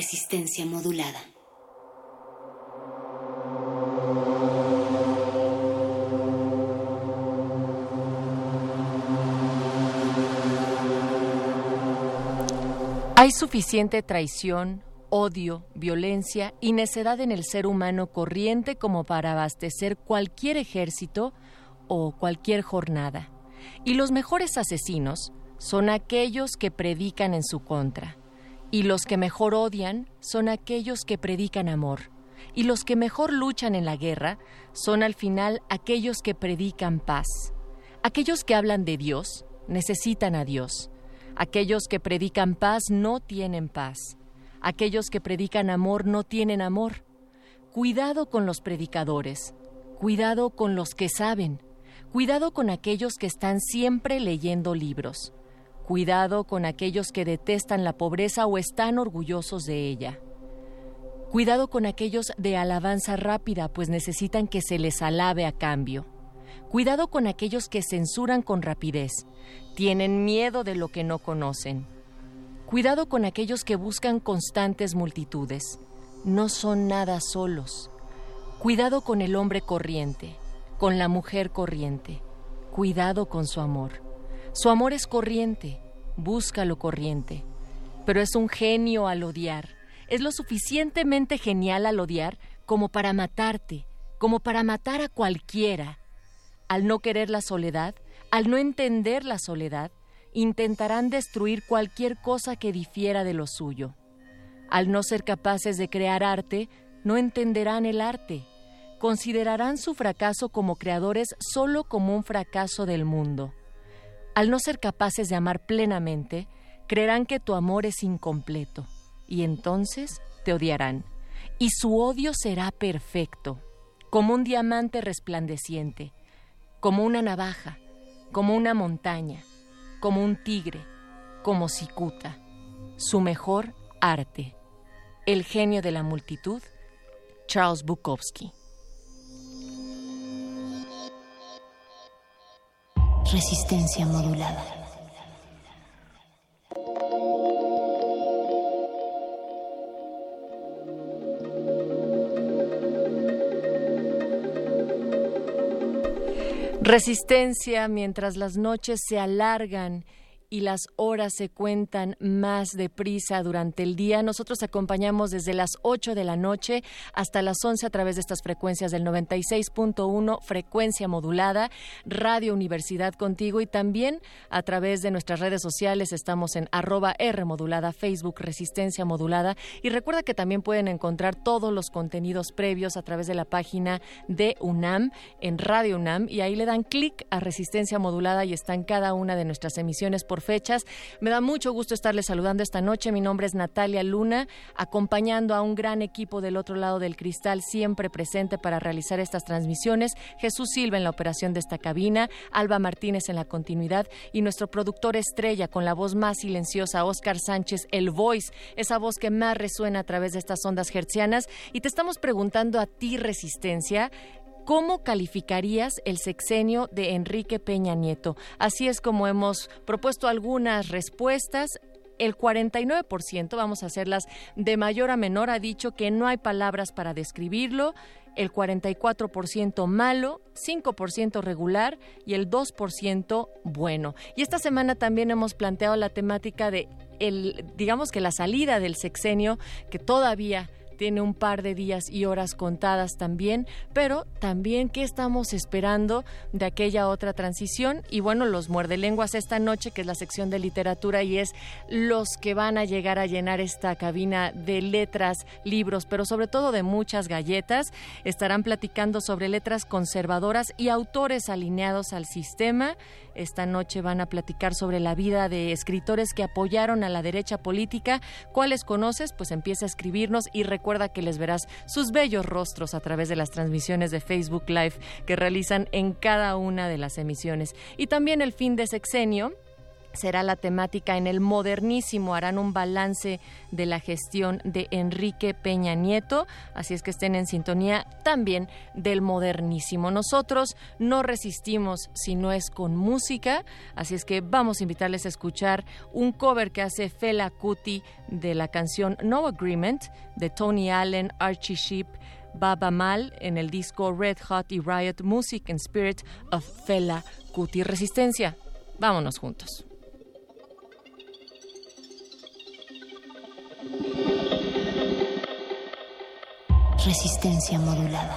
Resistencia modulada. Hay suficiente traición, odio, violencia y necedad en el ser humano corriente como para abastecer cualquier ejército o cualquier jornada. Y los mejores asesinos son aquellos que predican en su contra. Y los que mejor odian son aquellos que predican amor. Y los que mejor luchan en la guerra son al final aquellos que predican paz. Aquellos que hablan de Dios necesitan a Dios. Aquellos que predican paz no tienen paz. Aquellos que predican amor no tienen amor. Cuidado con los predicadores. Cuidado con los que saben. Cuidado con aquellos que están siempre leyendo libros. Cuidado con aquellos que detestan la pobreza o están orgullosos de ella. Cuidado con aquellos de alabanza rápida, pues necesitan que se les alabe a cambio. Cuidado con aquellos que censuran con rapidez. Tienen miedo de lo que no conocen. Cuidado con aquellos que buscan constantes multitudes. No son nada solos. Cuidado con el hombre corriente, con la mujer corriente. Cuidado con su amor. Su amor es corriente, busca lo corriente, pero es un genio al odiar. Es lo suficientemente genial al odiar como para matarte, como para matar a cualquiera. Al no querer la soledad, al no entender la soledad, intentarán destruir cualquier cosa que difiera de lo suyo. Al no ser capaces de crear arte, no entenderán el arte. Considerarán su fracaso como creadores solo como un fracaso del mundo. Al no ser capaces de amar plenamente, creerán que tu amor es incompleto y entonces te odiarán. Y su odio será perfecto, como un diamante resplandeciente, como una navaja, como una montaña, como un tigre, como cicuta. Su mejor arte. El genio de la multitud, Charles Bukowski. Resistencia modulada. Resistencia mientras las noches se alargan y las horas se cuentan más deprisa durante el día. Nosotros acompañamos desde las 8 de la noche hasta las 11 a través de estas frecuencias del 96.1, frecuencia modulada, Radio Universidad contigo y también a través de nuestras redes sociales. Estamos en arroba R modulada, Facebook Resistencia Modulada. Y recuerda que también pueden encontrar todos los contenidos previos a través de la página de UNAM en Radio UNAM y ahí le dan clic a Resistencia Modulada y están cada una de nuestras emisiones por fechas. Me da mucho gusto estarles saludando esta noche. Mi nombre es Natalia Luna, acompañando a un gran equipo del otro lado del cristal, siempre presente para realizar estas transmisiones. Jesús Silva en la operación de esta cabina, Alba Martínez en la continuidad y nuestro productor estrella con la voz más silenciosa, Oscar Sánchez, el voice, esa voz que más resuena a través de estas ondas hertzianas. Y te estamos preguntando a ti, Resistencia, ¿Cómo calificarías el sexenio de Enrique Peña Nieto? Así es como hemos propuesto algunas respuestas el 49%, vamos a hacerlas de mayor a menor, ha dicho que no hay palabras para describirlo, el 44% malo, 5% regular y el 2% bueno. Y esta semana también hemos planteado la temática de el digamos que la salida del sexenio que todavía tiene un par de días y horas contadas también, pero también qué estamos esperando de aquella otra transición y bueno, los muerde lenguas esta noche, que es la sección de literatura y es los que van a llegar a llenar esta cabina de letras, libros, pero sobre todo de muchas galletas, estarán platicando sobre letras conservadoras y autores alineados al sistema. Esta noche van a platicar sobre la vida de escritores que apoyaron a la derecha política. ¿Cuáles conoces? Pues empieza a escribirnos y recuerda que les verás sus bellos rostros a través de las transmisiones de Facebook Live que realizan en cada una de las emisiones. Y también el fin de sexenio será la temática en el modernísimo. Harán un balance de la gestión de Enrique Peña Nieto, así es que estén en sintonía también del modernísimo. Nosotros no resistimos si no es con música, así es que vamos a invitarles a escuchar un cover que hace Fela Kuti de la canción No Agreement de Tony Allen, Archie Sheep, Baba Mal en el disco Red Hot y Riot Music and Spirit of Fela Kuti. Resistencia, vámonos juntos. Resistencia modulada.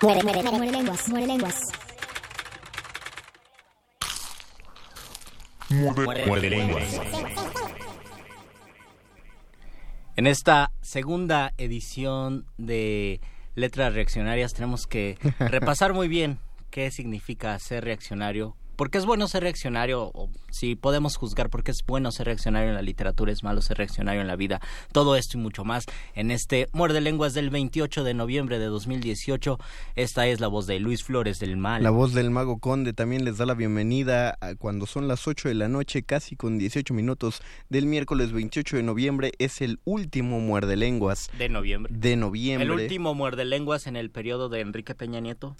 Muere, muere, muere, muere lenguas, muere lenguas. Muerde lenguas. En esta segunda edición de Letras Reaccionarias tenemos que repasar muy bien qué significa ser reaccionario. ¿Por qué es bueno ser reaccionario? O si podemos juzgar por qué es bueno ser reaccionario en la literatura, es malo ser reaccionario en la vida. Todo esto y mucho más en este Muerde Lenguas del 28 de noviembre de 2018. Esta es la voz de Luis Flores del Mal. La voz del mago conde también les da la bienvenida a cuando son las 8 de la noche, casi con 18 minutos del miércoles 28 de noviembre. Es el último muerde lenguas de noviembre. de noviembre. El último muerde lenguas en el periodo de Enrique Peña Nieto.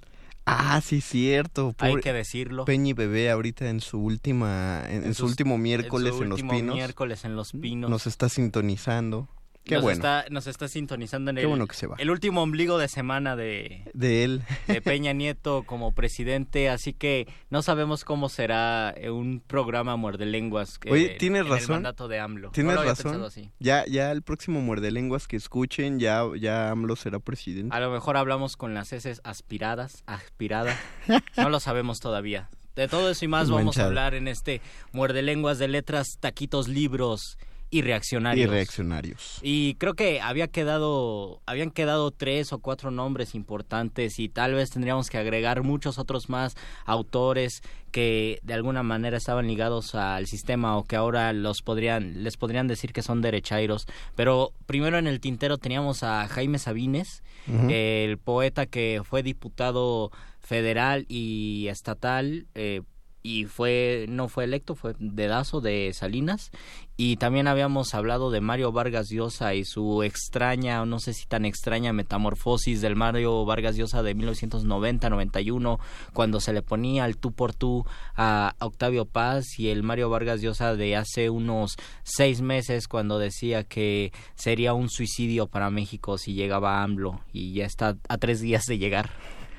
Ah, sí, cierto. Hay Pobre que decirlo. Peña y Bebé ahorita en su última, en, en su último miércoles su en, los pinos. miércoles en los pinos. Nos está sintonizando. Qué nos bueno. Está, nos está sintonizando en Qué el, bueno que se va. el último ombligo de semana de, De él. de Peña Nieto como presidente, así que no sabemos cómo será eh, un programa muerde lenguas. eh, Oye, tienes en el razón. mandato de AMLO. Tienes No razón. así. Ya, ya el próximo muerde lenguas que escuchen, ya, ya AMLO será presidente. A lo mejor hablamos con las heces aspiradas, aspiradas. No lo sabemos todavía. De todo eso y más vamos a hablar en este muerde lenguas de letras, taquitos, libros y reaccionarios. Y reaccionarios. Y creo que había quedado, habían quedado tres o cuatro nombres importantes y tal vez tendríamos que agregar muchos otros más autores que de alguna manera estaban ligados al sistema o que ahora los podrían, les podrían decir que son derechairos. Pero primero en el tintero teníamos a Jaime Sabines, el poeta que fue diputado federal y estatal. eh, y fue no fue electo fue dedazo de Salinas y también habíamos hablado de Mario Vargas Llosa y su extraña no sé si tan extraña metamorfosis del Mario Vargas Llosa de 1990-91 cuando se le ponía el tú por tú a Octavio Paz y el Mario Vargas Llosa de hace unos seis meses cuando decía que sería un suicidio para México si llegaba AMLO y ya está a tres días de llegar.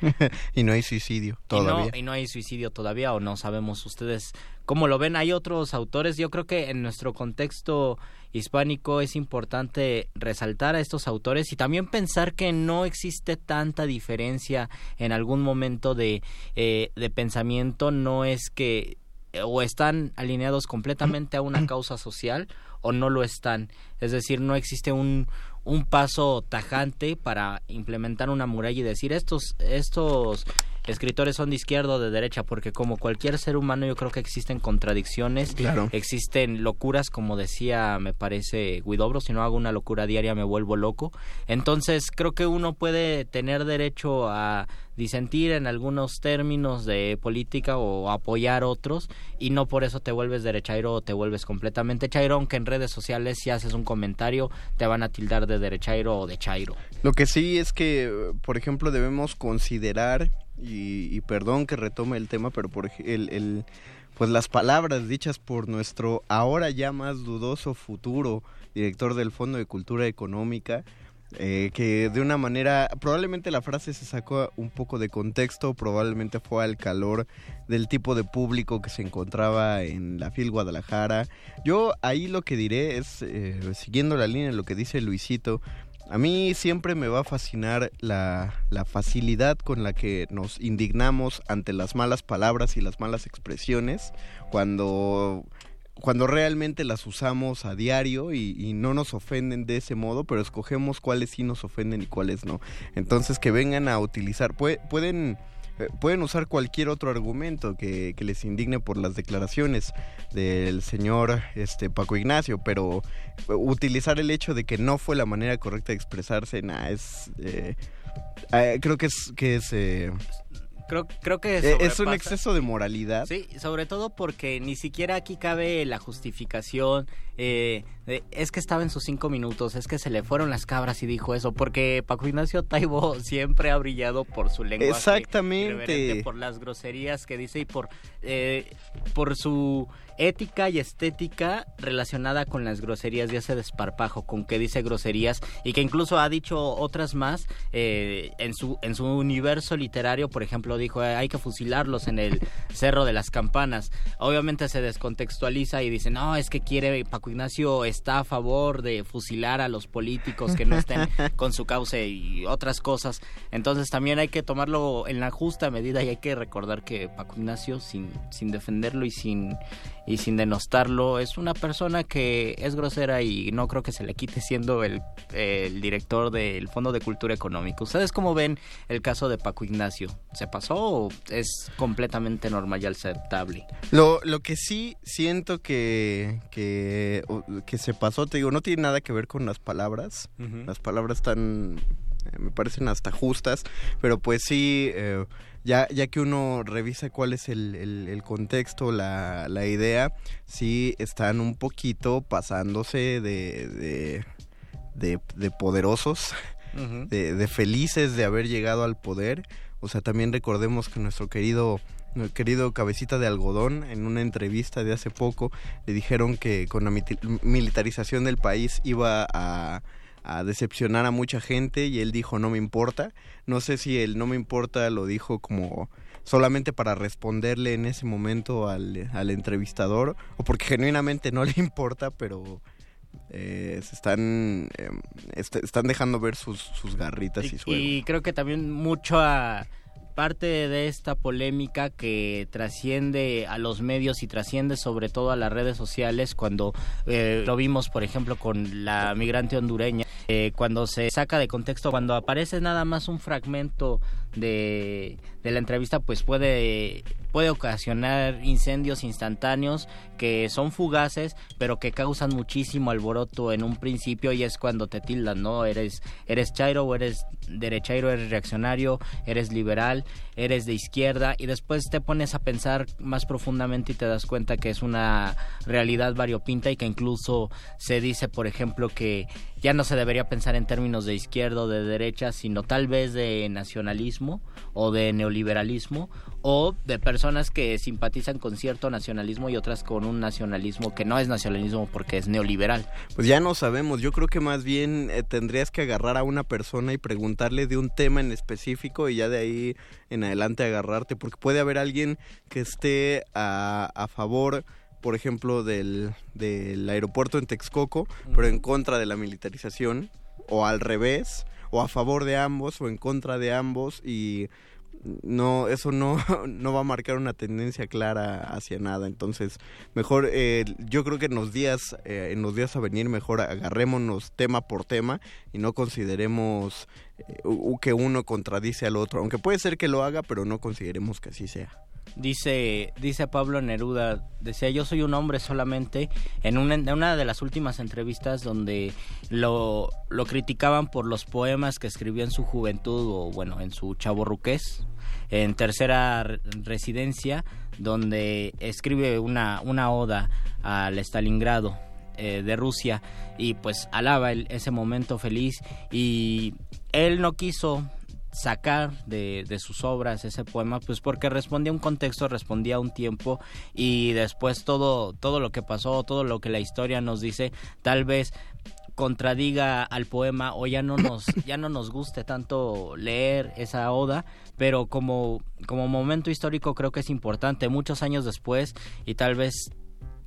y no hay suicidio Y todavía. no, y no hay suicidio todavía, o no sabemos ustedes cómo lo ven. Hay otros autores, yo creo que en nuestro contexto hispánico es importante resaltar a estos autores y también pensar que no existe tanta diferencia en algún momento de, eh, de pensamiento, no es que eh, o están alineados completamente a una causa social o no lo están. Es decir, no existe un, un paso tajante para implementar una muralla y decir estos, estos escritores son de izquierda o de derecha, porque como cualquier ser humano yo creo que existen contradicciones, Claro. existen locuras, como decía, me parece Guidobro, si no hago una locura diaria me vuelvo loco. Entonces creo que uno puede tener derecho a disentir en algunos términos de política o apoyar otros y no por eso te vuelves derechairo o te vuelves completamente chairo, aunque en redes sociales si haces un comentario te van a tildar de derechairo o de chairo. Lo que sí es que, por ejemplo, debemos considerar, y, y perdón que retome el tema, pero por el, el- pues las palabras dichas por nuestro ahora ya más dudoso futuro director del Fondo de Cultura Económica, eh, que de una manera, probablemente la frase se sacó un poco de contexto, probablemente fue al calor del tipo de público que se encontraba en la FIL Guadalajara. Yo ahí lo que diré es, eh, siguiendo la línea de lo que dice Luisito, a mí siempre me va a fascinar la, facilidad con la que nos indignamos ante las malas palabras y las malas expresiones cuando, cuando realmente las usamos a diario y, no nos ofenden de ese modo, pero escogemos cuáles sí nos ofenden y cuáles no. Entonces que vengan a utilizar, pue- pueden... eh, Pueden usar cualquier otro argumento que, que les indigne por las declaraciones del señor este Paco Ignacio, pero eh, utilizar el hecho de que no fue la manera correcta de expresarse, nah, es eh, eh, creo que es que es eh, Creo, creo que eh, es un sobrepasa- exceso de moralidad. Sí, sobre todo porque ni siquiera aquí cabe la justificación eh, de, es que estaba en sus cinco minutos, es que se le fueron las cabras y dijo eso, porque Paco Ignacio Taibo siempre ha brillado por su lenguaje Exactamente. por las groserías que dice y por, eh, por su ética y estética relacionada con las groserías de ese desparpajo, con que dice groserías y que incluso ha dicho otras más eh, en su en su universo literario, por ejemplo, dijo "Eh, hay que fusilarlos en el Cerro de las Campanas. Obviamente se descontextualiza y dice, no, es que quiere, Paco Ignacio está a favor de fusilar a los políticos que no estén con su causa y otras cosas. Entonces también hay que tomarlo en la justa medida y hay que recordar que Paco Ignacio, sin, sin defenderlo y sin y sin denostarlo, es una persona que es grosera y no creo que se le quite siendo el, el director del Fondo de Cultura Económica. ¿Ustedes cómo ven el caso de Paco Ignacio? ¿Se pasó o es completamente normal y aceptable? Lo, lo que sí siento que, que, que se pasó, te digo, no tiene nada que ver con las palabras. Las palabras están, eh, me parecen hasta justas, pero pues sí, eh, ya, ya que uno revisa cuál es el, el- el contexto, la, la idea, sí están un poquito pasándose de, de, de- de poderosos, de felices de haber llegado al poder. O sea, también recordemos que nuestro querido querido cabecita de algodón en una entrevista de hace poco le dijeron que con la militarización del país iba a, a decepcionar a mucha gente y él dijo no me importa. No sé si el no me importa lo dijo como solamente para responderle en ese momento al, al entrevistador o porque genuinamente no le importa, pero eh, se están eh, est- están dejando ver sus, sus garritas y, su ego. Y creo que también mucho a parte de esta polémica que trasciende a los medios y trasciende sobre todo a las redes sociales cuando eh, lo vimos por ejemplo con la migrante hondureña eh, cuando se saca de contexto cuando aparece nada más un fragmento de, de la entrevista pues puede puede ocasionar incendios instantáneos que son fugaces pero que causan muchísimo alboroto en un principio y es cuando te tildan no eres eres chairo o eres derechairo eres reaccionario eres liberal eres de izquierda y después te pones a pensar más profundamente y te das cuenta que es una realidad variopinta y que incluso se dice por ejemplo que ya no se debería pensar en términos de izquierda o de derecha sino tal vez de nacionalismo o de neoliberalismo o de personas que simpatizan con cierto nacionalismo y otras con un nacionalismo que no es nacionalismo porque es neoliberal. Pues ya no sabemos, yo creo que más bien eh, tendrías que agarrar a una persona y preguntarle de un tema en específico y ya de ahí en adelante agarrarte, porque puede haber alguien que esté a, a favor, por ejemplo, del, del aeropuerto en Texcoco, pero en contra de la militarización, o al revés, o a favor de ambos, o en contra de ambos, y no eso no, no va a marcar una tendencia clara hacia nada. Entonces mejor eh, yo creo que en los días eh, en los días a venir mejor agarrémonos tema por tema y no consideremos que uno contradice al otro aunque puede ser que lo haga pero no consideremos que así sea. Dice, dice Pablo Neruda, decía yo soy un hombre solamente en una, de las últimas entrevistas donde lo, criticaban por los poemas que escribió en su juventud o bueno, en su chaborruqués, en tercera re- residencia, donde escribe una, una oda al Stalingrado eh, de Rusia y pues alaba el- ese momento feliz. Y él no quiso sacar de, de sus obras ese poema pues porque respondía a un contexto respondía a un tiempo y después todo todo lo que pasó todo lo que la historia nos dice tal vez contradiga al poema o ya no nos ya no nos guste tanto leer esa oda pero como como momento histórico creo que es importante. Muchos años después y tal vez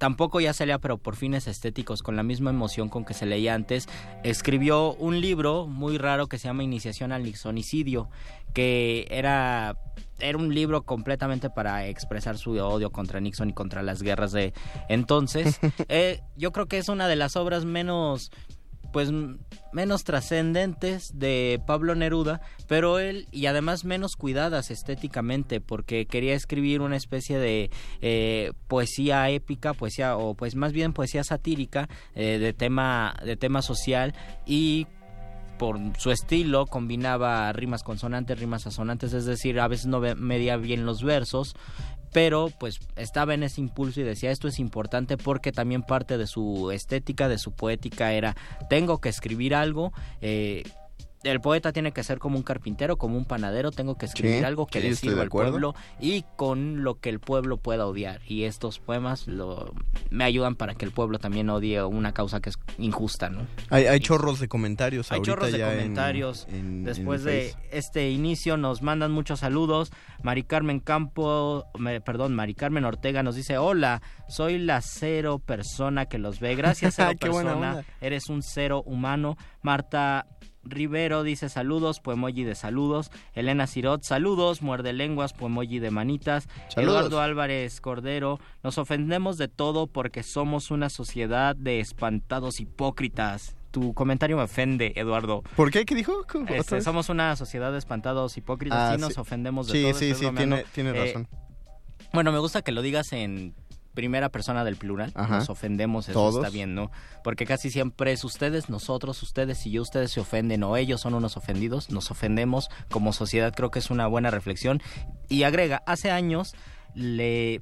tampoco ya se lea, pero por fines estéticos, con la misma emoción con que se leía antes, escribió un libro muy raro que se llama Iniciación al Nixonicidio, que era, era un libro completamente para expresar su odio contra Nixon y contra las guerras de entonces. Eh, yo creo que es una de las obras menos pues menos trascendentes de Pablo Neruda, pero él y además menos cuidadas estéticamente porque quería escribir una especie de eh, poesía épica, poesía o pues más bien poesía satírica eh, de tema de tema social y por su estilo combinaba rimas consonantes, rimas asonantes, es decir, a veces no medía bien los versos, pero pues estaba en ese impulso y decía esto es importante porque también parte de su estética, de su poética era tengo que escribir algo, eh, el poeta tiene que ser como un carpintero, como un panadero, tengo que escribir Sí, algo que sí, le sirva de al pueblo y con lo que el pueblo pueda odiar. Y estos poemas lo, me ayudan para que el pueblo también odie una causa que es injusta, ¿no? Hay, hay chorros de comentarios Hay ahorita chorros de ya comentarios. en- Después en de Face. este inicio nos mandan muchos saludos. Mari Carmen Campo, me- perdón, Mari Carmen Ortega nos dice, hola, soy la cero persona que los ve. Gracias, cero persona. Eres un cero humano. Marta Rivero dice saludos, poemoji de saludos. Elena Cirot, saludos. Muerde lenguas, poemoji de manitas. Saludos. Eduardo Álvarez Cordero, nos ofendemos de todo porque somos una sociedad de espantados hipócritas. Tu comentario me ofende, Eduardo. ¿Por qué? ¿Qué dijo? ¿Otra Este, somos una sociedad de espantados hipócritas Ah, y nos sí. ofendemos de Sí, todo. sí, sí, tiene, tiene Eh, razón. bueno, me gusta que lo digas en primera persona del plural. Ajá. Nos ofendemos, eso Todos. está bien, ¿no? Porque casi siempre es ustedes, nosotros, ustedes y yo, ustedes se ofenden o ellos son unos ofendidos. Nos ofendemos como sociedad, creo que es una buena reflexión. Y agrega, hace años le...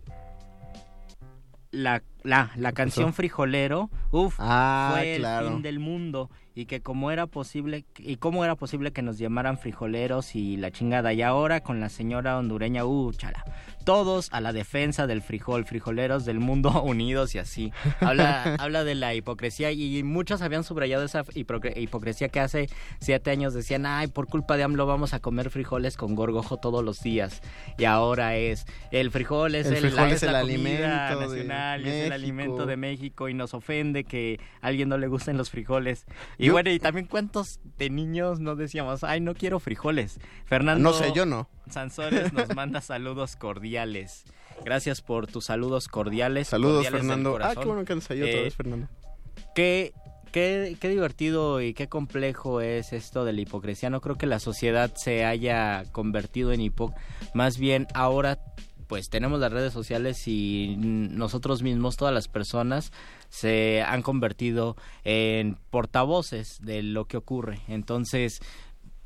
La, la, la canción Frijolero, uff, Ah, fue el fin del mundo y que como era posible y cómo era posible que nos llamaran frijoleros y la chingada. Y ahora con la señora hondureña uh chala. Todos a la defensa del frijol frijoleros del mundo unidos y así. Habla habla de la hipocresía y muchos habían subrayado esa hipocre- hipocresía que hace siete años decían ay por culpa de AMLO vamos a comer frijoles con gorgojo todos los días y ahora es el frijol es El el, frijol la- es el alimento nacional es el alimento de México y nos ofende que a alguien no le gusten los frijoles. Y Yo- bueno, y también cuántos de niños no decíamos, ay, no quiero frijoles. Fernando No sé, yo no. Sansores nos manda saludos cordiales. Gracias por tus saludos cordiales. Saludos, cordiales Fernando. Ah, qué bueno que ahí otra Eh, vez, Fernando. Qué, qué, qué divertido y qué complejo es esto de la hipocresía. No creo que la sociedad se haya convertido en hipo. Más bien ahora pues tenemos las redes sociales y nosotros mismos, todas las personas, se han convertido en portavoces de lo que ocurre. Entonces,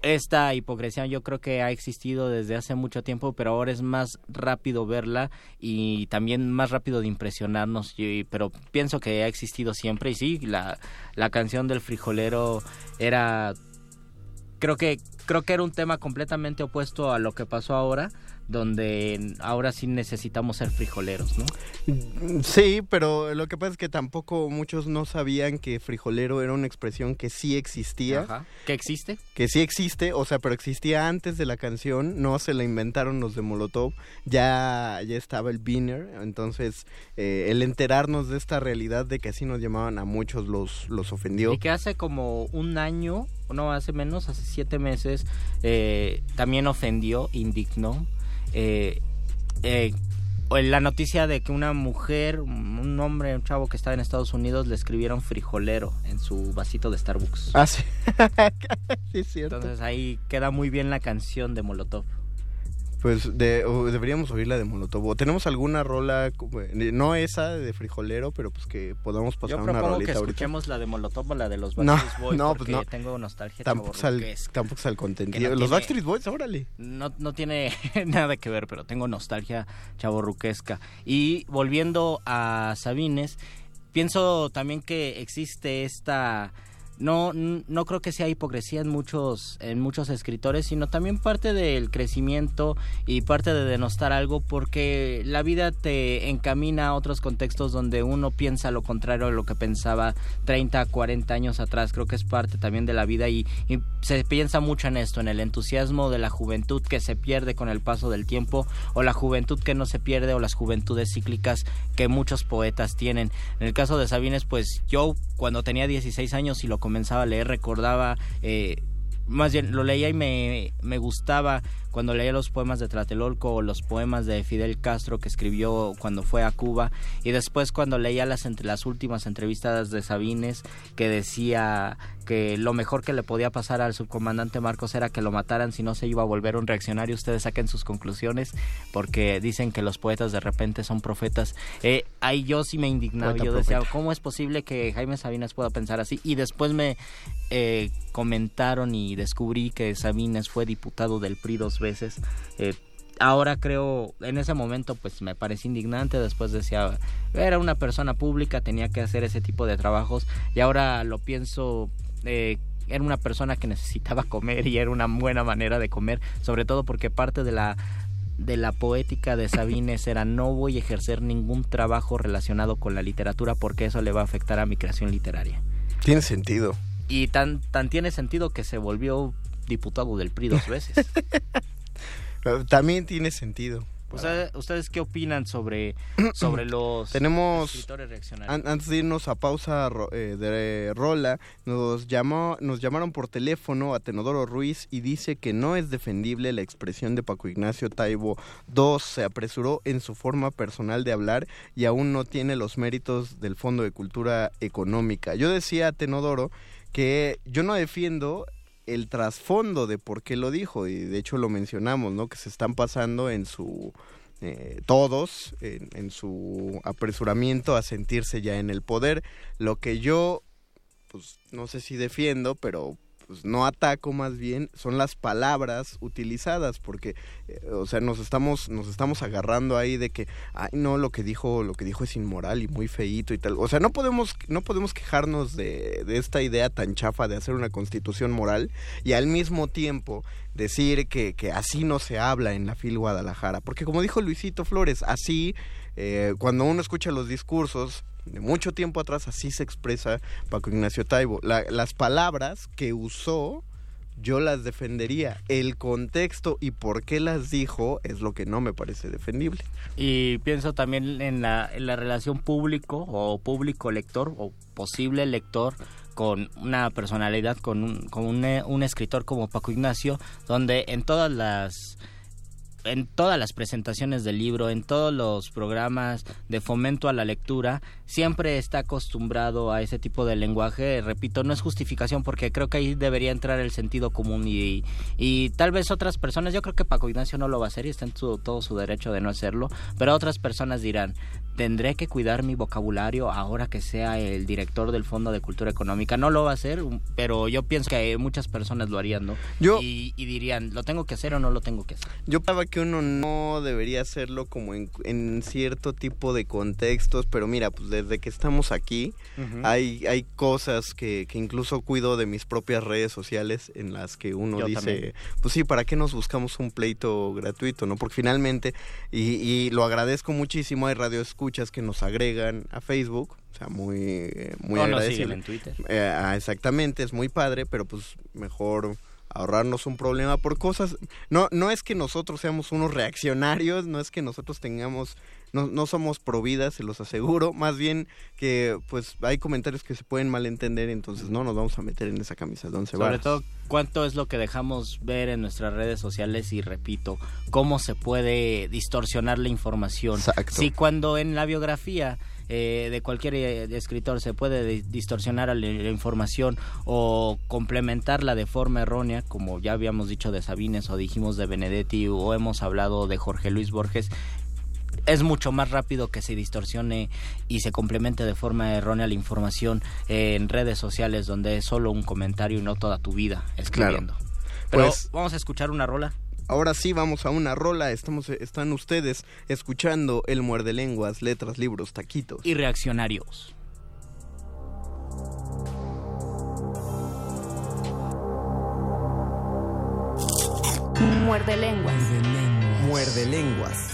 esta hipocresía yo creo que ha existido desde hace mucho tiempo, pero ahora es más rápido verla y también más rápido de impresionarnos. pero pienso que ha existido siempre y sí, la, la canción del frijolero era creo que creo que era un tema completamente opuesto a lo que pasó ahora, donde ahora sí necesitamos ser frijoleros, ¿no? Sí, pero lo que pasa es que tampoco muchos no sabían que frijolero era una expresión que sí existía. Ajá. ¿Que existe? que sí existe, o sea, pero existía antes de la canción, no se la inventaron los de Molotov, ya, ya estaba el Biner, entonces eh, el enterarnos de esta realidad de que así nos llamaban a muchos los, los ofendió. Y que hace como un año, no, hace menos, hace siete meses, eh, también ofendió, indignó, eh, eh, la noticia de que una mujer, un hombre, un chavo que estaba en Estados Unidos, le escribieron frijolero en su vasito de Starbucks. Ah, sí. sí, es cierto. Entonces ahí queda muy bien la canción de Molotov. Pues de, o deberíamos oírla de Molotov. ¿O ¿Tenemos alguna rola, eh, no esa de frijolero, pero pues que podamos pasar Yo una que rolita ahorita? escuchemos la de Molotov o la de los No, Backstreet Boys no, pues porque no. tengo nostalgia Tampoco es tampoco es al contenido. No Los tiene- Backstreet Boys, órale. no, no tiene nada que ver, pero tengo nostalgia chaborruquesca. Y volviendo a Sabines, pienso también que existe esta no no creo que sea hipocresía en muchos en muchos escritores, sino también parte del crecimiento y parte de denostar algo porque la vida te encamina a otros contextos donde uno piensa lo contrario a lo que pensaba 30, 40 años atrás. Creo que es parte también de la vida y, y se piensa mucho en esto, en el entusiasmo de la juventud que se pierde con el paso del tiempo o la juventud que no se pierde o las juventudes cíclicas que muchos poetas tienen. En el caso de Sabines, pues yo cuando tenía 16 años y lo comenzaba a leer recordaba... Eh, más bien lo leía y me, me gustaba cuando leía los poemas de Tlatelolco o los poemas de Fidel Castro que escribió cuando fue a Cuba. Y después cuando leía las, entre las últimas entrevistas de Sabines que decía que lo mejor que le podía pasar al subcomandante Marcos era que lo mataran si no se iba a volver un reaccionario. Ustedes saquen sus conclusiones porque dicen que los poetas de repente son profetas. Eh, ahí yo sí me indignaba, Poeta yo decía. ¿cómo es posible que Jaime Sabines pueda pensar así? Y después me eh, comentaron y descubrí que Sabines fue diputado del PRI dos veces. Eh, ahora creo, en ese momento pues me parece indignante, después decía, era una persona pública, tenía que hacer ese tipo de trabajos y ahora lo pienso, eh, era una persona que necesitaba comer y era una buena manera de comer, sobre todo porque parte de la de la poética de Sabines era no voy a ejercer ningún trabajo relacionado con la literatura porque eso le va a afectar a mi creación literaria. Tiene sentido. Y tan, tan tiene sentido que se volvió diputado del PRI dos veces. También tiene sentido. ¿Ustedes, ¿Ustedes qué opinan sobre, sobre los Tenemos, escritores reaccionarios? an- antes de irnos a pausa eh, de rola, nos, llamó, nos llamaron por teléfono a Tenodoro Ruiz y dice que no es defendible la expresión de Paco Ignacio Taibo II. Se apresuró en su forma personal de hablar y aún no tiene los méritos del Fondo de Cultura Económica. Yo decía a Tenodoro que yo no defiendo el trasfondo de por qué lo dijo y de hecho lo mencionamos, ¿no? Que se están pasando en su eh, todos en, en su apresuramiento a sentirse ya en el poder. Lo que yo, pues no sé si defiendo, pero pues no ataco más bien son las palabras utilizadas porque eh, o sea nos estamos nos estamos agarrando ahí de que ay no lo que dijo lo que dijo es inmoral y muy feíto y tal o sea no podemos no podemos quejarnos de, de esta idea tan chafa de hacer una constitución moral y al mismo tiempo decir que, que así no se habla en la FIL Guadalajara. Porque como dijo Luisito Flores así eh, cuando uno escucha los discursos de mucho tiempo atrás así se expresa Paco Ignacio Taibo. La- las palabras que usó yo las defendería. El contexto y por qué las dijo es lo que no me parece defendible. Y pienso también en la, en la relación público o público-lector o posible lector con una personalidad, con un, con un, eh, un escritor como Paco Ignacio, donde en todas las en todas las presentaciones del libro, en todos los programas de fomento a la lectura, siempre está acostumbrado a ese tipo de lenguaje. Repito, no es justificación porque creo que ahí debería entrar el sentido común y, y tal vez otras personas, yo creo que Paco Ignacio no lo va a hacer y está en su- todo su derecho de no hacerlo, pero otras personas dirán, tendré que cuidar mi vocabulario ahora que sea el director del Fondo de Cultura Económica. No lo va a hacer, um, pero yo pienso que muchas personas lo harían, ¿no? Yo- Y, y dirían, ¿lo tengo que hacer o no lo tengo que hacer? Yo pensaba que uno no debería hacerlo como en, en cierto tipo de contextos, pero mira, pues desde que estamos aquí hay, hay cosas que, que incluso cuido de mis propias redes sociales en las que uno Yo dice, también. pues sí, ¿para qué nos buscamos un pleito gratuito? no Porque finalmente, y, y lo agradezco muchísimo, hay radioescuchas que nos agregan a Facebook, o sea, muy, eh, muy O nos agradecible. siguen en Twitter. Eh, ah, exactamente, es muy padre, pero pues mejor ahorrarnos un problema por cosas. No, no es que nosotros seamos unos reaccionarios, no es que nosotros tengamos, no, no somos providas, se los aseguro, más bien que pues hay comentarios que se pueden malentender, entonces no nos vamos a meter en esa camisa de once Sobre varas. todo, cuánto es lo que dejamos ver en nuestras redes sociales y repito, cómo se puede distorsionar la información. Exacto. Si cuando en la biografía eh, de cualquier eh, escritor se puede di- distorsionar la, la información o complementarla de forma errónea, como ya habíamos dicho de Sabines o dijimos de Benedetti o hemos hablado de Jorge Luis Borges, es mucho más rápido que se distorsione y se complemente de forma errónea la información eh, en redes sociales donde es solo un comentario y no toda tu vida escribiendo. Pero Pues- vamos a escuchar una rola. Ahora sí vamos a una rola, estamos, están ustedes escuchando el muerde lenguas, letras, libros, taquitos. y reaccionarios. Muerde lenguas. Muerde lenguas. Los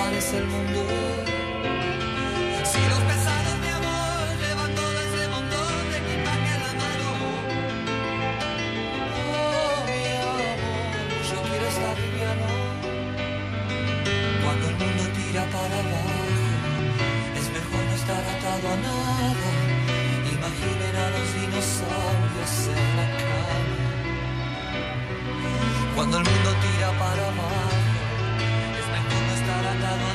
Desaparece el mundo. Si los pesados, mi amor, llevan todo ese montón de equipaje la mano. Oh, mi amor, yo quiero estar liviano. Cuando el mundo tira para abajo, es mejor no estar atado a nada. Imaginen a los dinosaurios en la cama. Cuando el mundo tira para abajo,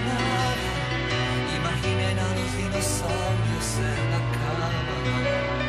atado a nada. Imaginen a los dinosaurios en la cama. Los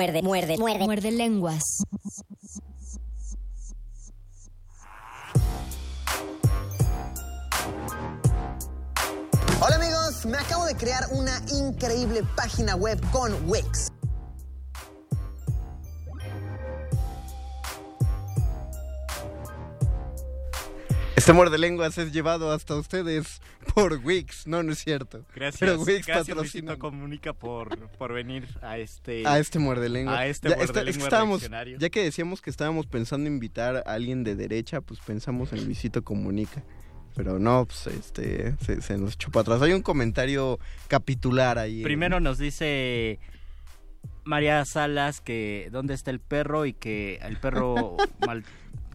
Muerde, muerde, muerde. Muerde lenguas. Hola amigos, me acabo de crear una increíble página web con Wix. Este muerde lenguas es llevado hasta ustedes por Wix. No, no es cierto. Gracias, Pero Wix patrocina Comunica por, por venir a este... a este muerde lenguas. A este Ya, muerde lenguas estábamos, ya que decíamos que estábamos pensando invitar a alguien de derecha, pues pensamos en Luisito Comunica. Pero no, pues este, se, se nos echó para atrás. Hay un comentario capitular ahí. Primero nos dice María Salas que dónde está el perro y que el perro mal-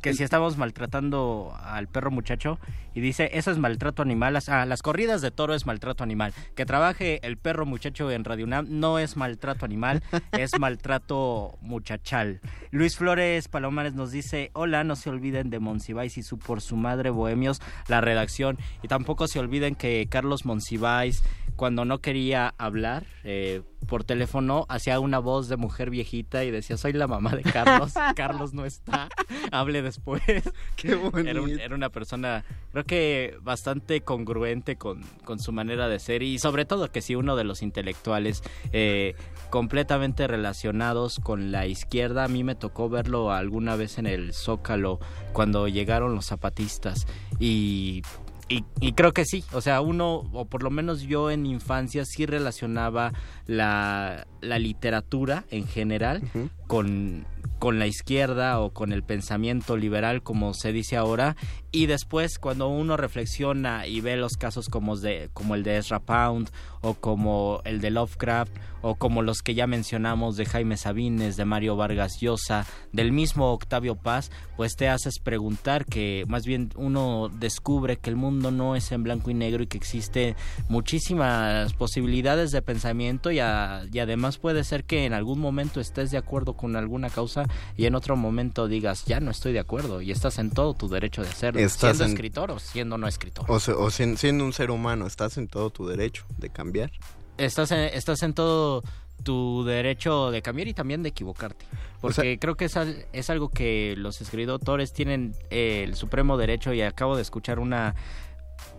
que si estamos maltratando al perro muchacho y dice eso es maltrato animal las, ah, las corridas de toro es maltrato animal. Que trabaje el perro muchacho en Radio UNAM no es maltrato animal es maltrato muchachal. Luis Flores Palomares nos dice hola no se olviden de Monsiváis y su por su madre Bohemios la redacción. Y tampoco se olviden que Carlos Monsiváis cuando no quería hablar eh, por teléfono hacía una voz de mujer viejita y decía soy la mamá de Carlos Carlos no está hable después Qué bonito. era, un- era una persona creo que bastante congruente con, con su manera de ser y sobre todo que sí uno de los intelectuales eh, completamente relacionados con la izquierda a mí me tocó verlo alguna vez en el Zócalo cuando llegaron los zapatistas y y, y creo que sí, o sea, uno, o por lo menos yo en infancia sí relacionaba la, la literatura en general con, con la izquierda o con el pensamiento liberal, como se dice ahora, y después cuando uno reflexiona y ve los casos como, de, como el de Ezra Pound o como el de Lovecraft o como los que ya mencionamos de Jaime Sabines, de Mario Vargas Llosa, del mismo Octavio Paz, pues te haces preguntar que más bien uno descubre que el mundo no es en blanco y negro y que existe muchísimas posibilidades de pensamiento y, a- y además puede ser que en algún momento estés de acuerdo con alguna causa y en otro momento digas ya no estoy de acuerdo y estás en todo tu derecho de hacerlo, siendo en- escritor o siendo no escritor. O, siendo un ser humano, estás en todo tu derecho de cambiar. estás en, estás en todo tu derecho de cambiar y también de equivocarte. Porque creo que es, al- es algo que los escritores tienen eh, el supremo derecho y acabo de escuchar una,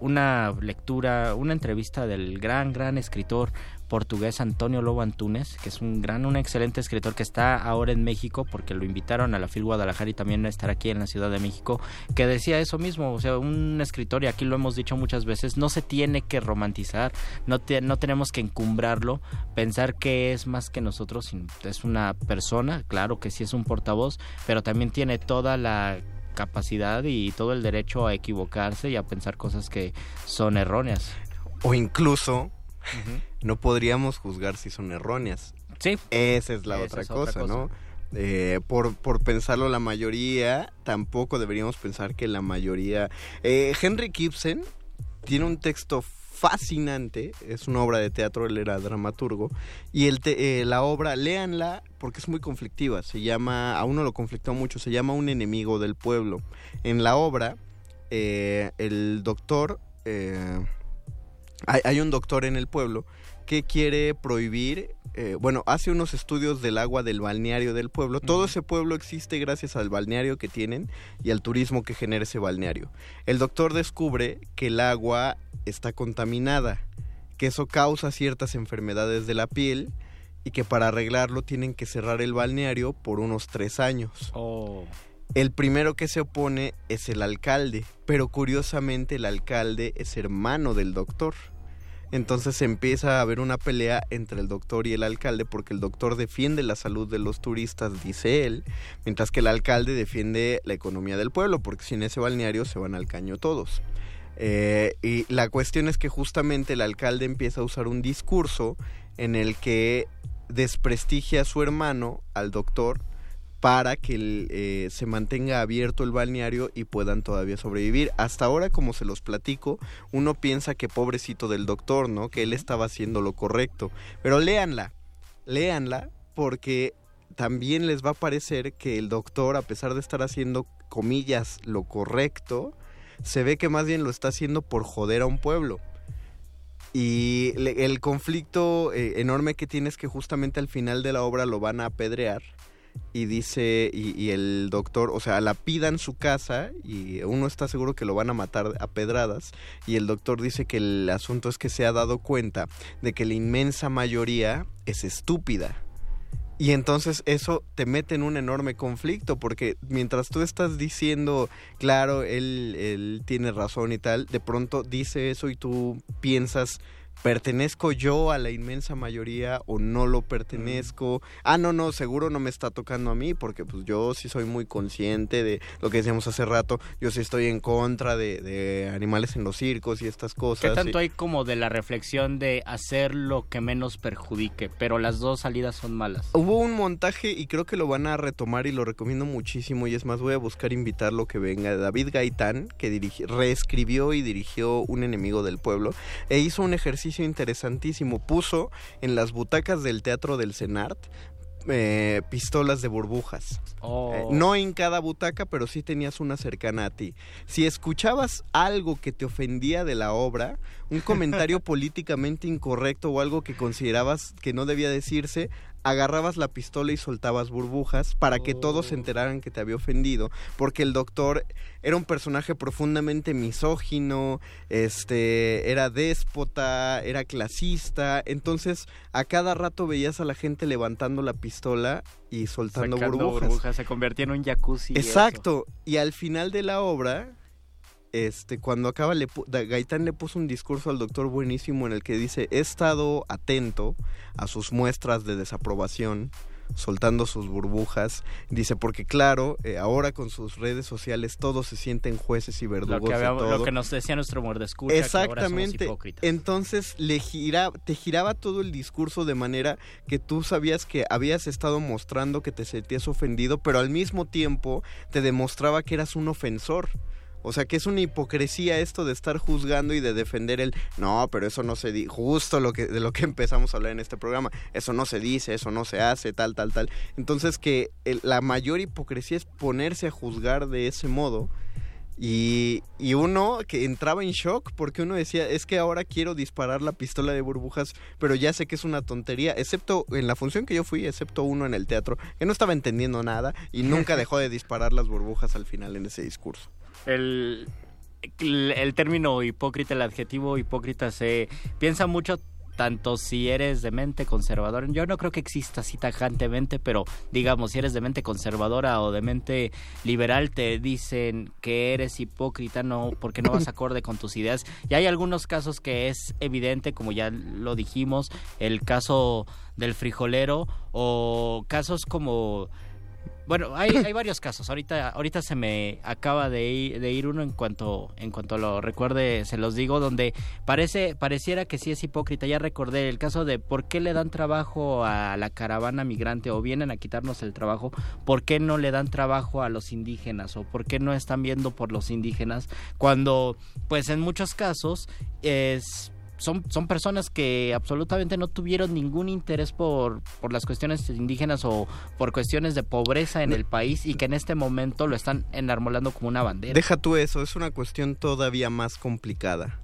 una lectura, una entrevista del gran, gran escritor portugués Antonio Lobo Antunes, que es un gran, un excelente escritor que está ahora en México porque lo invitaron a la FIL Guadalajara y también a estar aquí en la Ciudad de México, que decía eso mismo, o sea, un escritor, y aquí lo hemos dicho muchas veces, no se tiene que romantizar, no, te- no tenemos que encumbrarlo, pensar que es más que nosotros, es una persona, claro que sí es un portavoz, pero también tiene toda la capacidad y todo el derecho a equivocarse y a pensar cosas que son erróneas. O incluso no podríamos juzgar si son erróneas. Sí. Esa es la Esa otra, es otra cosa. ¿no? Eh, por, por pensarlo la mayoría, tampoco deberíamos pensar que la mayoría... Eh, Henry Gibson tiene un texto fascinante, es una obra de teatro, él era dramaturgo, y el te- eh, la obra, léanla porque es muy conflictiva, se llama, a uno lo conflictó mucho, se llama Un enemigo del pueblo. En la obra, el doctor, hay, hay un doctor en el pueblo que quiere prohibir, eh, bueno, hace unos estudios del agua del balneario del pueblo. Todo ese pueblo existe gracias al balneario que tienen y al turismo que genera ese balneario. El doctor descubre que el agua está contaminada, que eso causa ciertas enfermedades de la piel y que para arreglarlo tienen que cerrar el balneario por unos tres años. El primero que se opone es el alcalde, pero curiosamente el alcalde es hermano del doctor. Entonces empieza a haber una pelea entre el doctor y el alcalde porque el doctor defiende la salud de los turistas, dice él, mientras que el alcalde defiende la economía del pueblo porque sin ese balneario se van al caño todos. Eh, y la cuestión es que justamente el alcalde empieza a usar un discurso en el que desprestigia a su hermano, al doctor, para que el, eh, se mantenga abierto el balneario y puedan todavía sobrevivir. Hasta ahora, como se los platico, uno piensa que pobrecito del doctor, ¿no? Que él estaba haciendo lo correcto. Pero léanla, léanla, porque también les va a parecer que el doctor, a pesar de estar haciendo, comillas, lo correcto, se ve que más bien lo está haciendo por joder a un pueblo. Y le- el conflicto eh, enorme que tiene es que justamente al final de la obra lo van a apedrear y dice, y, el doctor, o sea, la pidan su casa y uno está seguro que lo van a matar a pedradas y el doctor dice que el asunto es que se ha dado cuenta de que la inmensa mayoría es estúpida. Y entonces eso te mete en un enorme conflicto porque mientras tú estás diciendo, claro, él, él tiene razón y tal, de pronto dice eso y tú piensas, ¿pertenezco yo a la inmensa mayoría o no lo pertenezco? Ah, no, no, seguro no me está tocando a mí porque pues yo sí soy muy consciente de lo que decíamos hace rato, yo sí estoy en contra de, de animales en los circos y estas cosas. ¿Qué tanto y- hay como de la reflexión de hacer lo que menos perjudique? Pero las dos salidas son malas. Hubo un montaje y creo que lo van a retomar y lo recomiendo muchísimo y es más voy a buscar invitarlo que venga David Gaitán que reescribió y dirigió Un enemigo del pueblo e hizo un ejercicio interesantísimo puso en las butacas del teatro del Senart eh, pistolas de burbujas Oh. Eh, no en cada butaca, pero sí tenías una cercana a ti. Si escuchabas algo que te ofendía de la obra, un comentario políticamente incorrecto o algo que considerabas que no debía decirse, agarrabas la pistola y soltabas burbujas para que todos se enteraran que te había ofendido, porque el doctor era un personaje profundamente misógino, este, era déspota, era clasista, entonces a cada rato veías a la gente levantando la pistola y soltando Sacando burbujas. Se convertía en un jacuzzi. Exacto. Y al final de la obra, este, cuando acaba, le Gaitán le puso un discurso al doctor buenísimo en el que dice, he estado atento a sus muestras de desaprobación, soltando sus burbujas. Dice, porque claro, eh, ahora con sus redes sociales todos se sienten jueces y verdugos Lo que, de todo. lo que nos decía nuestro que ahora somos Exactamente. hipócritas. Entonces le gira, te giraba todo el discurso de manera que tú sabías que habías estado mostrando que te sentías ofendido, pero al mismo tiempo te demostraba que eras un ofensor. O sea que es una hipocresía esto de estar juzgando y de defender el no, pero eso no se dice, justo lo que de lo que empezamos a hablar en este programa, eso no se dice, eso no se hace, tal, tal, tal. Entonces que el- la mayor hipocresía es ponerse a juzgar de ese modo Y, y uno que entraba en shock porque uno decía, es que ahora quiero disparar la pistola de burbujas, pero ya sé que es una tontería, excepto en la función que yo fui, excepto uno en el teatro, que no estaba entendiendo nada y nunca dejó de disparar las burbujas al final en ese discurso. El, el, término hipócrita, el adjetivo hipócrita se piensa mucho tanto si eres de mente conservadora, yo no creo que exista así tajantemente, pero digamos, si eres de mente conservadora o de mente liberal, te dicen que eres hipócrita no porque no vas acorde con tus ideas. Y hay algunos casos que es evidente, como ya lo dijimos, el caso del frijolero o casos como bueno, hay, hay varios casos. Ahorita, ahorita se me acaba de ir, de ir uno en cuanto, en cuanto lo recuerde, se los digo, donde parece, pareciera que sí es hipócrita. Ya recordé el caso de por qué le dan trabajo a la caravana migrante o vienen a quitarnos el trabajo, por qué no le dan trabajo a los indígenas o por qué no están viendo por los indígenas, cuando, pues en muchos casos es son, son personas que absolutamente no tuvieron ningún interés por, por las cuestiones indígenas o por cuestiones de pobreza en el país y que en este momento lo están enarmolando como una bandera. Deja tú eso, es una cuestión todavía más complicada.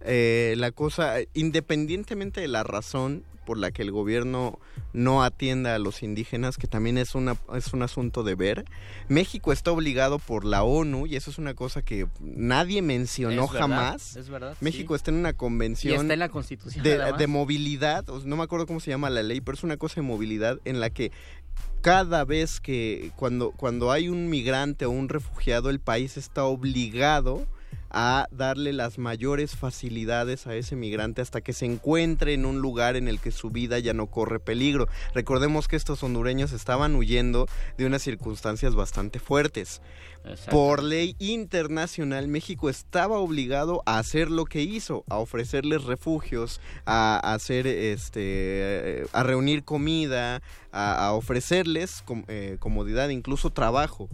Eh, la cosa, independientemente de la razón por la que el gobierno no atienda a los indígenas, que también es, una, es un asunto de ver. México está obligado por la ONU, y eso es una cosa que nadie mencionó Es verdad, jamás. es verdad, México está en una convención Y está en la Constitución, de, de movilidad, no me acuerdo cómo se llama la ley, pero es una cosa de movilidad en la que cada vez que cuando, cuando hay un migrante o un refugiado, el país está obligado a darle las mayores facilidades a ese migrante hasta que se encuentre en un lugar en el que su vida ya no corre peligro. Recordemos que estos hondureños estaban huyendo de unas circunstancias bastante fuertes. Por ley internacional, México estaba obligado a hacer lo que hizo, a ofrecerles refugios, a, a hacer, este, a reunir comida, a, a ofrecerles com- eh, comodidad, incluso trabajo.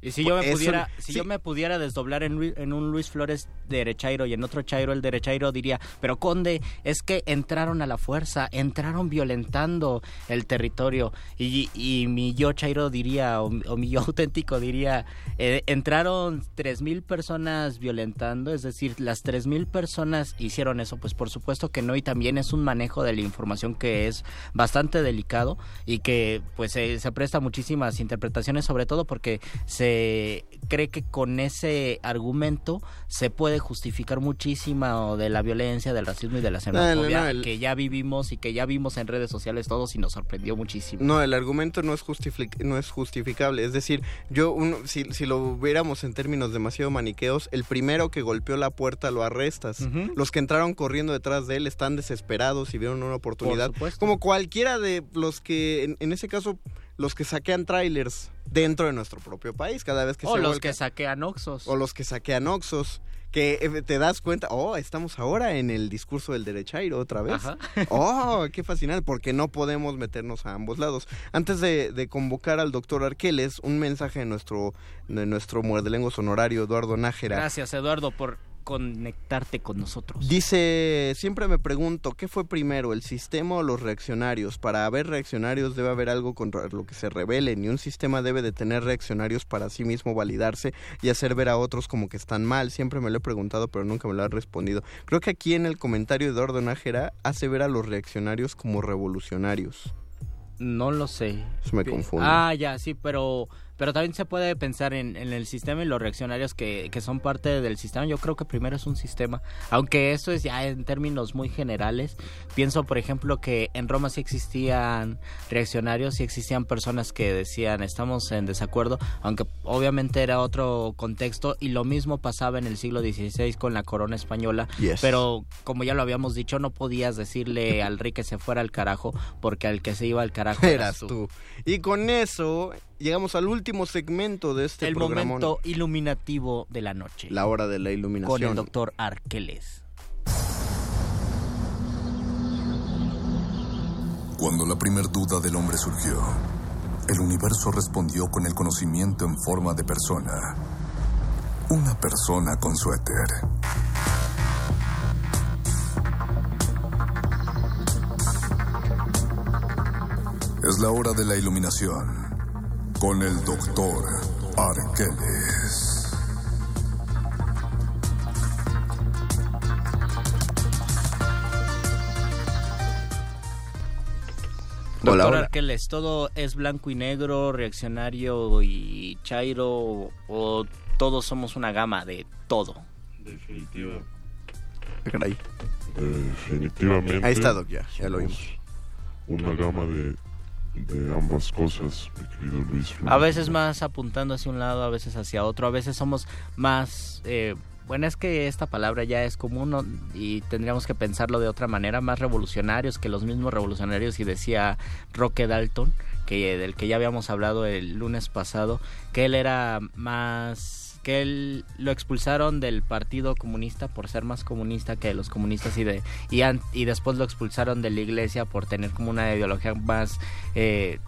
Y si yo me pudiera, si sí. yo me pudiera desdoblar en, en un Luis Flores derechairo y en otro Chairo el derechairo diría, pero Conde, es que entraron a la fuerza, entraron violentando el territorio. Y, y mi yo Chairo diría, o, o mi yo auténtico diría, eh, entraron tres mil personas violentando, es decir, las tres mil personas hicieron eso, pues por supuesto que no, y también es un manejo de la información que es bastante delicado y que pues se, se presta muchísimas interpretaciones, sobre todo porque se cree que con ese argumento se puede justificar muchísimo de la violencia, del racismo y de la No, no, xenofobia no, el- que ya vivimos y que ya vimos en redes sociales todos y nos sorprendió muchísimo. No, el argumento no es, justific- no es justificable. Es decir, yo uno, si, si lo viéramos en términos demasiado maniqueos, el primero que golpeó la puerta lo arrestas. Los que entraron corriendo detrás de él están desesperados y vieron una oportunidad. Como cualquiera de los que, en, en ese caso, los que saquean trailers dentro de nuestro propio país cada vez que o se los que saquean Oxos. o los que saquean Oxos. Que eh, te das cuenta, oh, estamos ahora en el discurso del derechairo otra vez. Ajá. Oh, qué fascinante, porque no podemos meternos a ambos lados. Antes de, de convocar al doctor Arqueles, un mensaje de nuestro, de nuestro muerdelenguas honorario, Eduardo Nájera. Gracias Eduardo por conectarte con nosotros. Dice, siempre me pregunto, ¿qué fue primero, el sistema o los reaccionarios? Para haber reaccionarios debe haber algo contra lo que se rebelen y un sistema debe de tener reaccionarios para sí mismo validarse y hacer ver a otros como que están mal. Siempre me lo he preguntado, pero nunca me lo han respondido. Creo que aquí en el comentario de Eduardo Nájera hace ver a los reaccionarios como revolucionarios. No lo sé. Eso me confunde. Ah, ya, sí, pero pero también se puede pensar en, en el sistema y los reaccionarios que, que son parte del sistema. Yo creo que primero es un sistema, aunque eso es ya en términos muy generales. Pienso, por ejemplo, que en Roma sí existían reaccionarios, sí existían personas que decían estamos en desacuerdo, aunque obviamente era otro contexto y lo mismo pasaba en el siglo XVI con la corona española. Yes. Pero como ya lo habíamos dicho, no podías decirle al rey que se fuera al carajo, porque al que se iba al carajo Eras tú. Y con eso llegamos al último segmento de este el programa. momento iluminativo de la noche. La hora de la iluminación. Con el doctor Arqueles. Cuando la primer duda del hombre surgió, el universo respondió con el conocimiento en forma de persona. Una persona con suéter. Es la hora de la iluminación con el doctor Arqueles. Doctor hola, hola. Arqueles, ¿todo es blanco y negro, reaccionario y chairo o todos somos una gama de todo? Definitivo. Definitivamente. Ahí está, Doc, ya, ya lo vimos. Una gama de de ambas cosas, mi querido Luis. A veces más apuntando hacia un lado, a veces hacia otro, a veces somos más... eh, bueno, es que esta palabra ya es común y tendríamos que pensarlo de otra manera, más revolucionarios que los mismos revolucionarios y decía Roque Dalton, que del que ya habíamos hablado el lunes pasado, que él era más que él lo expulsaron del Partido Comunista por ser más comunista que los comunistas y de y, an- y después lo expulsaron de la Iglesia por tener como una ideología más eh,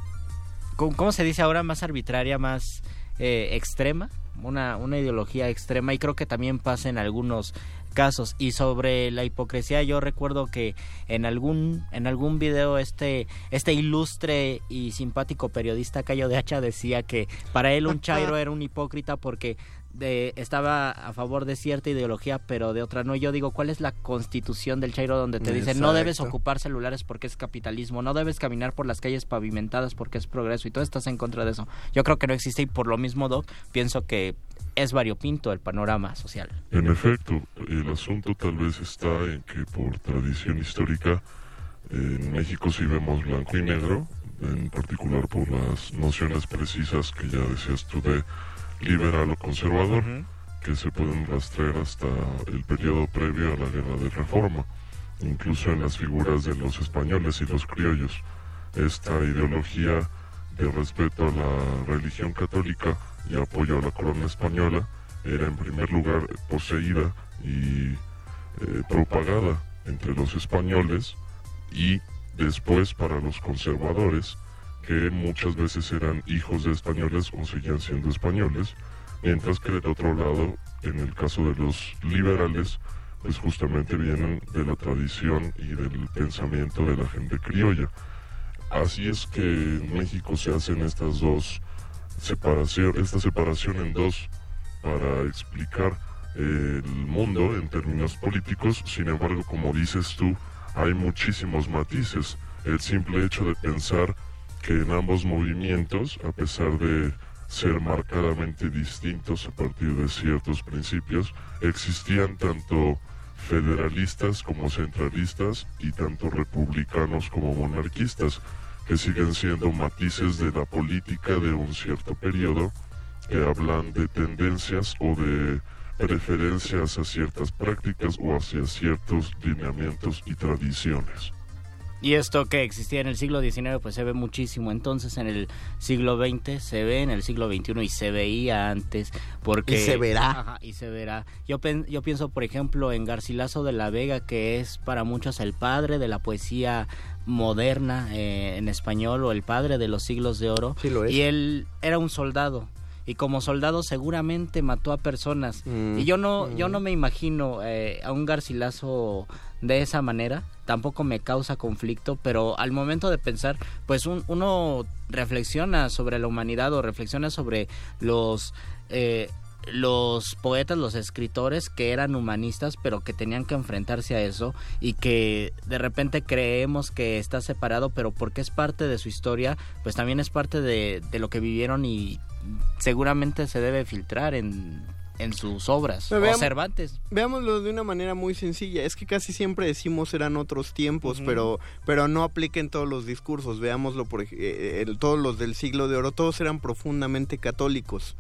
¿cómo, cómo se dice ahora? Más arbitraria, más eh, extrema, una, una ideología extrema y creo que también pasa en algunos casos y sobre la hipocresía yo recuerdo que en algún en algún video este este ilustre y simpático periodista Cayo de Hacha decía que para él un chairo era un hipócrita porque de, estaba a favor de cierta ideología pero de otra no. Yo digo cuál es la constitución del chairo donde te dicen no debes ocupar celulares porque es capitalismo no debes caminar por las calles pavimentadas porque es progreso y tú estás en contra de eso yo creo que no existe y por lo mismo Doc pienso que es variopinto el panorama social. En efecto, el asunto tal vez está en que por tradición histórica en México sí vemos blanco y negro, en particular por las nociones precisas que ya decías tú de liberal o conservador, que se pueden rastrear hasta el periodo previo a la guerra de reforma, incluso en las figuras de los españoles y los criollos. Esta ideología de respeto a la religión católica y apoyo a la corona española era en primer lugar poseída y eh, propagada entre los españoles y después para los conservadores que muchas veces eran hijos de españoles o seguían siendo españoles mientras que del otro lado en el caso de los liberales pues justamente vienen de la tradición y del pensamiento de la gente criolla así es que en México se hacen estas dos separación, esta separación en dos para explicar el mundo en términos políticos. Sin embargo, como dices tú, hay muchísimos matices. El simple hecho de pensar que en ambos movimientos, a pesar de ser marcadamente distintos a partir de ciertos principios, existían tanto federalistas como centralistas y tanto republicanos como monarquistas que siguen siendo matices de la política de un cierto periodo que hablan de tendencias o de preferencias a ciertas prácticas o hacia ciertos lineamientos y tradiciones. Y esto que existía en el siglo XIX pues se ve muchísimo entonces en el siglo XX, se ve en el siglo XXI y se veía antes porque... Y se verá. Ajá, y se verá. Yo, pen- yo pienso por ejemplo en Garcilaso de la Vega que es para muchos el padre de la poesía moderna eh, en español o el padre de los siglos de oro. Sí lo es. Y él era un soldado y como soldado seguramente mató a personas Mm, y yo no yo mm. no me imagino eh, a un Garcilaso de esa manera tampoco me causa conflicto pero al momento de pensar pues un- uno reflexiona sobre la humanidad o reflexiona sobre los eh, los poetas, los escritores que eran humanistas pero que tenían que enfrentarse a eso y que de repente creemos que está separado pero porque es parte de su historia pues también es parte de, de lo que vivieron y seguramente se debe filtrar en, en sus obras o veamos- Cervantes Veámoslo de una manera muy sencilla. Es que casi siempre decimos eran otros tiempos, pero, pero no apliquen todos los discursos. Veámoslo por eh, el- todos los del siglo de oro, todos eran profundamente católicos.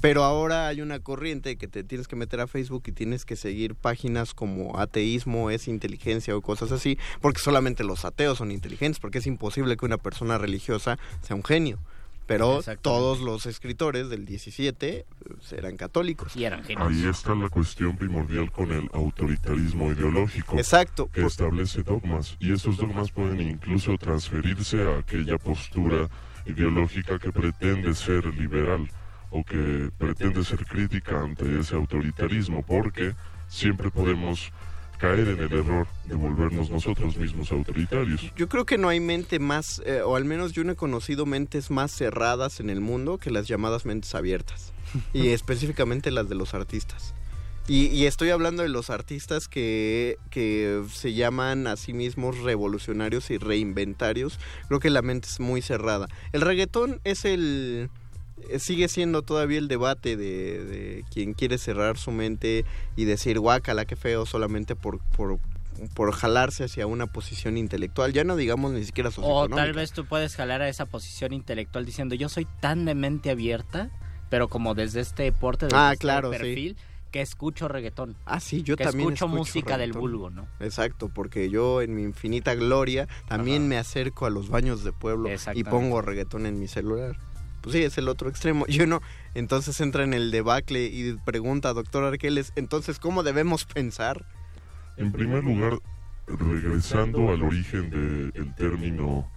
Pero ahora hay una corriente que te tienes que meter a Facebook y tienes que seguir páginas como ateísmo, es inteligencia o cosas así, porque solamente los ateos son inteligentes, porque es imposible que una persona religiosa sea un genio. Pero todos los escritores del 17 pues, eran católicos. y eran Ahí está la cuestión primordial con el autoritarismo ideológico. Exacto. Que establece dogmas. Y esos dogmas pueden incluso transferirse a aquella postura ideológica que pretende ser liberal o que pretende ser crítica ante ese autoritarismo, porque siempre podemos caer en el error de volvernos nosotros mismos autoritarios. Yo creo que no hay mente más, eh, o al menos yo no he conocido mentes más cerradas en el mundo que las llamadas mentes abiertas. y específicamente las de los artistas. Y, y estoy hablando de los artistas que, que se llaman a sí mismos revolucionarios y reinventarios. Creo que la mente es muy cerrada. El reggaetón es el... eh, Sigue siendo todavía el debate de, de quien quiere cerrar su mente y decir, guácala, qué feo, solamente por, por, por jalarse hacia una posición intelectual. Ya no digamos ni siquiera O socioeconómica. tal vez tú puedes jalar a esa posición intelectual diciendo yo soy tan de mente abierta, pero como desde este porte, desde Ah, este claro, sí. perfil, que escucho reggaetón. Ah, sí, yo que también escucho, escucho música del vulgo, ¿no? Exacto, porque yo en mi infinita gloria también me acerco a los baños de pueblo y pongo reggaetón en mi celular. Pues sí, es el otro extremo. Y uno entonces entra en el debacle y pregunta, doctor Arqueles, entonces, ¿cómo debemos pensar? En primer lugar, regresando al origen del término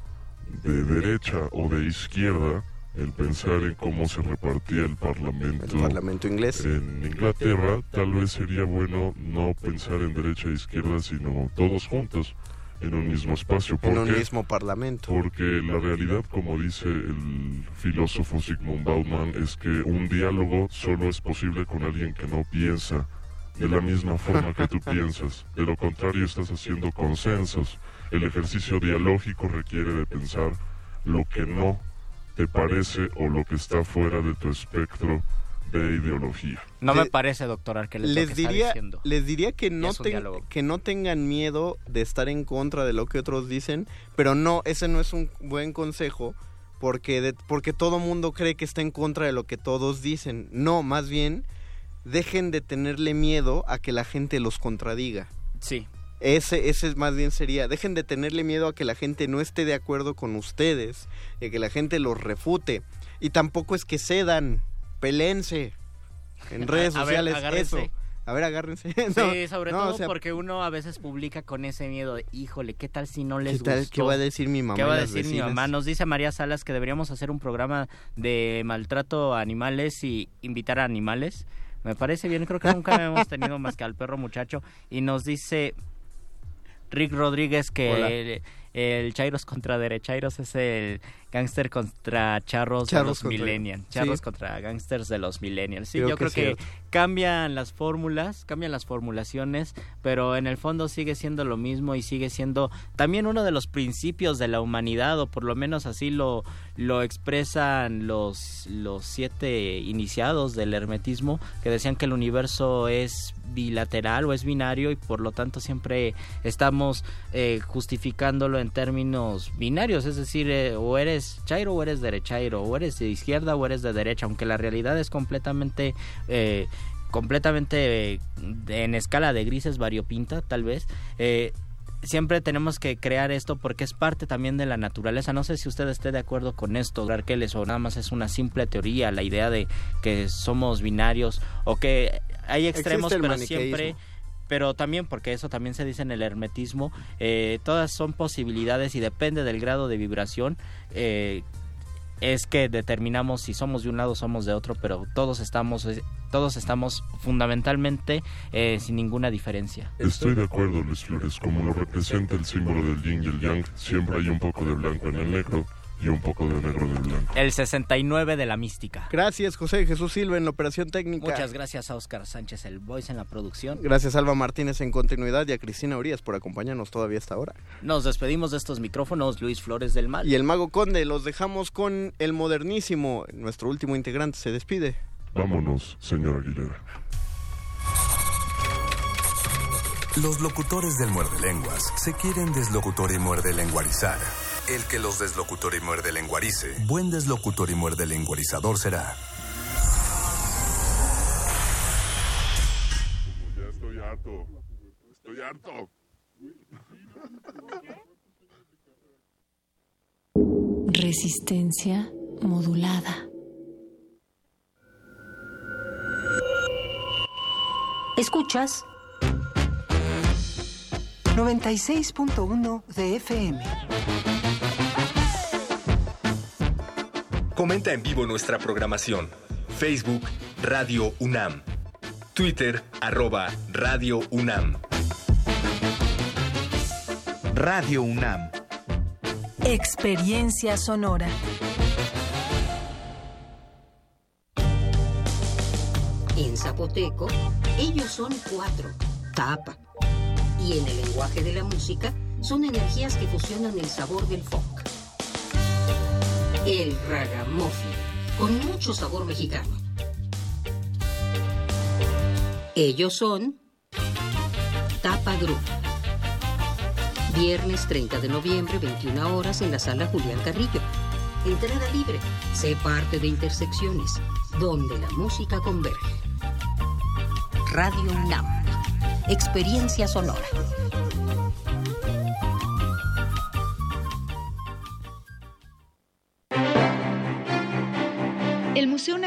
de derecha o de izquierda, el pensar en cómo se repartía el parlamento, El parlamento inglés. en Inglaterra, tal vez sería bueno no pensar en derecha e izquierda, sino todos juntos en un mismo espacio. En ¿Por un qué? mismo parlamento. Porque la realidad, como dice el filósofo Sigmund Bauman, es que un diálogo solo es posible con alguien que no piensa de la misma forma que tú piensas. De lo contrario, estás haciendo consensos. El ejercicio dialógico requiere de pensar lo que no te parece o lo que está fuera de tu espectro de ideología. No me parece, doctor Arqueles, lo Les que está diría, diciendo. les diría que no, ten- que no tengan miedo de estar en contra de lo que otros dicen, pero no, ese no es un buen consejo porque, de- porque todo mundo cree que está en contra de lo que todos dicen. No, más bien, dejen de tenerle miedo a que la gente los contradiga. Sí. Ese, ese más bien sería, dejen de tenerle miedo a que la gente no esté de acuerdo con ustedes, y que la gente los refute. Y tampoco es que cedan, pelense en redes A ver, sociales, agárrense. eso. A ver, agárrense. Sí, sobre no, todo o sea, porque uno a veces publica con ese miedo de, híjole, ¿qué tal si no les ¿Qué tal? gustó? ¿Qué va a decir mi mamá ¿Qué va a decir mi mamá? Nos dice María Salas que deberíamos hacer un programa de maltrato a animales y invitar a animales. Me parece bien, creo que nunca hemos tenido más que al perro muchacho. Y nos dice Rick Rodríguez que el, el Chairos contra Derechairos es el gángster contra charros, de Charros los contra- millennials. Charros sí. contra gángsters de los millennials. Sí, Creo yo que creo que cambian las fórmulas, cambian las formulaciones, pero en el fondo sigue siendo lo mismo y sigue siendo también uno de los principios de la humanidad, o por lo menos así lo, lo expresan los, los siete iniciados del hermetismo, que decían que el universo es bilateral o es binario y por lo tanto siempre estamos eh, justificándolo en términos binarios, es decir, eh, o eres chairo o eres derechairo, o eres de izquierda o eres de derecha, aunque la realidad es completamente... eh, completamente eh, en escala de grises variopinta tal vez eh, siempre tenemos que crear esto porque es parte también de la naturaleza. No sé si usted esté de acuerdo con esto Arqueles o nada más es una simple teoría la idea de que somos binarios o que hay extremos pero siempre pero también porque eso también se dice en el hermetismo eh, todas son posibilidades y depende del grado de vibración eh, es que determinamos si somos de un lado o somos de otro, pero todos estamos, eh, todos estamos fundamentalmente eh, sin ninguna diferencia. Estoy de acuerdo, Luis Flores. Como lo representa el símbolo del yin y el yang, siempre hay un poco de blanco en el negro y un poco de negro en el blanco. El 69 de la mística. Gracias, José Jesús Silva en la operación técnica. Muchas gracias a Oscar Sánchez, el voice en la producción. Gracias, Alba Martínez en continuidad y a Cristina Urias por acompañarnos todavía hasta ahora. Nos despedimos de estos micrófonos, Luis Flores del Mal. Y el Mago Conde, los dejamos con el modernísimo. Nuestro último integrante se despide. Vámonos, señor Aguilera. Los locutores del muerde lenguas se quieren deslocutor y muerde lenguarizar. El que los deslocutor y muerde lenguarice, buen deslocutor y muerde lenguarizador será. Ya estoy harto. Estoy harto. Resistencia modulada. Escuchas 96.1 de FM. Comenta en vivo nuestra programación. Facebook Radio UNAM. Twitter arroba Radio UNAM. Radio UNAM. Experiencia sonora. En zapoteco, Ellos son cuatro. Tapa. Y en el lenguaje de la música, son energías que fusionan el sabor del folk. El ragamuffin, con mucho sabor mexicano. Ellos son Tapa Group. Viernes 30 de noviembre, 21 horas, en la sala Julián Carrillo. Entrada libre. Sé parte de Intersecciones, donde la música converge. Radio UNAM. Experiencia sonora.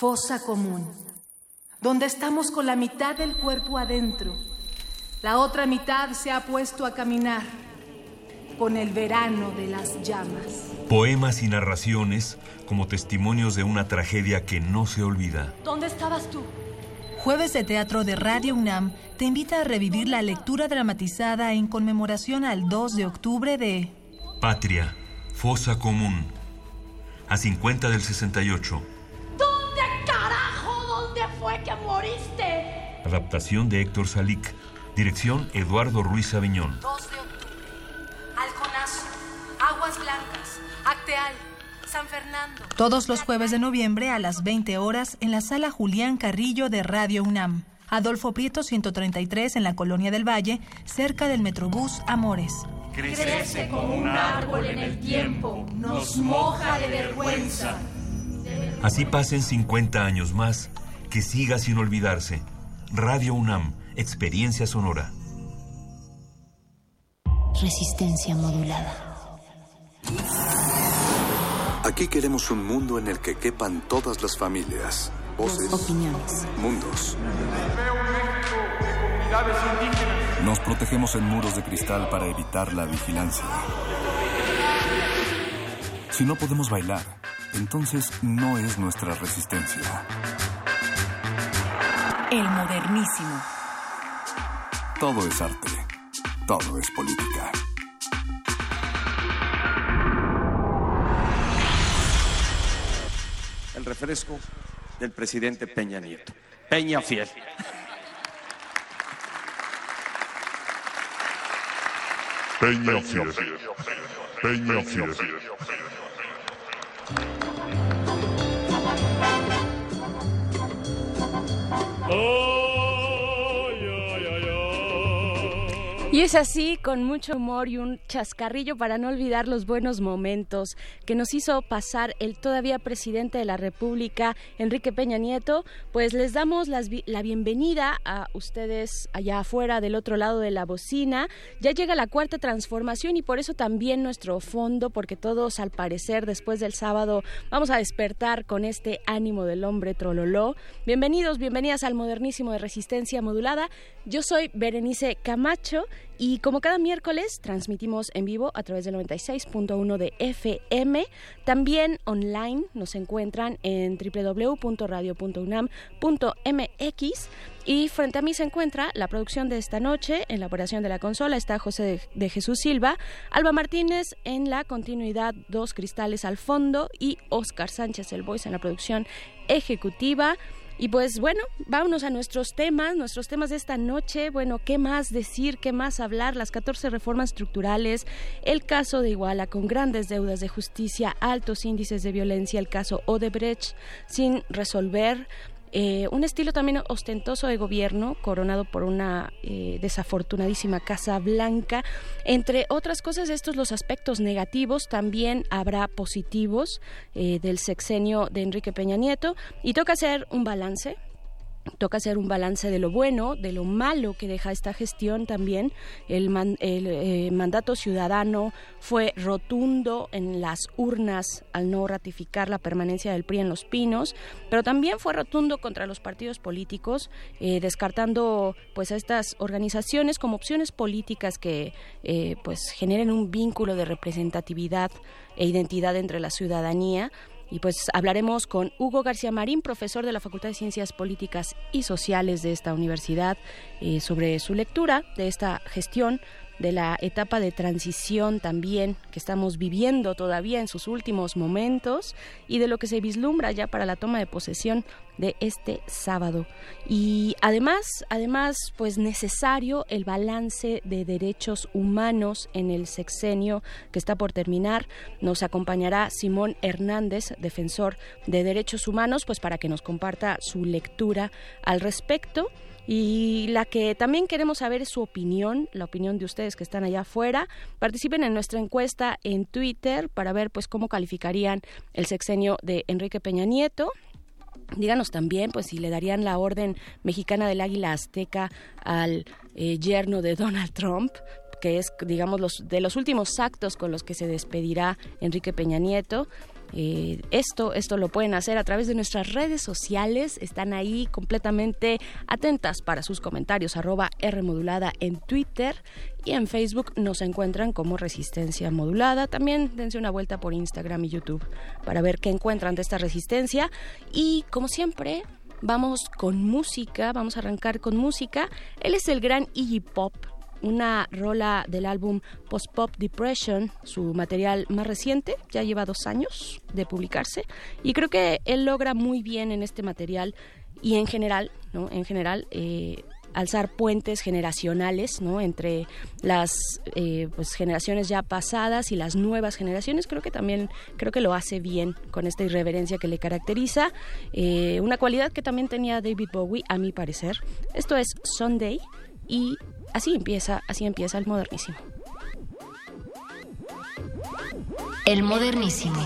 fosa común, donde estamos con la mitad del cuerpo adentro. La otra mitad se ha puesto a caminar con el verano de las llamas. Poemas y narraciones como testimonios de una tragedia que no se olvida. ¿Dónde estabas tú? Jueves de Teatro de Radio UNAM te invita a revivir la lectura dramatizada en conmemoración al 2 de octubre de Patria, fosa común. A 50 del 68. ¿Dónde carajo? ¿Dónde fue que moriste? Adaptación de Héctor Salic. Dirección Eduardo Ruiz Aviñón. 2 de octubre. Alconazo, Aguas Blancas, Acteal, San Fernando. Todos los jueves de noviembre a las 20 horas en la sala Julián Carrillo de Radio UNAM. Adolfo Prieto 133 en la Colonia del Valle, cerca del Metrobús Amores. Crece como un árbol en el tiempo, nos moja de vergüenza. Así pasen 50 años más, que siga sin olvidarse. Radio UNAM, experiencia sonora. Resistencia modulada. Aquí queremos un mundo en el que quepan todas las familias, voces, Opiniones. mundos. Nos protegemos en muros de cristal para evitar la vigilancia. Si no podemos bailar, entonces no es nuestra resistencia. El modernísimo. Todo es arte. Todo es política. el refresco del presidente Peña Nieto. Peña Fiel. Peña Fiel. Peña Fiel. Oh! Y es así, con mucho humor y un chascarrillo para no olvidar los buenos momentos que nos hizo pasar el todavía presidente de la República, Enrique Peña Nieto, pues les damos las la bienvenida a ustedes allá afuera del otro lado de la bocina. Ya llega la cuarta transformación y por eso también nuestro fondo, porque todos al parecer después del sábado vamos a despertar con este ánimo del hombre trololó. Bienvenidos, bienvenidas al modernísimo de resistencia modulada. Yo soy Berenice Camacho y como cada miércoles transmitimos en vivo a través del 96.1 de FM. También online nos encuentran en www.radio.unam.mx. Y frente a mí se encuentra la producción de esta noche. En la operación de la consola está José de, Jesús Silva, Alba Martínez en la continuidad, dos cristales al fondo y Oscar Sánchez, el voice en la producción ejecutiva. Y pues bueno, vámonos a nuestros temas, nuestros temas de esta noche. Bueno, ¿qué más decir? ¿Qué más hablar? Las 14 reformas estructurales, el caso de Iguala con grandes deudas de justicia, altos índices de violencia, el caso Odebrecht sin resolver. Eh, un estilo también ostentoso de gobierno, coronado por una eh, desafortunadísima Casa Blanca. Entre otras cosas, estos los aspectos negativos, también habrá positivos eh, del sexenio de Enrique Peña Nieto. Y toca hacer un balance toca hacer un balance de lo bueno, de lo malo que deja esta gestión también. El, eh, mandato ciudadano fue rotundo en las urnas al no ratificar la permanencia del PRI en Los Pinos, pero también fue rotundo contra los partidos políticos, eh, descartando pues a estas organizaciones como opciones políticas que eh, pues generen un vínculo de representatividad e identidad entre la ciudadanía y pues hablaremos con Hugo García Marín, profesor de la Facultad de Ciencias Políticas y Sociales de esta universidad, eh, sobre su lectura de esta gestión de la etapa de transición también que estamos viviendo todavía en sus últimos momentos y de lo que se vislumbra ya para la toma de posesión de este sábado. Y además, además, pues necesario el balance de derechos humanos en el sexenio que está por terminar. Nos acompañará Simón Hernández, defensor de derechos humanos, pues para que nos comparta su lectura al respecto. Y la que también queremos saber es su opinión, la opinión de ustedes que están allá afuera. Participen en nuestra encuesta en Twitter para ver pues cómo calificarían el sexenio de Enrique Peña Nieto. Díganos también, pues, si le darían la orden mexicana del águila azteca al eh, yerno de Donald Trump, que es, digamos, los, de los últimos actos con los que se despedirá Enrique Peña Nieto. Eh, esto, esto lo pueden hacer a través de nuestras redes sociales. Están ahí completamente atentas para sus comentarios. Arroba R modulada en Twitter y en Facebook nos encuentran como Resistencia Modulada. También dense una vuelta por Instagram y YouTube para ver qué encuentran de esta resistencia. Y como siempre, vamos con música. Vamos a arrancar con música. Él es el gran Iggy Pop una rola del álbum Post Pop Depression, su material más reciente, ya lleva dos años de publicarse, y creo que él logra muy bien en este material y en general, ¿no? En general, eh, alzar puentes generacionales ¿no? entre las eh, pues, generaciones ya pasadas y las nuevas generaciones creo que también creo que lo hace bien con esta irreverencia que le caracteriza eh, una cualidad que también tenía David Bowie a mi parecer esto es Sunday y así empieza, así empieza el modernísimo. El modernísimo.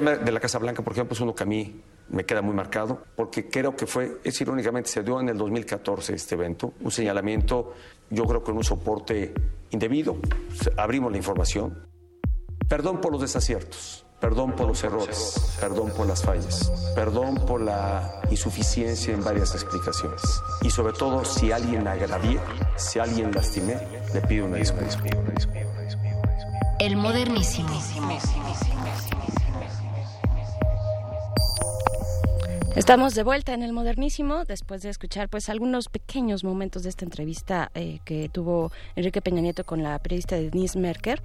Tema de la Casa Blanca, por ejemplo, es uno que a mí me queda muy marcado, porque creo que fue, es irónicamente, se dio en el 2014 este evento, un señalamiento, yo creo que en un soporte indebido. Abrimos la información. Perdón por los desaciertos, perdón por los errores, perdón por las fallas, perdón por la insuficiencia en varias explicaciones. Y sobre todo, si alguien agravié, si alguien lastimé, le pido una disculpa. El modernísimo. Estamos de vuelta en el modernísimo después de escuchar pues algunos pequeños momentos de esta entrevista eh, que tuvo Enrique Peña Nieto con la periodista Denise Merker.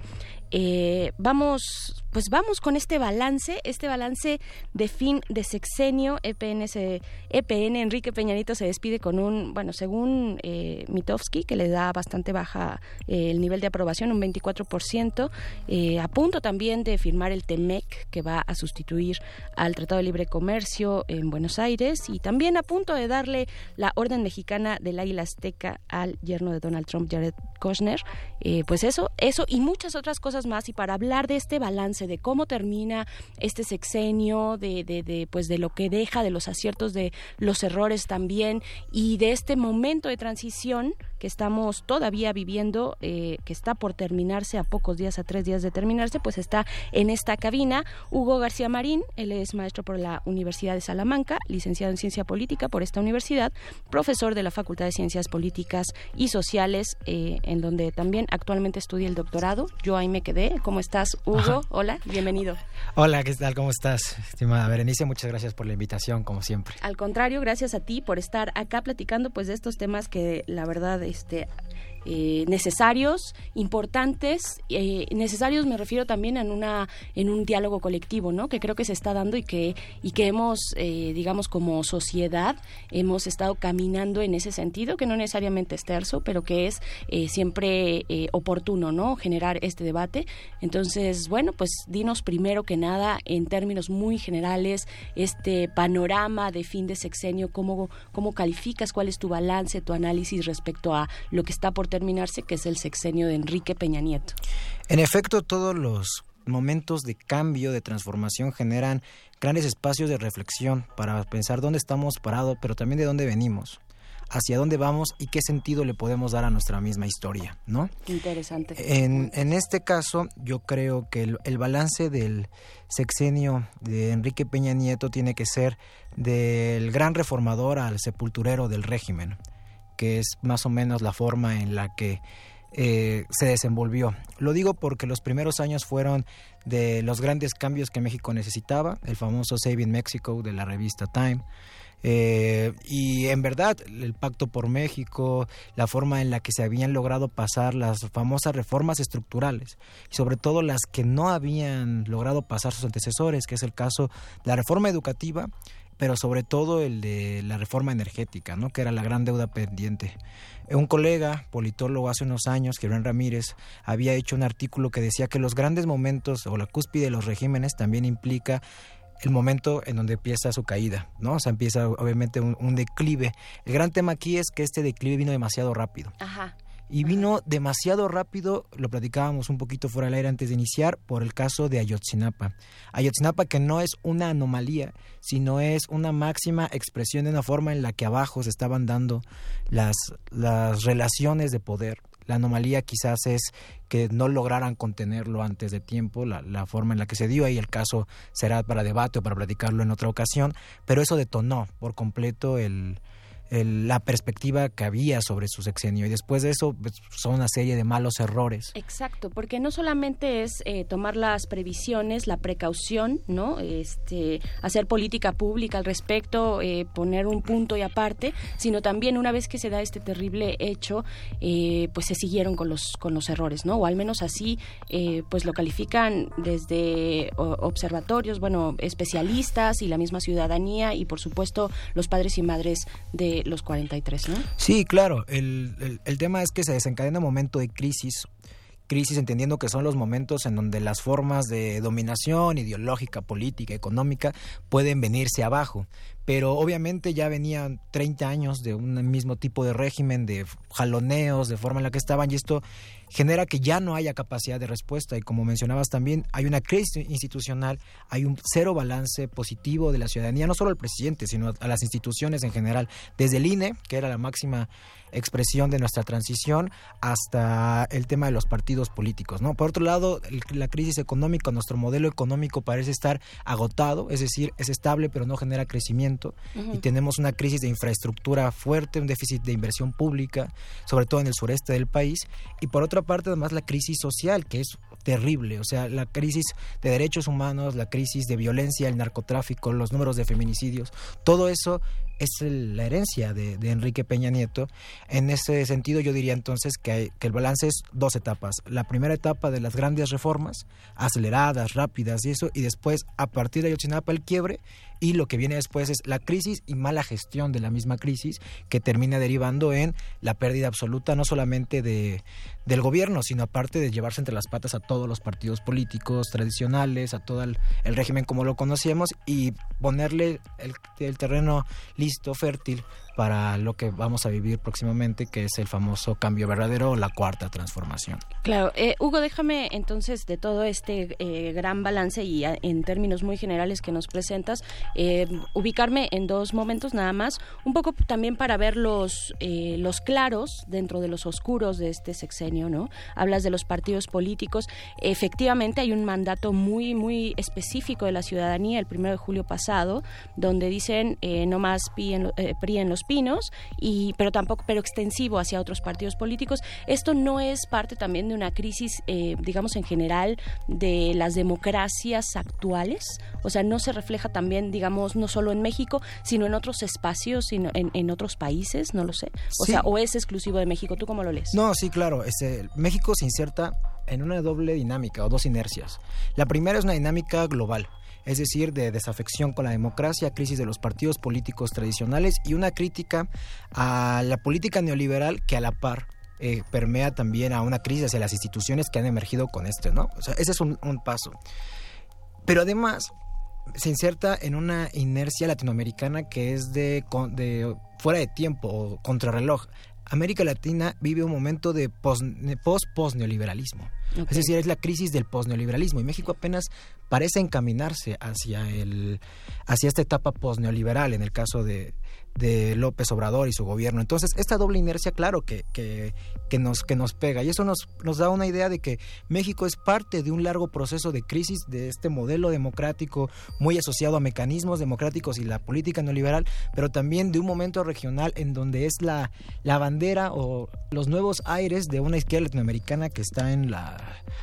Eh, vamos, pues vamos con este balance, este balance de fin de sexenio. EPN, se- EPN Enrique Peña Nieto se despide con un, bueno, según eh, Mitofsky, que le da bastante baja eh, el nivel de aprobación, un 24%, eh, a punto también de firmar el TEMEC, que va a sustituir al Tratado de Libre Comercio en Buenos Aires, y también a punto de darle la Orden Mexicana del Águila Azteca al yerno de Donald Trump, Jared Kushner. Eh, pues eso, eso y muchas otras cosas más. Y para hablar de este balance, de cómo termina este sexenio, de, de, de, pues de lo que deja, de los aciertos, de los errores también, y de este momento de transición que estamos todavía viviendo, eh, que está por terminarse a pocos días, a tres días de terminarse, pues está en esta cabina Hugo García Marín, él es maestro por la Universidad de Salamanca, licenciado en Ciencia Política por esta universidad, profesor de la Facultad de Ciencias Políticas y Sociales, eh, en donde también actualmente estudia el doctorado. Yo ahí me quedé. ¿Cómo estás, Hugo? Hola, bienvenido. Hola, ¿qué tal? ¿Cómo estás, estimada Berenice? Muchas gracias por la invitación, como siempre. Al contrario, gracias a ti por estar acá platicando pues de estos temas que la verdad este eh, necesarios, importantes, eh, necesarios me refiero también en una en un diálogo colectivo, ¿no? Que creo que se está dando y que y que hemos, eh, digamos, como sociedad hemos estado caminando en ese sentido, que no necesariamente es terso, pero que es eh, siempre eh, oportuno, ¿no? Generar este debate. Entonces, bueno, pues dinos primero que nada en términos muy generales este panorama de fin de sexenio, cómo cómo calificas, cuál es tu balance, tu análisis respecto a lo que está por terminarse, que es el sexenio de Enrique Peña Nieto. En efecto, todos los momentos de cambio, de transformación, generan grandes espacios de reflexión para pensar dónde estamos parados, pero también de dónde venimos, hacia dónde vamos y qué sentido le podemos dar a nuestra misma historia, ¿no? Interesante. En, en este caso, yo creo que el, el balance del sexenio de Enrique Peña Nieto tiene que ser del gran reformador al sepulturero del régimen, que es más o menos la forma en la que eh, se desenvolvió. Lo digo porque los primeros años fueron de los grandes cambios que México necesitaba, el famoso Saving Mexico de la revista Time. Eh, y en verdad, el Pacto por México, la forma en la que se habían logrado pasar las famosas reformas estructurales, y sobre todo las que no habían logrado pasar sus antecesores, que es el caso de la reforma educativa, pero sobre todo el de la reforma energética, ¿no? que era la gran deuda pendiente. Un colega, politólogo hace unos años, Germán Ramírez, había hecho un artículo que decía que los grandes momentos o la cúspide de los regímenes también implica el momento en donde empieza su caída, ¿no? O sea, empieza obviamente un, un declive. El gran tema aquí es que este declive vino demasiado rápido. Ajá. Y vino demasiado rápido, lo platicábamos un poquito fuera del aire antes de iniciar, por el caso de Ayotzinapa. Ayotzinapa que no es una anomalía, sino es una máxima expresión de una forma en la que abajo se estaban dando las, las relaciones de poder. La anomalía quizás es que no lograran contenerlo antes de tiempo, la, la forma en la que se dio, y el caso será para debate o para platicarlo en otra ocasión, pero eso detonó por completo el, el- la perspectiva que había sobre su sexenio y después de eso pues, son una serie de malos errores. Exacto, porque no solamente es eh, tomar las previsiones, la precaución, ¿no? Este, hacer política pública al respecto, eh, poner un punto y aparte, sino también una vez que se da este terrible hecho, eh, pues se siguieron con los con los errores, ¿no? O al menos así, eh, pues lo califican desde observatorios, bueno, especialistas y la misma ciudadanía y por supuesto los padres y madres de los 43, ¿no? Sí, claro. El, el- el tema es que se desencadena un momento de crisis. Crisis entendiendo que son los momentos en donde las formas de dominación ideológica, política, económica pueden venirse abajo. Pero obviamente ya venían 30 años de un mismo tipo de régimen, de jaloneos, de forma en la que estaban, y esto genera que ya no haya capacidad de respuesta. Y como mencionabas también, hay una crisis institucional, hay un cero balance positivo de la ciudadanía, no solo al presidente, sino a las instituciones en general, desde el INE, que era la máxima expresión de nuestra transición, hasta el tema de los partidos políticos. ¿no? Por otro lado, el- la crisis económica, nuestro modelo económico parece estar agotado, es decir, es estable pero no genera crecimiento y tenemos una crisis de infraestructura fuerte, un déficit de inversión pública, sobre todo en el sureste del país, y por otra parte además la crisis social, que es terrible, o sea, la crisis de derechos humanos, la crisis de violencia, el narcotráfico, los números de feminicidios, todo eso es la herencia de, Enrique Peña Nieto. En ese sentido yo diría entonces que, el balance es dos etapas. La primera etapa de las grandes reformas, aceleradas, rápidas y eso, y después a partir de Ayotzinapa el quiebre y lo que viene después es la crisis y mala gestión de la misma crisis que termina derivando en la pérdida absoluta no solamente de, del gobierno, sino aparte de llevarse entre las patas a todos los partidos políticos tradicionales, a todo el, régimen como lo conocíamos y ponerle el terreno listo, fértil para lo que vamos a vivir próximamente, que es el famoso cambio verdadero la cuarta transformación. Claro, eh, Hugo, déjame entonces de todo este eh, gran balance y a- en términos muy generales que nos presentas, eh, ubicarme en dos momentos nada más, un poco también para ver los, eh, los claros dentro de los oscuros de este sexenio, ¿no? Hablas de los partidos políticos, efectivamente hay un mandato muy, muy específico de la ciudadanía el primero de julio pasado, donde dicen eh, no más PRI en, eh, PRI en los pinos, y, pero tampoco, pero extensivo hacia otros partidos políticos. Esto no es parte también de una crisis, eh, digamos, en general de las democracias actuales. O sea, no se refleja también, digamos, no solo en México, sino en otros espacios, sino en, en otros países, no lo sé. O Sí. sea, o es exclusivo de México. ¿Tú cómo lo lees? No, sí, claro. Este, México se inserta en una doble dinámica o dos inercias. La primera es una dinámica global, es decir, de desafección con la democracia, crisis de los partidos políticos tradicionales y una crítica a la política neoliberal que a la par eh, permea también a una crisis hacia las instituciones que han emergido con este, ¿no? O sea, ese es un, paso. Pero además se inserta en una inercia latinoamericana que es de, de fuera de tiempo o contrarreloj. América Latina vive un momento de post-post-neoliberalismo. Es decir, es la crisis del post-neoliberalismo y México apenas parece encaminarse hacia, el, hacia esta etapa post-neoliberal en el caso de, de López Obrador y su gobierno. Entonces, esta doble inercia, claro, que, que, que nos, que nos pega. Y eso nos, nos da una idea de que México es parte de un largo proceso de crisis de este modelo democrático muy asociado a mecanismos democráticos y la política neoliberal, pero también de un momento regional en donde es la, la bandera o los nuevos aires de una izquierda latinoamericana que está en la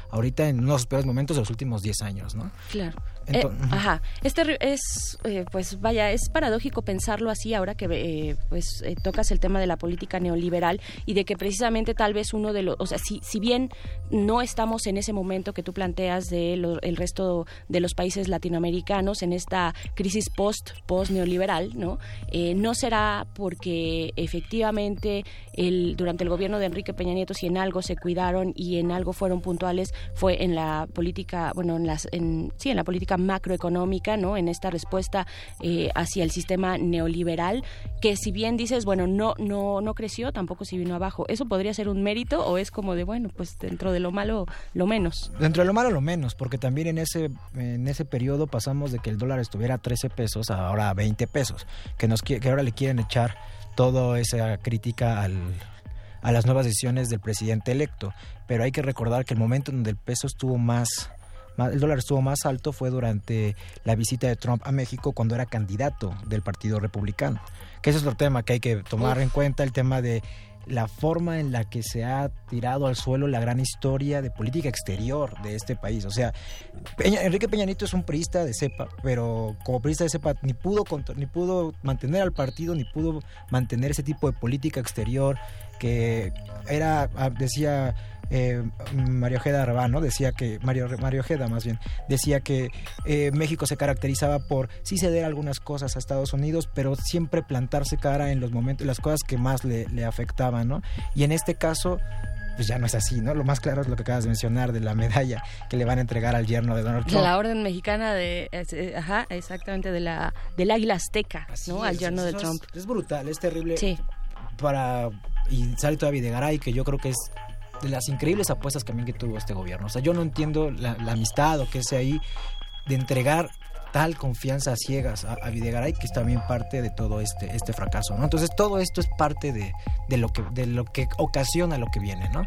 ahorita en uno de los peores momentos de los últimos 10 años, ¿no? Claro. Eh, ajá. Este es, eh, pues vaya, es paradójico pensarlo así ahora que eh, pues eh, tocas el tema de la política neoliberal y de que precisamente tal vez uno de los, o sea, si, si bien no estamos en ese momento que tú planteas de lo- el resto de los países latinoamericanos en esta crisis post post neoliberal, ¿no? Eh, no será porque efectivamente el, durante el gobierno de Enrique Peña Nieto si en algo se cuidaron y en algo fueron puntuales fue en la política, bueno, en las, en, sí, en la política macroeconómica, ¿no? En esta respuesta eh, hacia el sistema neoliberal, que si bien dices, bueno, no, no, no creció, tampoco se vino abajo. ¿Eso podría ser un mérito o es como de, bueno, pues dentro de lo malo, lo menos? Dentro de lo malo lo menos, porque también en ese en ese periodo pasamos de que el dólar estuviera a 13 pesos a ahora a 20 pesos, que ahora le quieren echar toda esa crítica al a las nuevas decisiones del presidente electo, pero hay que recordar que el momento en donde el peso estuvo más el dólar estuvo más alto fue durante la visita de Trump a México cuando era candidato del Partido Republicano. Que ese es otro tema que hay que tomar en cuenta, el tema de la forma en la que se ha tirado al suelo la gran historia de política exterior de este país. O sea, Enrique Peña Nieto es un priista de cepa, pero como priista de cepa ni pudo, ni pudo mantener al partido, ni pudo mantener ese tipo de política exterior que era, ah, decía eh, Mario Ojeda Rabán, ¿no? Decía que, Mario, Mario Ojeda más bien, decía que eh, México se caracterizaba por sí ceder algunas cosas a Estados Unidos, pero siempre plantarse cara en los momentos, las cosas que más le, le afectaban, ¿no? Y en este caso, pues ya no es así, ¿no? Lo más claro es lo que acabas de mencionar de la medalla que le van a entregar al yerno de Donald Trump. De la orden mexicana de, eh, ajá, exactamente, de la, del águila azteca, ¿no? al yerno de Trump. Es, brutal, es terrible. Sí. Para, y sale todavía Videgaray, que yo creo que es de las increíbles apuestas también que tuvo este gobierno. O sea, yo no entiendo la, amistad o qué sea ahí de entregar tal confianza a ciegas a, Videgaray que es también parte de todo este este fracaso ¿no? entonces todo esto es parte de, de, lo que de lo que ocasiona lo que viene ¿no?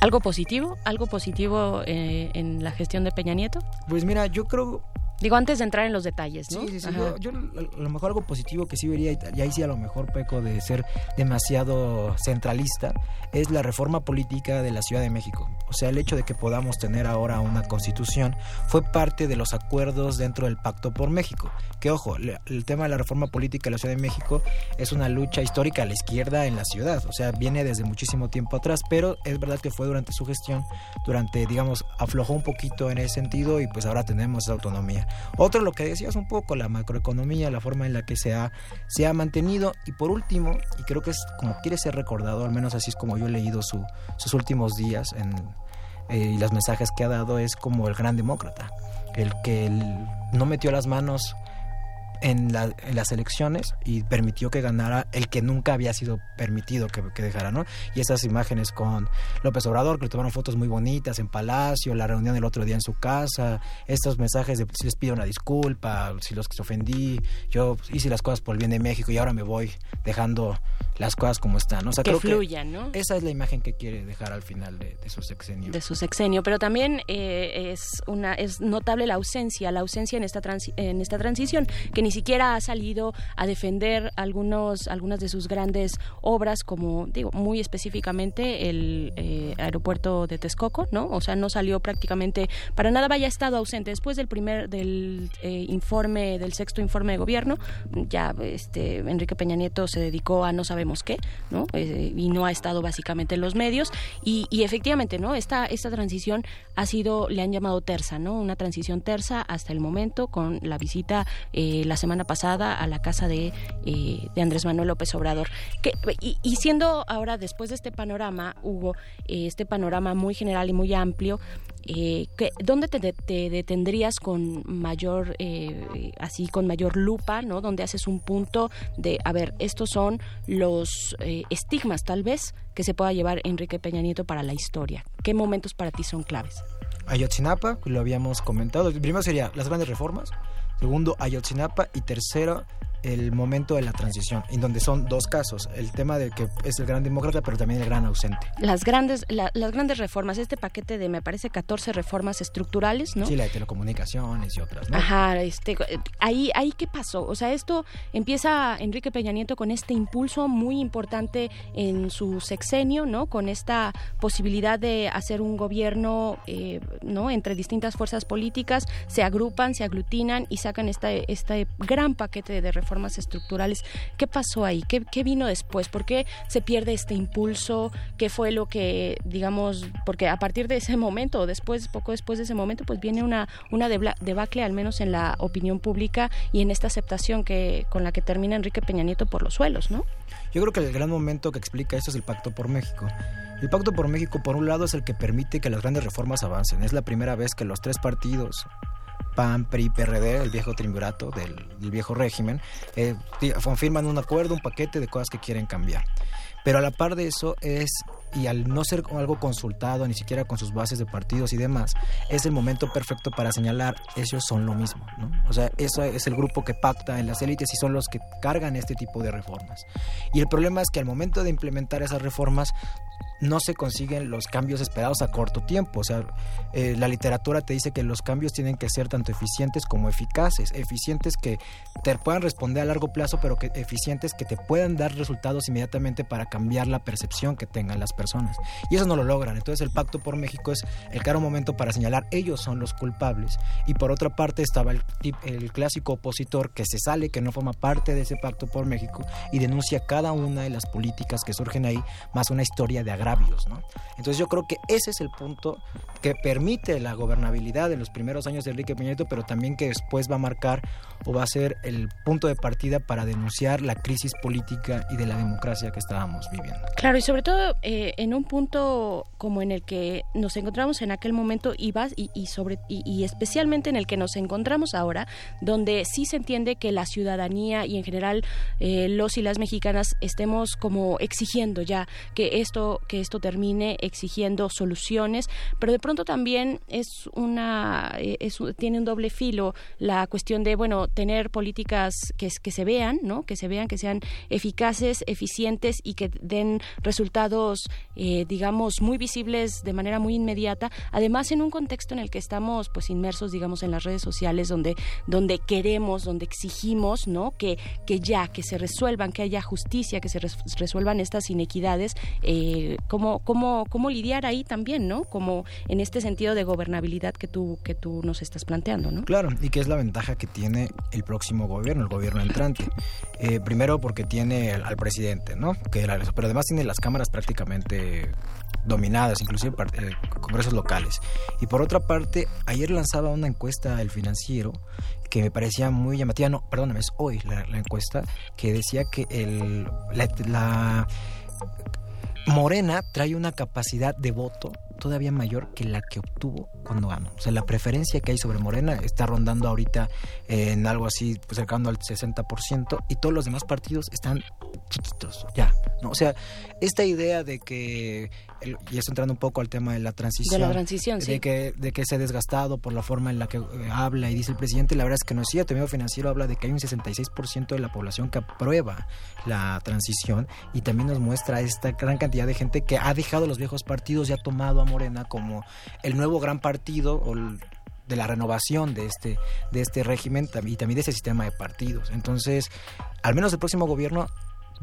algo positivo algo positivo eh, en la gestión de Peña Nieto pues mira yo creo Digo, antes de entrar en los detalles, ¿no? Sí, sí, sí. Yo, a lo mejor algo positivo que sí vería, y ahí sí a lo mejor peco de ser demasiado centralista, es la reforma política de la Ciudad de México. O sea, el hecho de que podamos tener ahora una constitución fue parte de los acuerdos dentro del Pacto por México. Que ojo, el tema de la reforma política de la Ciudad de México es una lucha histórica a la izquierda en la ciudad. O sea, viene desde muchísimo tiempo atrás, pero es verdad que fue durante su gestión, durante, digamos, aflojó un poquito en ese sentido y pues ahora tenemos esa autonomía. Otro, lo que decías un poco, la macroeconomía, la forma en la que se ha, se ha mantenido. Y por último, y creo que es como quiere ser recordado, al menos así es como yo he leído su, sus últimos días eh, y los mensajes que ha dado, es como el gran demócrata, el que no metió las manos en, las elecciones y permitió que ganara el que nunca había sido permitido que, dejara, ¿no? Y esas imágenes con López Obrador, que le tomaron fotos muy bonitas en Palacio, la reunión del otro día en su casa, estos mensajes de si les pido una disculpa, si los que se ofendí, yo hice las cosas por el bien de México y ahora me voy dejando las cosas como están, ¿no? O sea, que fluyan, ¿no? Esa es la imagen que quiere dejar al final de, su sexenio. De su sexenio, pero también eh, es una es notable la ausencia, la ausencia en esta en esta transición que ni siquiera ha salido a defender algunos, algunas de sus grandes obras, como digo, muy específicamente el eh, aeropuerto de Texcoco, ¿no? O sea, no salió prácticamente para nada, vaya estado ausente. Después del primer, del eh, informe, del sexto informe de gobierno, ya este Enrique Peña Nieto se dedicó a no sabemos qué, ¿no? Eh, y no ha estado básicamente en los medios. Y, efectivamente, ¿no? Esta, esta transición ha sido, le han llamado tersa, ¿no? Una transición tersa hasta el momento con la visita la semana pasada a la casa de, eh, de Andrés Manuel López Obrador. Que, y, siendo ahora, después de este panorama, Hugo, eh, este panorama muy general y muy amplio, eh, ¿dónde te, detendrías con mayor, eh, así con mayor lupa, ¿no? Donde haces un punto de, a ver, estos son los estigmas, tal vez, que se pueda llevar Enrique Peña Nieto para la historia. ¿Qué momentos para ti son claves? Ayotzinapa, lo habíamos comentado. Primero sería las grandes reformas, segundo Ayotzinapa. Y tercero el momento de la transición, en donde son dos casos, el tema de que es el gran demócrata, pero también el gran ausente. Las grandes, las grandes reformas, este paquete de, me parece, 14 reformas estructurales, ¿no? Sí, la de telecomunicaciones y otras, ¿no? Ajá, este, ahí, ahí qué pasó, o sea, esto empieza Enrique Peña Nieto con este impulso muy importante en su sexenio, ¿no? Con esta posibilidad de hacer un gobierno, eh, ¿no? Entre distintas fuerzas políticas, se agrupan, se aglutinan y sacan este, este gran paquete de reformas reformas estructurales. ¿Qué pasó ahí? ¿Qué, ¿Qué, vino después? ¿Por qué se pierde este impulso? ¿Qué fue lo que, digamos, porque a partir de ese momento, después, poco después de ese momento, pues viene una, una debacle, al menos en la opinión pública y en esta aceptación que con la que termina Enrique Peña Nieto por los suelos, ¿no? Yo creo que el gran momento que explica esto es el Pacto por México. El Pacto por México, por un lado, es el que permite que las grandes reformas avancen. Es la primera vez que los tres partidos PAN, PRI, PRD, el viejo triunvirato del, viejo régimen, eh, un acuerdo, un paquete de cosas que quieren cambiar. Pero a la par de eso es, y al no ser algo consultado, ni siquiera con sus bases de partidos y demás, es el momento perfecto para señalar, ellos son lo mismo. ¿no? O sea, eso es el grupo que pacta en las élites y son los que cargan este tipo de reformas. Y el problema es que al momento de implementar esas reformas, no se consiguen los cambios esperados a corto tiempo. O sea, eh, la literatura te dice que los cambios tienen que ser tanto eficientes como eficaces. Eficientes que te puedan responder a largo plazo, pero que eficientes que te puedan dar resultados inmediatamente para cambiar la percepción que tengan las personas. Y eso no lo logran. Entonces el Pacto por México es el claro momento para señalar ellos son los culpables. Y por otra parte estaba el, clásico opositor que se sale, que no forma parte de ese Pacto por México y denuncia cada una de las políticas que surgen ahí, más una historia de entonces yo creo que ese es el punto que permite la gobernabilidad en los primeros años de Enrique Peña pero también que después va a marcar o va a ser el punto de partida para denunciar la crisis política y de la democracia que estábamos viviendo. Claro, y sobre todo eh, en un punto como en el que nos encontramos en aquel momento y, y, sobre, y, especialmente en el que nos encontramos ahora, donde sí se entiende que la ciudadanía y en general eh, los y las mexicanas estemos como exigiendo ya que esto, que esto termine, exigiendo soluciones, pero de pronto también es una, eh, tiene un doble filo la cuestión de, bueno, tener políticas que, que se vean, ¿no? Que se vean, que sean eficaces, eficientes y que den resultados, eh, digamos, muy visibles de manera muy inmediata. Además, en un contexto en el que estamos, pues, inmersos, digamos, en las redes sociales, donde, donde queremos, donde exigimos, ¿no? Que, que ya, que se resuelvan, que haya justicia, que se resuelvan estas inequidades, eh, cómo, cómo, cómo lidiar ahí también, ¿no? Como en este sentido de gobernabilidad que tú, que tú nos estás planteando, ¿no? Claro, y que es la ventaja que tiene el próximo gobierno, el gobierno entrante. Eh, primero porque tiene al, presidente, ¿no? Que pero además tiene las cámaras prácticamente dominadas, inclusive eh, congresos locales. Y por otra parte, ayer lanzaba una encuesta el financiero que me parecía muy llamativa, no, perdóname, es hoy la, encuesta, que decía que el, la Morena trae una capacidad de voto todavía mayor que la que obtuvo cuando ganó. O sea, la preferencia que hay sobre Morena está rondando ahorita en algo así, pues cercano al 60%, y todos los demás partidos están chiquitos, ya. ¿no? O sea, esta idea de que, y eso entrando un poco al tema de la transición, de la transición, de que, de que se ha desgastado por la forma en la que eh, habla y dice el presidente, la verdad es que no es cierto. El medio financiero habla de que hay un 66% de la población que aprueba la transición y también nos muestra esta gran cantidad de gente que ha dejado los viejos partidos y ha tomado a Morena como el nuevo gran partido o de la renovación de este, de este régimen y también de ese sistema de partidos. Entonces, al menos el próximo gobierno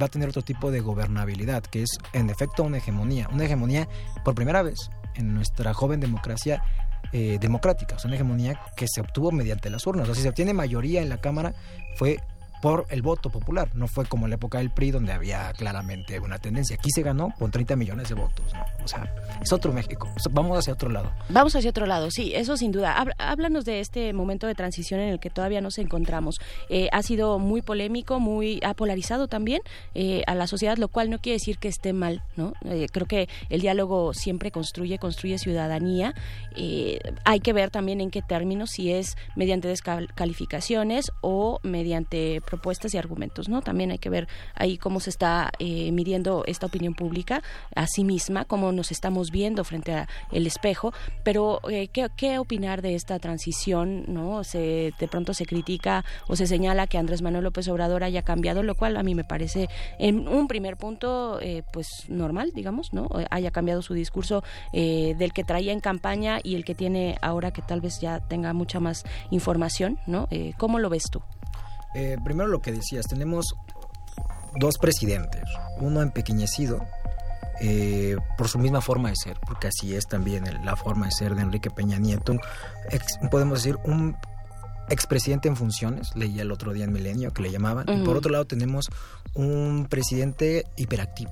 va a tener otro tipo de gobernabilidad, que es en efecto una hegemonía, una hegemonía por primera vez en nuestra joven democracia eh, democrática, o una hegemonía que se obtuvo mediante las urnas. O sea, si se obtiene mayoría en la Cámara, fue por el voto popular. No fue como en la época del PRI donde había claramente una tendencia. Aquí se ganó con 30 millones de votos. O sea, es otro México. Vamos hacia otro lado. Vamos hacia otro lado, sí, eso sin duda. Háblanos de este momento de transición en el que todavía nos encontramos. Eh, ha sido muy polémico, muy ha polarizado también eh, a la sociedad, lo cual no quiere decir que esté mal, ¿no? Eh, creo que el diálogo siempre construye, construye ciudadanía. hay que ver también en qué términos, si es mediante descalificaciones o mediante propuestas y argumentos, ¿no? También hay que ver ahí cómo se está eh, midiendo esta opinión pública a sí misma, cómo nos estamos viendo frente al espejo, pero eh, ¿qué, opinar de esta transición, ¿no? Se, de pronto se critica o se señala que Andrés Manuel López Obrador haya cambiado, lo cual a mí me parece en un primer punto, eh, pues normal, digamos, ¿no? Haya cambiado su discurso del que traía en campaña y el que tiene ahora que tal vez ya tenga mucha más información, ¿no? ¿Cómo lo ves tú? Eh, primero lo que decías, tenemos dos presidentes, uno empequeñecido eh, por su misma forma de ser, porque así es también la forma de ser de Enrique Peña Nieto, podemos decir un expresidente en funciones, leía el otro día en Milenio que le llamaban, y por otro lado tenemos un presidente hiperactivo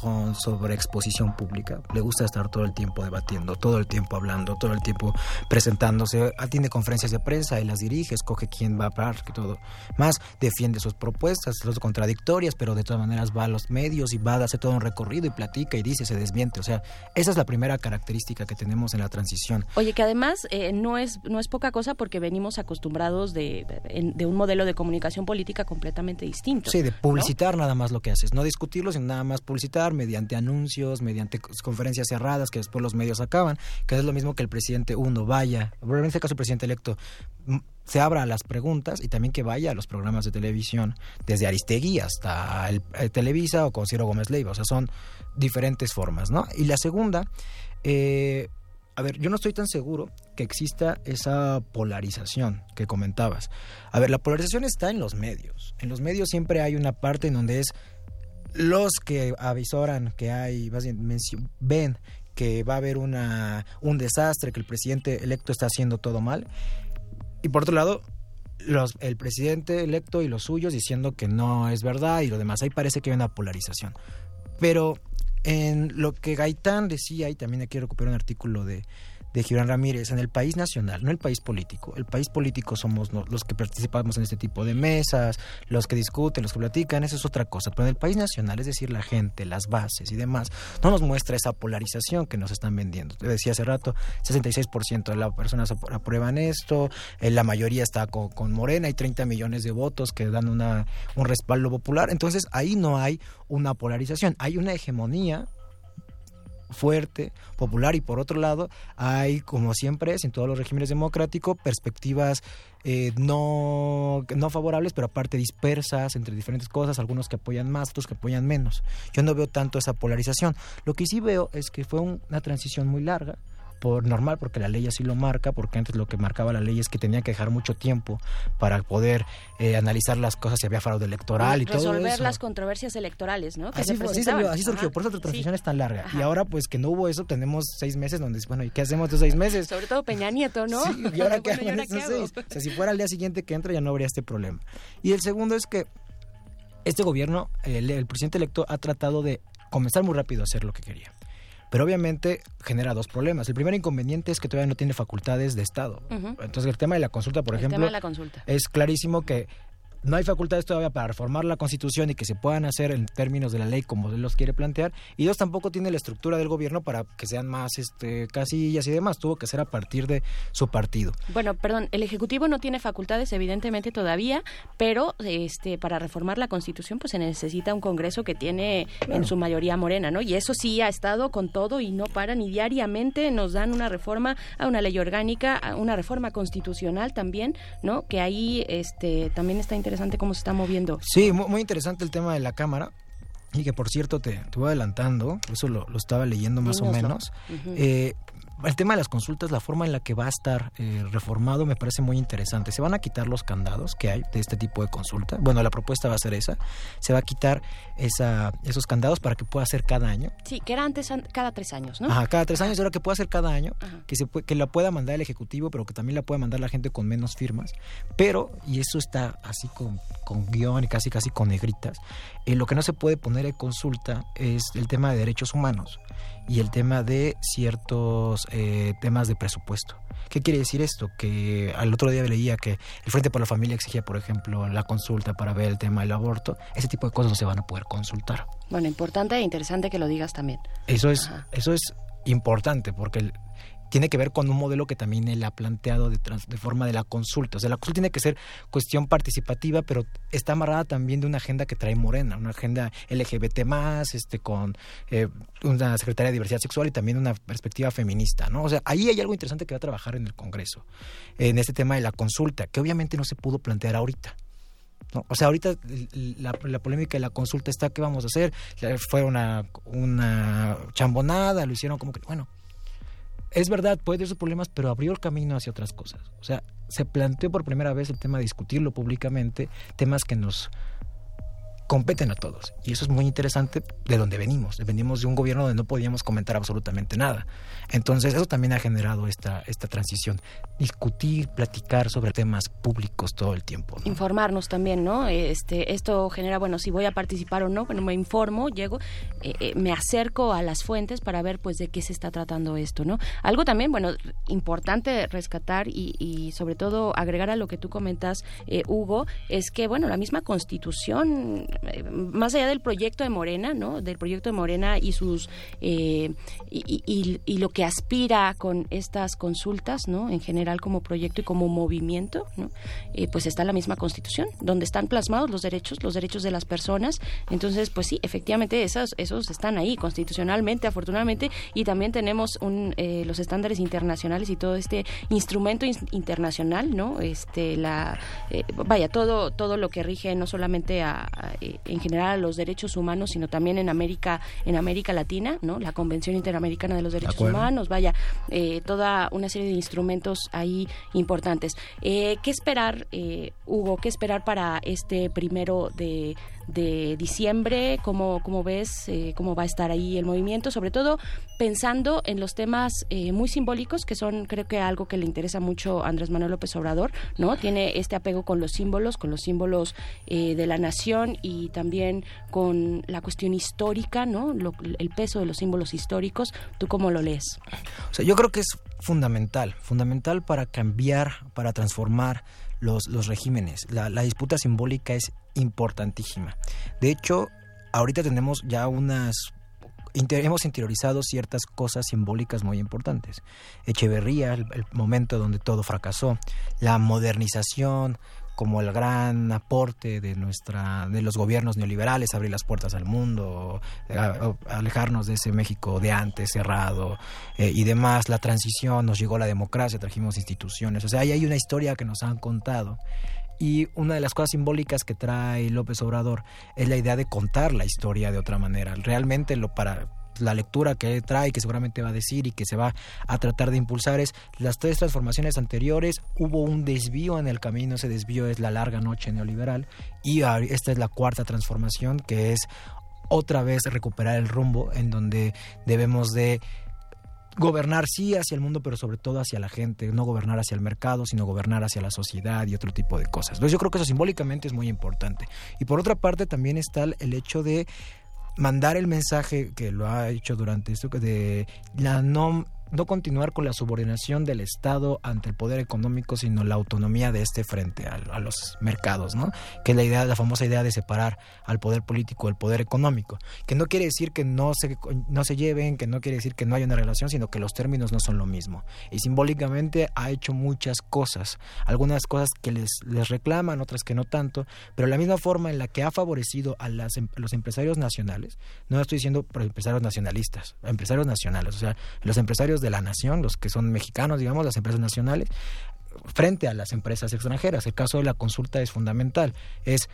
con sobreexposición pública. Le gusta estar todo el tiempo debatiendo, todo el tiempo hablando, todo el tiempo presentándose. Atiende conferencias de prensa y las dirige, escoge quién va a hablar, que todo. Más defiende sus propuestas, son contradictorias, pero de todas maneras va a los medios y va a hacer todo un recorrido y platica y dice, se desmiente. O sea, esa es la primera característica que tenemos en la transición. Oye, que además eh, no, es, no es poca cosa porque venimos acostumbrados de, de, un modelo de comunicación política completamente distinto. Sí, de publicitar nada más lo que haces, no discutirlo, sino nada más publicitar mediante anuncios, mediante conferencias cerradas que después los medios acaban, que es lo mismo que el presidente uno vaya, en este caso el presidente electo, se abra a las preguntas y también que vaya a los programas de televisión, desde Aristegui hasta el, Televisa o con Ciro Gómez Leiva, o sea, son diferentes formas, ¿no? Y la segunda, eh, a ver, yo no estoy tan seguro que exista esa polarización que comentabas. A ver, la polarización está en los medios. En los medios siempre hay una parte en donde es los que avisoran que hay, ven que va a haber una, un desastre, que el presidente electo está haciendo todo mal. Y por otro lado, los, el presidente electo y los suyos diciendo que no es verdad y lo demás. Ahí parece que hay una polarización. Pero en lo que Gaitán decía, y también aquí recuperar un artículo de, de Gibran Ramírez en el país nacional, no el país político. El país político somos los que participamos en este tipo de mesas, los que discuten, los que platican, eso es otra cosa. Pero en el país nacional, es decir, la gente, las bases y demás, no nos muestra esa polarización que nos están vendiendo. Te decía hace rato, 66% de las personas aprueban esto, eh, la mayoría está con, con Morena, hay 30 millones de votos que dan una, un respaldo popular. Entonces ahí no hay una polarización, hay una hegemonía fuerte, popular y por otro lado hay, como siempre es en todos los regímenes democráticos, perspectivas eh, no, no favorables, pero aparte dispersas entre diferentes cosas, algunos que apoyan más, otros que apoyan menos. Yo no veo tanto esa polarización. Lo que sí veo es que fue una transición muy larga, por normal, porque la ley así lo marca, porque antes lo que marcaba la ley es que tenía que dejar mucho tiempo para poder eh, analizar las cosas si había fraude electoral y, todo eso. Resolver las controversias electorales, ¿no? así, así, surgió, por eso la transición es tan larga. Y ahora, pues que no hubo eso, tenemos seis meses donde, bueno, ¿y qué hacemos estos seis meses? Sobre todo Peña Nieto, ¿no? Sí, ¿y ahora qué bueno, seis? O sea, si fuera el día siguiente que entra ya no habría este problema. Y el segundo es que este gobierno, el presidente electo, ha tratado de comenzar muy rápido a hacer lo que quería pero obviamente genera dos problemas. El primer inconveniente es que todavía no tiene facultades de Estado. Entonces el tema de la consulta, por ejemplo, es clarísimo que no hay facultades todavía para reformar la Constitución y que se puedan hacer en términos de la ley como él los quiere plantear. Y dos, tampoco tiene la estructura del gobierno para que sean más este, casillas y demás. Tuvo que ser a partir de su partido. Bueno, perdón, el Ejecutivo no tiene facultades evidentemente todavía, pero este, para reformar la Constitución pues se necesita un Congreso que tiene en su mayoría morena, ¿no? Y eso sí ha estado con todo y no paran y diariamente nos dan una reforma a una ley orgánica, a una reforma constitucional también, ¿no? Que ahí este, también está interesante interesante cómo se está moviendo. Sí, muy, interesante el tema de la cámara. Y que por cierto te, te voy adelantando, eso lo, estaba leyendo más o menos el tema de las consultas, la forma en la que va a estar eh, reformado me parece muy interesante. Se van a quitar los candados que hay de este tipo de consulta. Bueno, la propuesta va a ser esa. Se va a quitar esa, esos candados para que pueda ser cada año. Sí, que era antes cada tres años, ¿no? Ajá, cada tres años, ahora que pueda ser cada año, que, se que la pueda mandar el Ejecutivo, pero que también la pueda mandar la gente con menos firmas. Pero, y eso está así con, con guion y casi casi con negritas, eh, lo que no se puede poner en consulta es el tema de derechos humanos y el tema de ciertos eh, temas de presupuesto. ¿Qué quiere decir esto? Que al otro día leía que el Frente por la Familia exigía, por ejemplo, la consulta para ver el tema del aborto. Ese tipo de cosas no se van a poder consultar. Bueno, importante e interesante que lo digas también. Eso es, eso es importante porque tiene que ver con un modelo que también él ha planteado de, de, forma de la consulta. O sea, la consulta tiene que ser cuestión participativa, pero está amarrada también de una agenda que trae Morena, una agenda LGBT más, este, con eh, una secretaria de diversidad sexual y también una perspectiva feminista, ¿no? O sea, ahí hay algo interesante que va a trabajar en el Congreso, en este tema de la consulta, que obviamente no se pudo plantear ahorita. O sea, ahorita la, la, polémica de la consulta está, ¿qué vamos a hacer? Fue una, una chambonada, lo hicieron como que, bueno, es verdad, puede tener sus problemas, pero abrió el camino hacia otras cosas. O sea, se planteó por primera vez el tema de discutirlo públicamente, temas que nos competen a todos. Y eso es muy interesante de donde venimos. Venimos de un gobierno donde no podíamos comentar absolutamente nada. Entonces, eso también ha generado esta, esta transición. Discutir, platicar sobre temas públicos todo el tiempo. Informarnos también, ¿no? Este, esto genera, bueno, si voy a participar o no, bueno, me informo, llego, eh, eh, me acerco a las fuentes para ver, pues, de qué se está tratando esto, ¿no? Algo también, bueno, importante rescatar y, y sobre todo agregar a lo que tú comentas, eh, Hugo, es que, bueno, la misma constitución más allá del proyecto de Morena, ¿no? Del proyecto de Morena y sus eh, y, y- lo que aspira con estas consultas, ¿no? En general como proyecto y como movimiento, ¿no? Eh, pues está la misma Constitución, donde están plasmados los derechos, los derechos de las personas. Entonces, pues sí, efectivamente, esos, esos están ahí constitucionalmente, afortunadamente, y también tenemos un, eh, los estándares internacionales y todo este instrumento ins- internacional, ¿no? Este, la, eh, vaya, todo, todo lo que rige no solamente a, en general a los derechos humanos, sino también en América, en América Latina, ¿no? La Convención Interamericana de los Derechos. Humanos, vaya, eh, toda una serie de instrumentos ahí importantes. Eh, ¿Qué esperar, eh, Hugo? ¿Qué esperar para este primero de, de diciembre? ¿Cómo, cómo ves eh, cómo va a estar ahí el movimiento? Sobre todo pensando en los temas eh, muy simbólicos, que son creo que algo que le interesa mucho a Andrés Manuel López Obrador, ¿no? Tiene este apego con los símbolos, con los símbolos eh, de la nación y también con la cuestión histórica, ¿no? El peso de los símbolos históricos. ¿Tú cómo lo lees? O sea, yo creo que es fundamental, fundamental para cambiar, para transformar los, los regímenes. La, la disputa simbólica es importantísima. De hecho, ahorita tenemos ya unas... inter- hemos interiorizado ciertas cosas simbólicas muy importantes. Echeverría, el, el momento donde todo fracasó, la modernización como el gran aporte de nuestra de los gobiernos neoliberales abrir las puertas al mundo a- alejarnos de ese México de antes cerrado eh, y demás. La transición nos llegó la democracia trajimos instituciones. O sea ahí hay una historia que nos han contado. Y una de las cosas simbólicas que trae López Obrador es la idea de contar la historia de otra manera. Realmente lo para la lectura que trae, que seguramente va a decir y que se va a tratar de impulsar es las tres transformaciones anteriores, hubo un desvío en el camino, ese desvío es la larga noche neoliberal y esta es la cuarta transformación que es otra vez recuperar el rumbo en donde debemos de gobernar sí hacia el mundo, pero sobre todo hacia la gente, no gobernar hacia el mercado, sino gobernar hacia la sociedad y otro tipo de cosas. Entonces yo creo que eso simbólicamente es muy importante. Y por otra parte también está el hecho de mandar el mensaje que lo ha hecho durante esto de la no no continuar con la subordinación del Estado ante el poder económico, sino la autonomía de este frente a, los mercados, ¿no? Que es la idea, la famosa idea de separar al poder político del poder económico, que no quiere decir que no se no se lleven, que no quiere decir que no haya una relación, sino que los términos no son lo mismo. Y simbólicamente ha hecho muchas cosas, algunas cosas que les les reclaman, otras que no tanto, pero la misma forma en la que ha favorecido a las, em- los empresarios nacionales, no estoy diciendo empresarios nacionalistas, empresarios nacionales, o sea, los empresarios de la nación, los que son mexicanos, digamos, las empresas nacionales, frente a las empresas extranjeras. El caso de la consulta es fundamental. Es,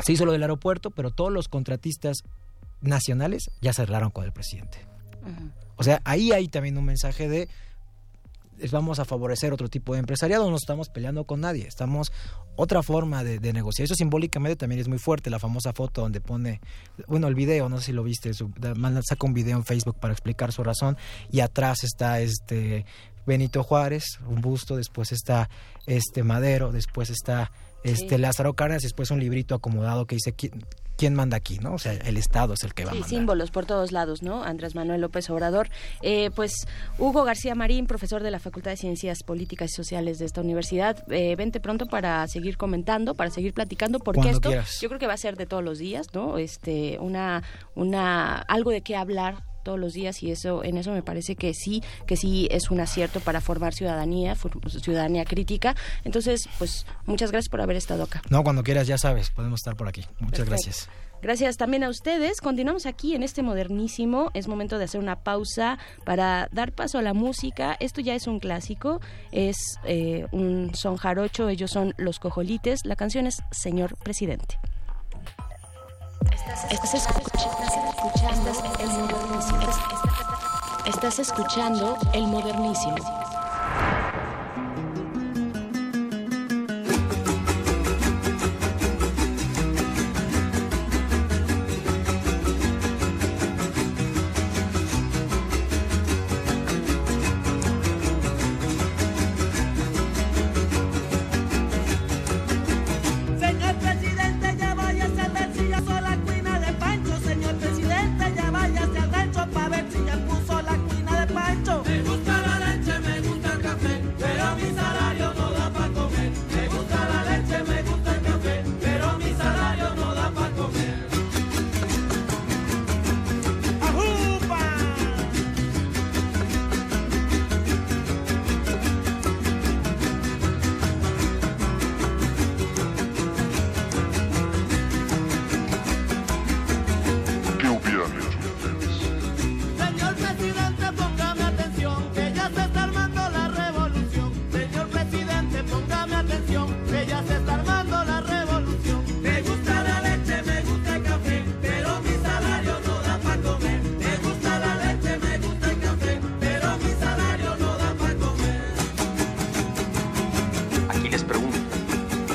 se hizo lo del aeropuerto, pero todos los contratistas nacionales ya cerraron con el presidente. O sea, ahí hay también un mensaje de vamos a favorecer otro tipo de empresariado, no estamos peleando con nadie, estamos otra forma de, de negociar. Eso simbólicamente también es muy fuerte, la famosa foto donde pone, bueno, el video, no sé si lo viste, su, saca un video en Facebook para explicar su razón y atrás está este Benito Juárez, un busto, después está este Madero, después está este Sí. Lázaro Cárdenas, después un librito acomodado que dice quién, manda aquí, ¿no? O sea, el Estado es el que va a Sí, mandar. símbolos por todos lados, ¿no? Andrés Manuel López Obrador. Eh, pues Hugo García Marín, profesor de la Facultad de Ciencias Políticas y Sociales de esta universidad, eh, vente pronto para seguir comentando, para seguir platicando, porque Cuando esto quieras. yo creo que va a ser de todos los días, ¿no? Este, una, una, algo de qué hablar todos los días y eso en eso me parece que sí que sí es un acierto para formar ciudadanía ciudadanía crítica entonces pues muchas gracias por haber estado acá No, cuando quieras, ya sabes, podemos estar por aquí. Muchas Perfecto. gracias. Gracias también a ustedes. Continuamos aquí en este modernísimo. Es momento de hacer una pausa para dar paso a la música. Esto ya es un clásico. Es eh, un son jarocho. Ellos son los cojolites. La canción es Señor Presidente. Estás escuchando el modernísimo.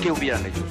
¿Qué hubieran hecho ustedes?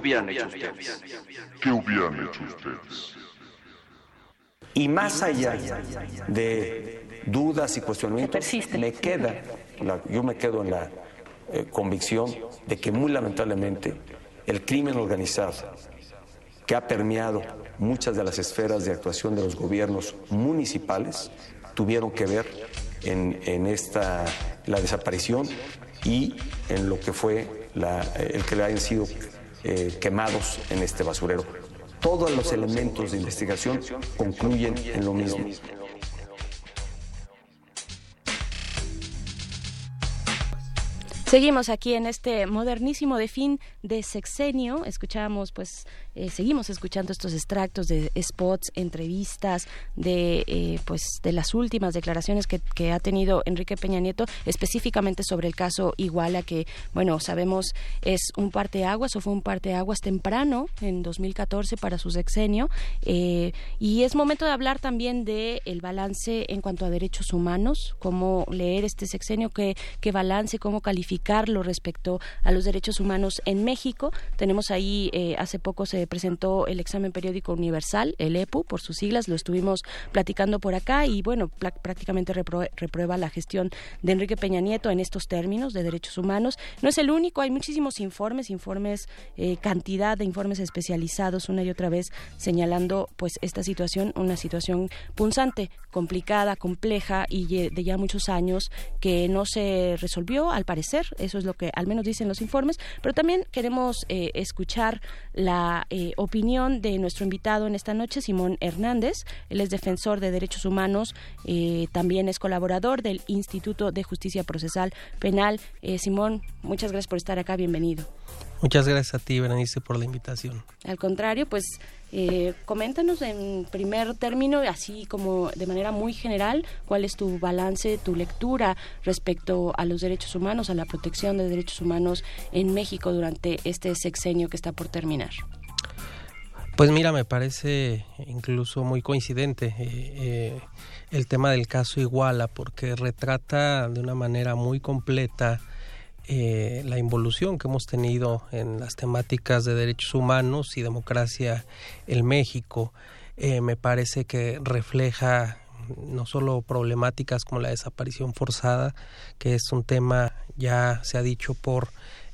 Hubieran hecho ustedes? ¿Qué hubieran hecho ustedes? Y más allá de dudas y cuestionamientos, me queda, la- yo me quedo en la eh, convicción de que muy lamentablemente el crimen organizado que ha permeado muchas de las esferas de actuación de los gobiernos municipales tuvieron que ver en, en esta la desaparición y en lo que fue la- el que le hayan sido eh, quemados en este basurero. Todos los elementos de investigación concluyen en lo mismo. Seguimos aquí en este modernísimo de fin de sexenio. Escuchamos, pues, eh, seguimos escuchando estos extractos de spots, entrevistas, de, eh, pues, de las últimas declaraciones que, ha tenido Enrique Peña Nieto, específicamente sobre el caso Iguala, que, bueno, sabemos es un parteaguas o fue un parteaguas temprano en 2014 para su sexenio. eh, y es momento de hablar también de el balance en cuanto a derechos humanos, cómo leer este sexenio, qué, qué balance, cómo calificarlo respecto a los derechos humanos en México. Tenemos ahí, hace poco se presentó el examen periódico universal, el EPU, por sus siglas, lo estuvimos platicando por acá y bueno, prácticamente reprue- reprueba la gestión de Enrique Peña Nieto en estos términos de derechos humanos. No es el único, hay muchísimos informes, informes, eh, cantidad de informes especializados una y otra vez señalando pues esta situación, una situación punzante, complicada, compleja y de ya muchos años que no se resolvió al parecer, eso es lo que al menos dicen los informes, pero también queremos eh, escuchar la eh, opinión de nuestro invitado en esta noche, Simón Hernández, él es defensor de derechos humanos, eh, también es colaborador del Instituto de Justicia Procesal Penal. Eh, Simón, muchas gracias por estar acá, bienvenido. Muchas gracias a ti, Berenice, por la invitación. Al contrario, pues eh, coméntanos en primer término, así como de manera muy general, cuál es tu balance, tu lectura respecto a los derechos humanos, a la protección de derechos humanos en México durante este sexenio que está por terminar. Pues mira, me parece incluso muy coincidente eh, eh, el tema del caso Iguala, porque retrata de una manera muy completa eh, la involución que hemos tenido en las temáticas de derechos humanos y democracia en México. Eh, me parece que refleja no solo problemáticas como la desaparición forzada, que es un tema ya se ha dicho por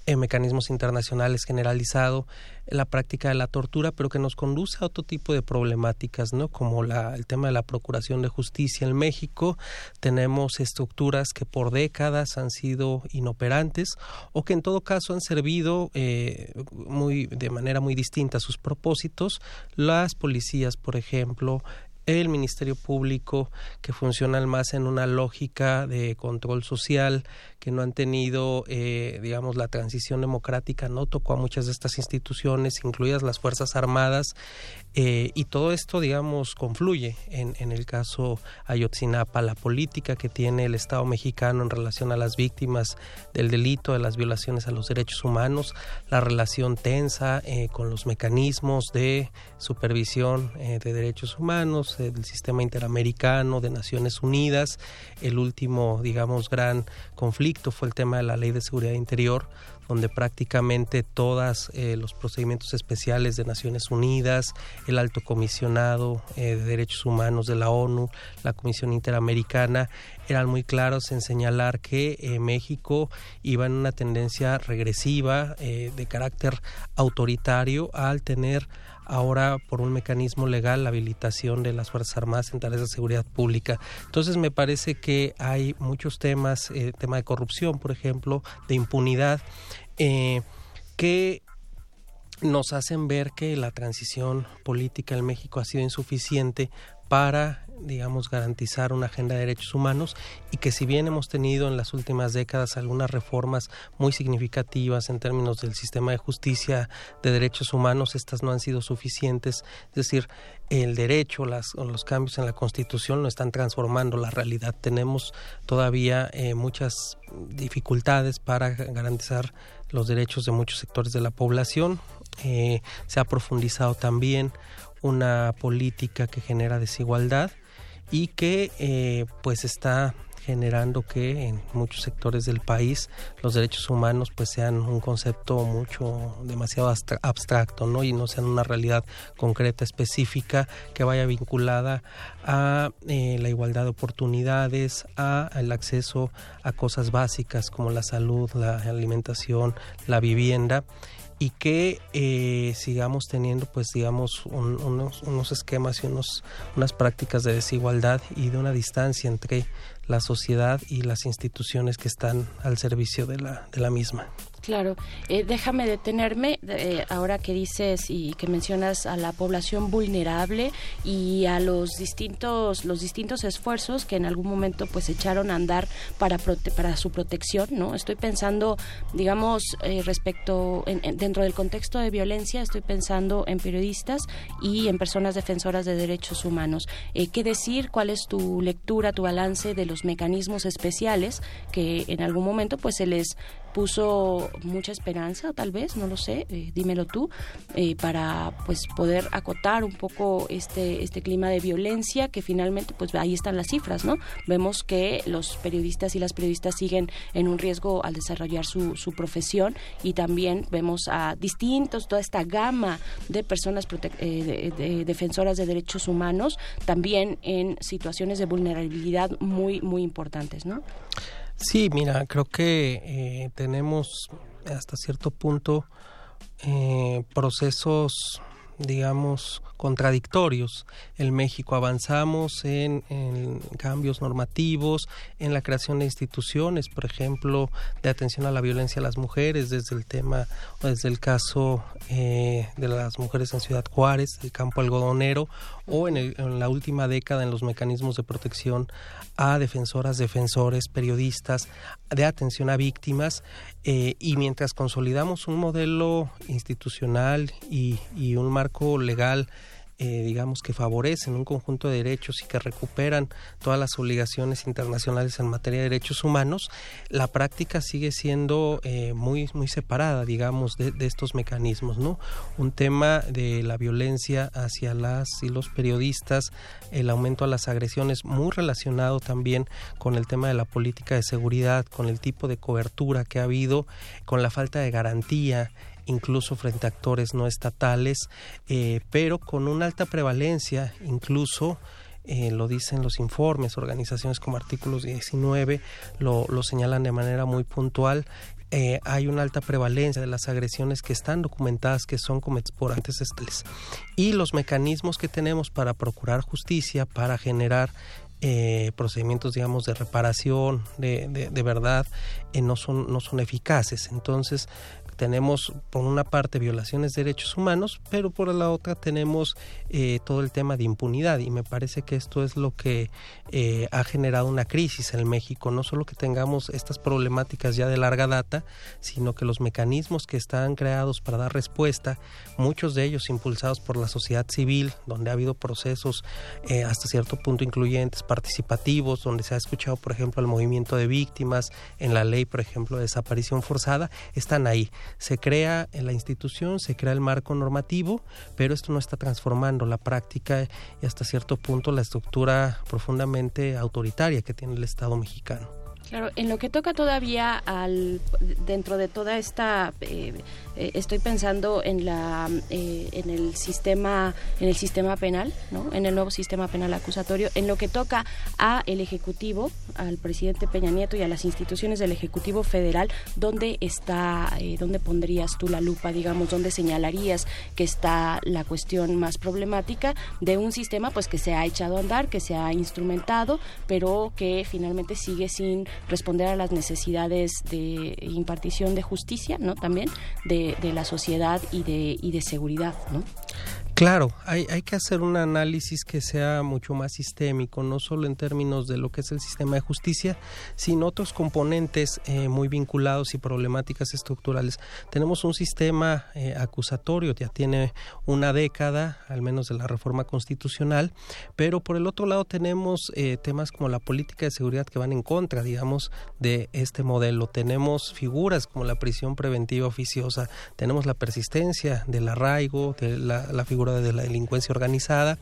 eh, mecanismos internacionales generalizado, la práctica de la tortura, pero que nos conduce a otro tipo de problemáticas, ¿no? Como la, el tema de la procuración de justicia en México. Tenemos estructuras que por décadas han sido inoperantes o que en todo caso han servido eh, muy, de manera muy distinta a sus propósitos. Las policías, por ejemplo, el Ministerio Público, que funcionan más en una lógica de control social, que no han tenido, eh, digamos, la transición democrática, no tocó a muchas de estas instituciones, incluidas las Fuerzas Armadas, eh, y todo esto, digamos, confluye en, el caso Ayotzinapa, la política que tiene el Estado mexicano en relación a las víctimas del delito, de las violaciones a los derechos humanos, la relación tensa eh, con los mecanismos de supervisión eh, de derechos humanos, digamos, del sistema interamericano, de Naciones Unidas. El último, digamos, gran conflicto fue el tema de la Ley de Seguridad Interior, donde prácticamente todos eh, los procedimientos especiales de Naciones Unidas, el alto comisionado eh, de derechos humanos de la ONU, la Comisión Interamericana, eran muy claros en señalar que eh, México iba en una tendencia regresiva de carácter autoritario al tener ahora por un mecanismo legal la habilitación de las Fuerzas Armadas en tareas de seguridad pública. Entonces me parece que hay muchos temas, eh, tema de corrupción, por ejemplo, de impunidad, eh, que nos hacen ver que la transición política en México ha sido insuficiente para digamos, garantizar una agenda de derechos humanos y que si bien hemos tenido en las últimas décadas algunas reformas muy significativas en términos del sistema de justicia de derechos humanos, estas no han sido suficientes. Es decir, el derecho las, los cambios en la Constitución no están transformando la realidad. Tenemos todavía eh, muchas dificultades para garantizar los derechos de muchos sectores de la población. Eh, se ha profundizado también una política que genera desigualdad y que eh, pues está generando que en muchos sectores del país los derechos humanos pues sean un concepto mucho demasiado abstracto no y no sean una realidad concreta específica que vaya vinculada a eh, la igualdad de oportunidades a el acceso a cosas básicas como la salud la alimentación la vivienda y que eh, sigamos teniendo pues digamos unos, unos esquemas y unos, unas prácticas de desigualdad y de una distancia entre la sociedad y las instituciones que están al servicio de la, de la misma. Claro, eh, déjame detenerme eh, ahora que dices y que mencionas a la población vulnerable y a los distintos los distintos esfuerzos que en algún momento pues echaron a andar para para su protección, ¿no? Estoy pensando, digamos, eh, respecto dentro del contexto de violencia, estoy pensando en periodistas y en personas defensoras de derechos humanos. ¿Qué decir? ¿Cuál es tu lectura, tu balance de los mecanismos especiales que en algún momento pues se les puso mucha esperanza, tal vez, no lo sé, eh, dímelo tú, eh, para pues poder acotar un poco este este clima de violencia que finalmente pues ahí están las cifras, ¿no? Vemos que los periodistas y las periodistas siguen en un riesgo al desarrollar su, su profesión y también vemos a distintos toda esta gama de personas eh, defensoras de derechos humanos también en situaciones de vulnerabilidad muy muy importantes, ¿no? Sí, mira, creo que eh, tenemos hasta cierto punto eh, procesos, digamos, contradictorios. En México avanzamos en, cambios normativos, en la creación de instituciones, por ejemplo, de atención a la violencia a las mujeres, desde el tema desde el caso eh, de las mujeres en Ciudad Juárez, el campo algodonero, o en, en la última década en los mecanismos de protección a defensoras, defensores, periodistas, de atención a víctimas eh, y mientras consolidamos un modelo institucional y, y un marco legal eh, digamos, que favorecen un conjunto de derechos y que recuperan todas las obligaciones internacionales en materia de derechos humanos, la práctica sigue siendo eh, muy, muy separada, digamos, de, estos mecanismos, ¿no? Un tema de la violencia hacia las y los periodistas, el aumento a las agresiones, muy relacionado también con el tema de la política de seguridad, con el tipo de cobertura que ha habido, con la falta de garantía incluso frente a actores no estatales, eh, pero con una alta prevalencia, incluso eh, lo dicen los informes, organizaciones como Artículos 19 lo, lo señalan de manera muy puntual. Eh, hay una alta prevalencia de las agresiones que están documentadas que son cometidas por estatales y los mecanismos que tenemos para procurar justicia, para generar procedimientos, digamos, de reparación, de, de, de verdad, no, son, no son eficaces. Entonces, tenemos por una parte violaciones de derechos humanos, pero por la otra tenemos eh, todo el tema de impunidad. Y me parece que esto es lo que eh, ha generado una crisis en México, no solo que tengamos estas problemáticas ya de larga data, sino que los mecanismos que están creados para dar respuesta, muchos de ellos impulsados por la sociedad civil, donde ha habido procesos eh, hasta cierto punto incluyentes, participativos, donde se ha escuchado, por ejemplo, el movimiento de víctimas, en la ley, por ejemplo, de desaparición forzada, están ahí se crea en la institución, se crea el marco normativo, pero esto no está transformando la práctica y hasta cierto punto la estructura profundamente autoritaria que tiene el Estado mexicano. Claro, en lo que toca todavía al dentro de toda esta eh, eh, estoy pensando en la eh, en el sistema en el sistema penal, ¿no? En el nuevo sistema penal acusatorio, en lo que toca a el ejecutivo, al presidente Peña Nieto y a las instituciones del ejecutivo federal, ¿dónde está dónde pondrías tú la lupa, digamos, dónde señalarías que está la cuestión más problemática de un sistema pues que se ha echado a andar, que se ha instrumentado, pero que finalmente sigue sin responder a las necesidades de impartición de justicia, ¿no? También de, de la sociedad y de, y de seguridad, ¿no? Claro, hay, hay, que hacer un análisis que sea mucho más sistémico, no solo en términos de lo que es el sistema de justicia, sino otros componentes eh, muy vinculados y problemáticas estructurales. Tenemos un sistema eh, acusatorio, ya tiene una década, al menos de la reforma constitucional, pero por el otro lado tenemos eh, temas como la política de seguridad que van en contra, digamos, de este modelo. Tenemos figuras como la prisión preventiva oficiosa, tenemos la persistencia del arraigo, de la, la figura de la delincuencia organizada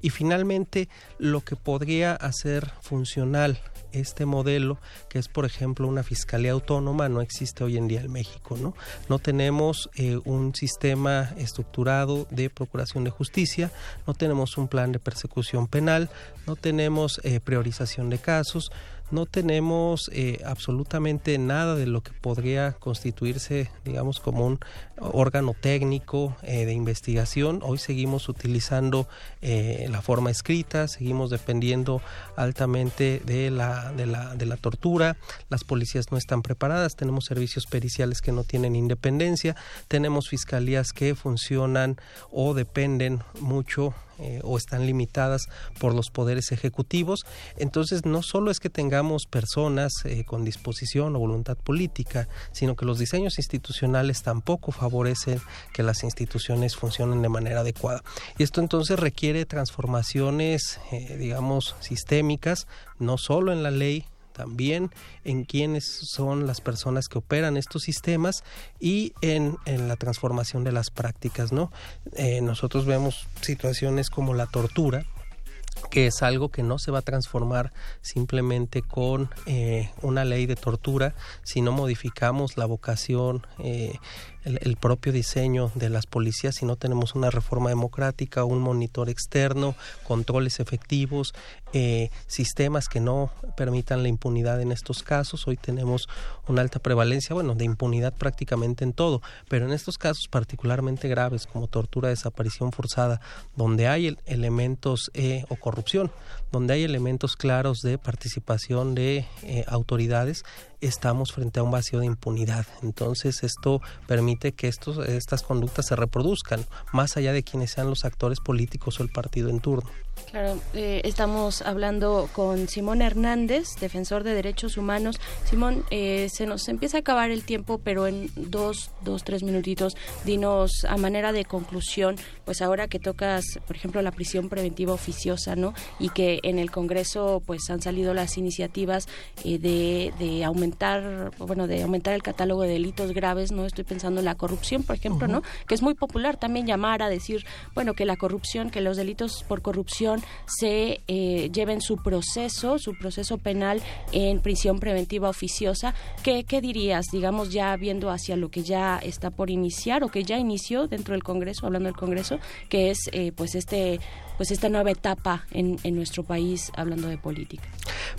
y finalmente lo que podría hacer funcional este modelo, que es por ejemplo una fiscalía autónoma, no existe hoy en día en México, ¿no? No tenemos eh, un sistema estructurado de procuración de justicia, no tenemos un plan de persecución penal, no tenemos eh, priorización de casos, no tenemos eh, absolutamente nada de lo que podría constituirse, digamos, como un órgano técnico eh, de investigación. Hoy seguimos utilizando eh, la forma escrita, seguimos dependiendo altamente de la, de, la, de la tortura, las policías no están preparadas, tenemos servicios periciales que no tienen independencia, tenemos fiscalías que funcionan o dependen mucho eh, o están limitadas por los poderes ejecutivos. Entonces, no solo es que tengamos personas eh, con disposición o voluntad política, sino que los diseños institucionales tampoco favorecen que las instituciones funcionen de manera adecuada. Y esto entonces requiere transformaciones, eh, digamos, sistémicas, no solo en la ley, también en quiénes son las personas que operan estos sistemas y en, en la transformación de las prácticas, ¿no? Eh, nosotros vemos situaciones como la tortura, que es algo que no se va a transformar simplemente con eh, una ley de tortura, si no modificamos la vocación, eh, el, el, propio diseño de las policías, si no tenemos una reforma democrática, un monitor externo, controles efectivos, eh, sistemas que no permitan la impunidad en estos casos. Hoy tenemos una alta prevalencia, bueno, de impunidad prácticamente en todo, pero en estos casos particularmente graves como tortura, desaparición forzada, donde hay elementos eh, o corrupción, donde hay elementos claros de participación de eh, autoridades, estamos frente a un vacío de impunidad. Entonces esto permite que estos, estas conductas se reproduzcan, más allá de quienes sean los actores políticos o el partido en turno. Claro, eh, estamos hablando con Simón Hernández, defensor de derechos humanos. Simón, eh, se nos empieza a acabar el tiempo, pero en dos, dos, tres minutitos, dinos a manera de conclusión, pues ahora que tocas, por ejemplo, la prisión preventiva oficiosa, ¿no? Y que en el Congreso, pues han salido las iniciativas eh, de, de, aumentar, bueno, de aumentar el catálogo de delitos graves, ¿no? Estoy pensando en la corrupción, por ejemplo, uh -huh. ¿no? Que es muy popular también llamar a decir, bueno, que la corrupción, que los delitos por corrupción se eh, lleven su proceso, su proceso penal en prisión preventiva oficiosa. ¿Qué, ¿Qué, dirías, digamos, ya viendo hacia lo que ya está por iniciar o que ya inició dentro del Congreso, hablando del Congreso, que es eh, pues este pues esta nueva etapa en, en, nuestro país hablando de política?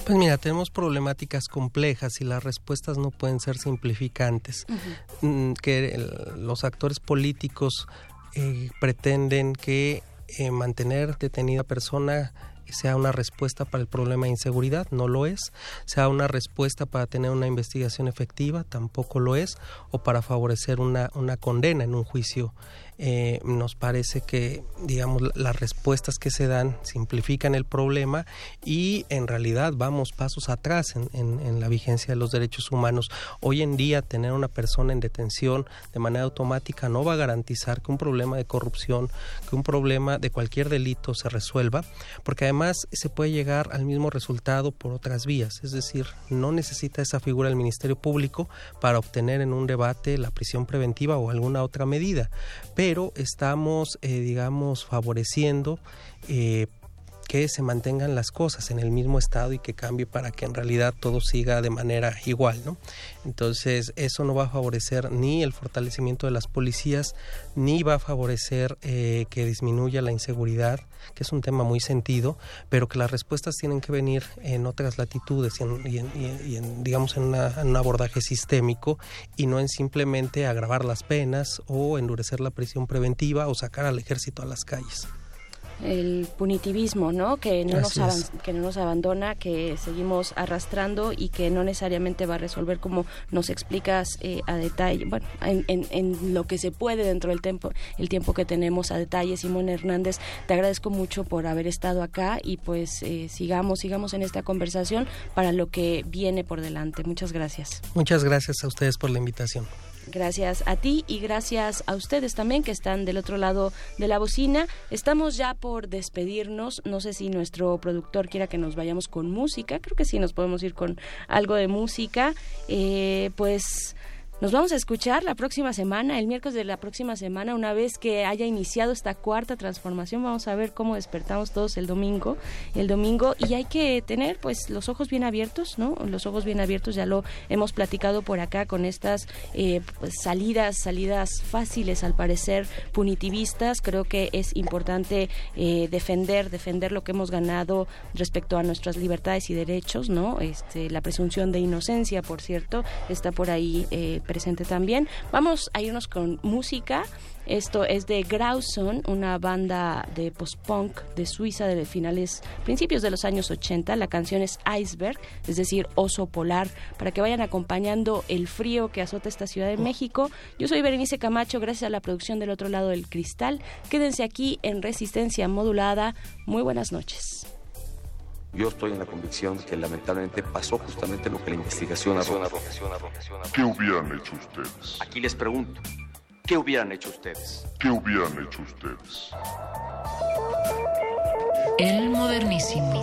Pues mira, tenemos problemáticas complejas y las respuestas no pueden ser simplificantes. Uh -huh. Que el, los actores políticos eh, pretenden que eh, mantener detenida persona sea una respuesta para el problema de inseguridad, no lo es, sea una respuesta para tener una investigación efectiva, tampoco lo es, o para favorecer una, una condena en un juicio eh, nos parece que, digamos, las respuestas que se dan simplifican el problema y en realidad vamos pasos atrás en, la vigencia de los derechos humanos. Hoy en día tener una persona en detención de manera automática no va a garantizar que un problema de corrupción, que un problema de cualquier delito se resuelva, porque además se puede llegar al mismo resultado por otras vías, es decir, no necesita esa figura del Ministerio Público para obtener en un debate la prisión preventiva o alguna otra medida, estamos, eh, digamos, favoreciendo eh, que se mantengan las cosas en el mismo estado y que cambie para que en realidad todo siga de manera igual, ¿no? Entonces eso no va a favorecer ni el fortalecimiento de las policías ni va a favorecer eh, que disminuya la inseguridad, que es un tema muy sentido, pero que las respuestas tienen que venir en otras latitudes y, en, digamos en, en un abordaje sistémico y no en simplemente agravar las penas o endurecer la prisión preventiva o sacar al ejército a las calles el punitivismo, ¿no? Que no, nos que no nos abandona, que seguimos arrastrando y que no necesariamente va a resolver como nos explicas eh, a detalle, bueno, en, en, lo que se puede dentro del tiempo, el tiempo que tenemos a detalle. Simón Hernández, te agradezco mucho por haber estado acá y pues eh, sigamos, sigamos en esta conversación para lo que viene por delante. Muchas gracias. Muchas gracias a ustedes por la invitación. Gracias a ti y gracias a ustedes también que están del otro lado de la bocina. Estamos ya por despedirnos. No sé si nuestro productor quiera que nos vayamos con música. Creo que sí, nos podemos ir con algo de música. Eh, pues nos vamos a escuchar la próxima semana, el miércoles de la próxima semana, una vez que haya iniciado esta cuarta transformación, vamos a ver cómo despertamos todos el domingo, el domingo y hay que tener pues los ojos bien abiertos, ¿no? Los ojos bien abiertos, ya lo hemos platicado por acá con estas eh, pues, salidas, salidas fáciles al parecer punitivistas, creo que es importante eh, defender, defender lo que hemos ganado respecto a nuestras libertades y derechos, ¿no? Este, la presunción de inocencia, por cierto, está por ahí eh, presente también. Vamos a irnos con música. Esto es de Grauson, una banda de post-punk de Suiza de finales, principios de los años 80. La canción es Iceberg, es decir, oso polar, para que vayan acompañando el frío que azota esta Ciudad de México. Yo soy Berenice Camacho, gracias a la producción del otro lado del cristal. Quédense aquí en Resistencia Modulada. Muy buenas noches. Yo estoy en la convicción que lamentablemente pasó justamente lo que la investigación arroja. ¿Qué hubieran hecho ustedes? Aquí les pregunto, ¿qué hubieran hecho ustedes? ¿Qué hubieran hecho ustedes? El modernísimo.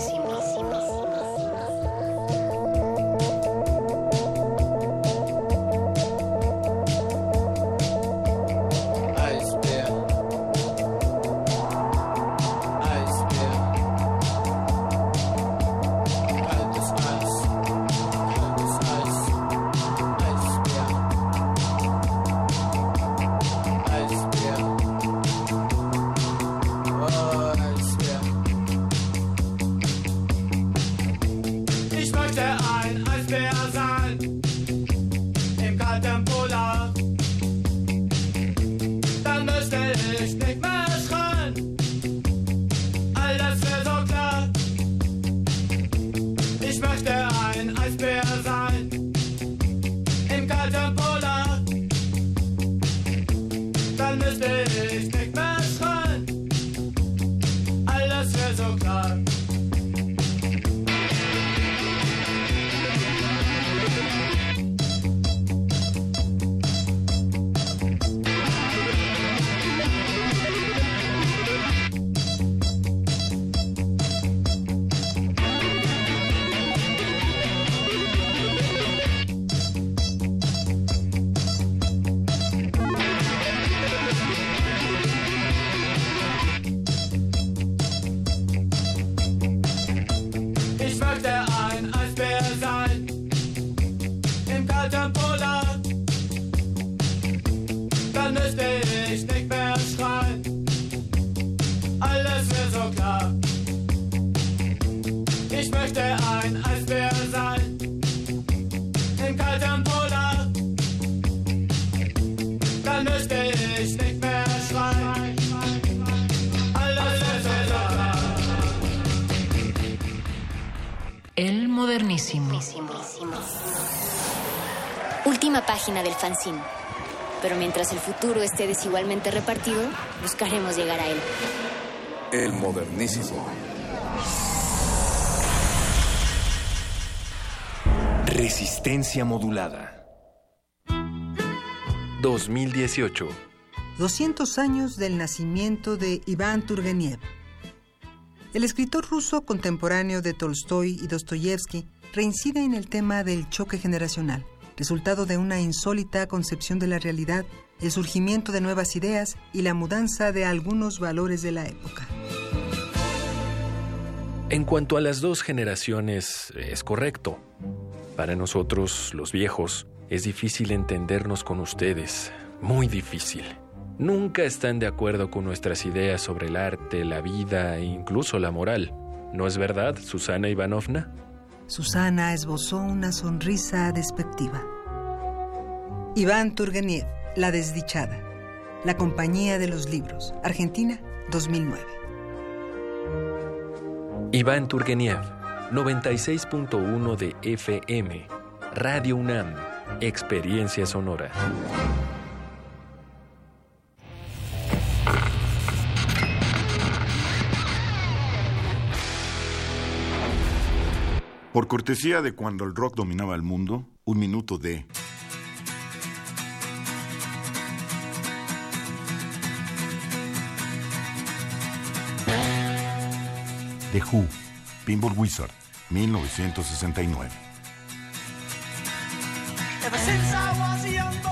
Página del fanzine. Pero mientras el futuro esté desigualmente repartido, buscaremos llegar a él. El modernísimo. Resistencia modulada. 2018. 200 años del nacimiento de Iván Turgeniev. El escritor ruso contemporáneo de Tolstoy y Dostoyevsky reincide en el tema del choque generacional, resultado de una insólita concepción de la realidad, el surgimiento de nuevas ideas y la mudanza de algunos valores de la época. En cuanto a las dos generaciones, es correcto. Para nosotros, los viejos, es difícil entendernos con ustedes, muy difícil. Nunca están de acuerdo con nuestras ideas sobre el arte, la vida e incluso la moral. ¿No es verdad, Susana Ivanovna? Susana esbozó una sonrisa despectiva. Iván Turgeniev, La desdichada. La compañía de los libros. Argentina, 2009. Iván Turgeniev, 96.1 de FM, Radio UNAM, Experiencia Sonora. Por cortesía de cuando el rock dominaba el mundo, un minuto de... The Who, Pinball Wizard, 1969. Ever since I was a young boy,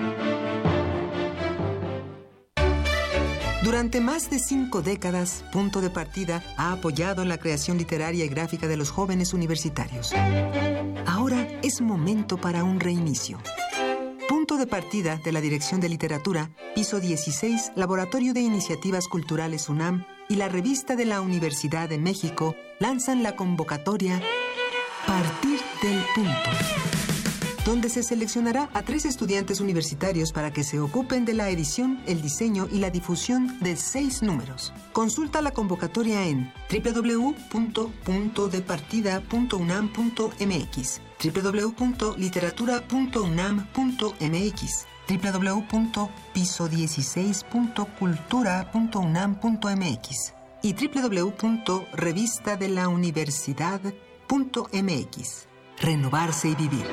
Durante más de cinco décadas, Punto de Partida ha apoyado la creación literaria y gráfica de los jóvenes universitarios. Ahora es momento para un reinicio. Punto de partida de la Dirección de Literatura, piso 16, Laboratorio de Iniciativas Culturales UNAM y la revista de la Universidad de México lanzan la convocatoria Partir del Punto donde se seleccionará a tres estudiantes universitarios para que se ocupen de la edición, el diseño y la difusión de seis números. Consulta la convocatoria en www.puntodepartida.unam.mx, www.literatura.unam.mx, www.piso16.cultura.unam.mx y www.revistadelauniversidad.mx. Renovarse y vivir.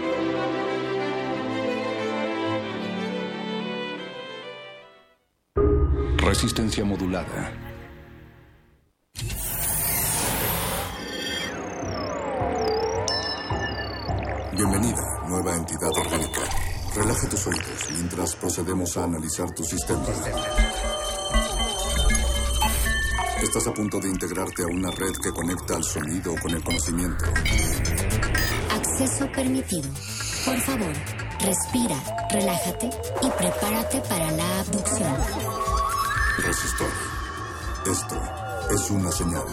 Resistencia modulada. Bienvenida, nueva entidad orgánica. Relaja tus oídos mientras procedemos a analizar tu sistema. Estás a punto de integrarte a una red que conecta al sonido con el conocimiento. Acceso permitido. Por favor, respira, relájate y prepárate para la abducción. Resistor. Esto es una señal.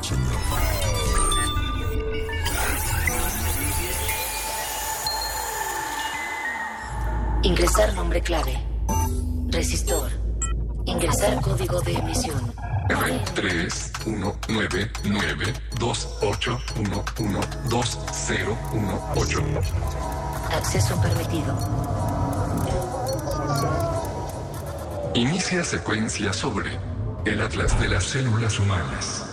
Ingresar nombre clave. Resistor. Ingresar código de emisión. R3 1 9 9 2 8 1 1 2 0 1 8. Acceso permitido. Inicia secuencia sobre el atlas de las células humanas.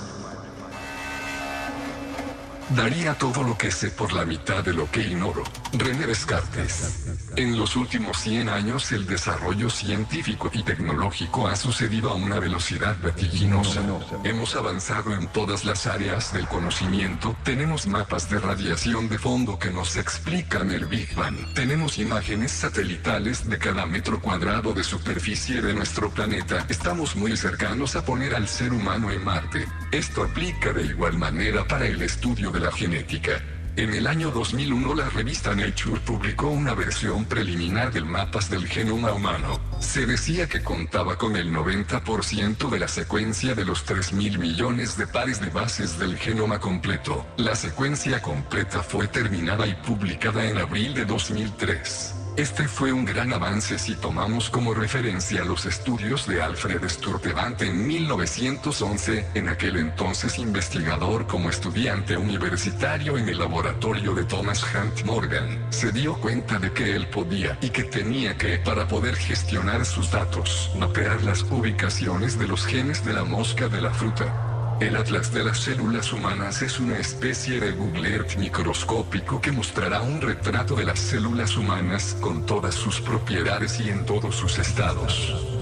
Daría todo lo que sé por la mitad de lo que ignoro. René Descartes. En los últimos 100 años el desarrollo científico y tecnológico ha sucedido a una velocidad vertiginosa. Hemos avanzado en todas las áreas del conocimiento. Tenemos mapas de radiación de fondo que nos explican el Big Bang. Tenemos imágenes satelitales de cada metro cuadrado de superficie de nuestro planeta. Estamos muy cercanos a poner al ser humano en Marte. Esto aplica de igual manera para el estudio de la genética. En el año 2001 la revista Nature publicó una versión preliminar del mapas del genoma humano. Se decía que contaba con el 90% de la secuencia de los 3.000 millones de pares de bases del genoma completo. La secuencia completa fue terminada y publicada en abril de 2003. Este fue un gran avance si tomamos como referencia los estudios de Alfred Sturtevant en 1911, en aquel entonces investigador como estudiante universitario en el laboratorio de Thomas Hunt Morgan. Se dio cuenta de que él podía y que tenía que, para poder gestionar sus datos, mapear las ubicaciones de los genes de la mosca de la fruta. El atlas de las células humanas es una especie de Google Earth microscópico que mostrará un retrato de las células humanas con todas sus propiedades y en todos sus estados.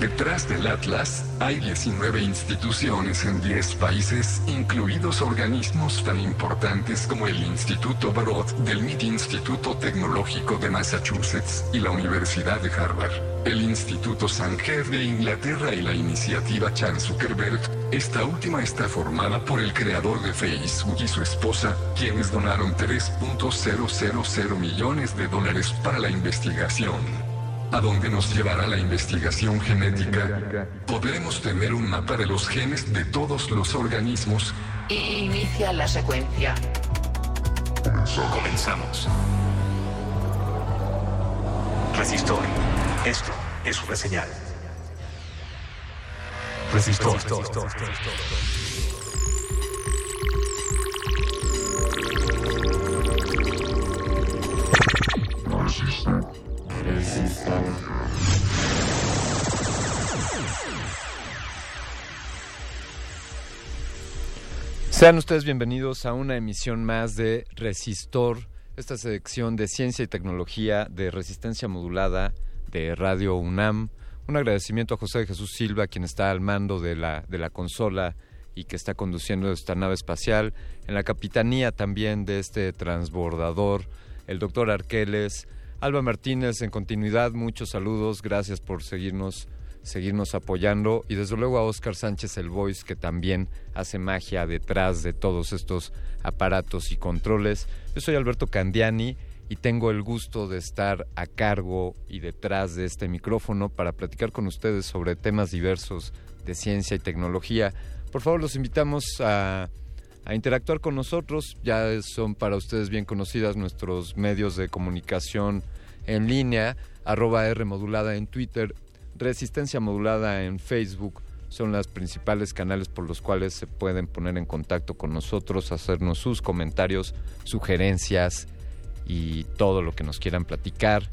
Detrás del Atlas hay 19 instituciones en 10 países, incluidos organismos tan importantes como el Instituto Broad del MIT Instituto Tecnológico de Massachusetts y la Universidad de Harvard, el Instituto Sanger de Inglaterra y la iniciativa Chan Zuckerberg. Esta última está formada por el creador de Facebook y su esposa, quienes donaron 3.000 millones de dólares para la investigación a dónde nos llevará la investigación genética, podremos tener un mapa de los genes de todos los organismos. Inicia la secuencia. Comenzamos. Resistor. Esto es una señal. Resistor. Sean ustedes bienvenidos a una emisión más de Resistor, esta sección de ciencia y tecnología de resistencia modulada de Radio UNAM. Un agradecimiento a José de Jesús Silva, quien está al mando de la, de la consola y que está conduciendo esta nave espacial. En la capitanía también de este transbordador, el doctor Arqueles. Alba Martínez, en continuidad, muchos saludos. Gracias por seguirnos seguirnos apoyando y desde luego a Oscar Sánchez el Voice que también hace magia detrás de todos estos aparatos y controles. Yo soy Alberto Candiani y tengo el gusto de estar a cargo y detrás de este micrófono para platicar con ustedes sobre temas diversos de ciencia y tecnología. Por favor, los invitamos a, a interactuar con nosotros. Ya son para ustedes bien conocidas nuestros medios de comunicación en línea, arroba R modulada en Twitter Resistencia Modulada en Facebook son los principales canales por los cuales se pueden poner en contacto con nosotros, hacernos sus comentarios, sugerencias y todo lo que nos quieran platicar.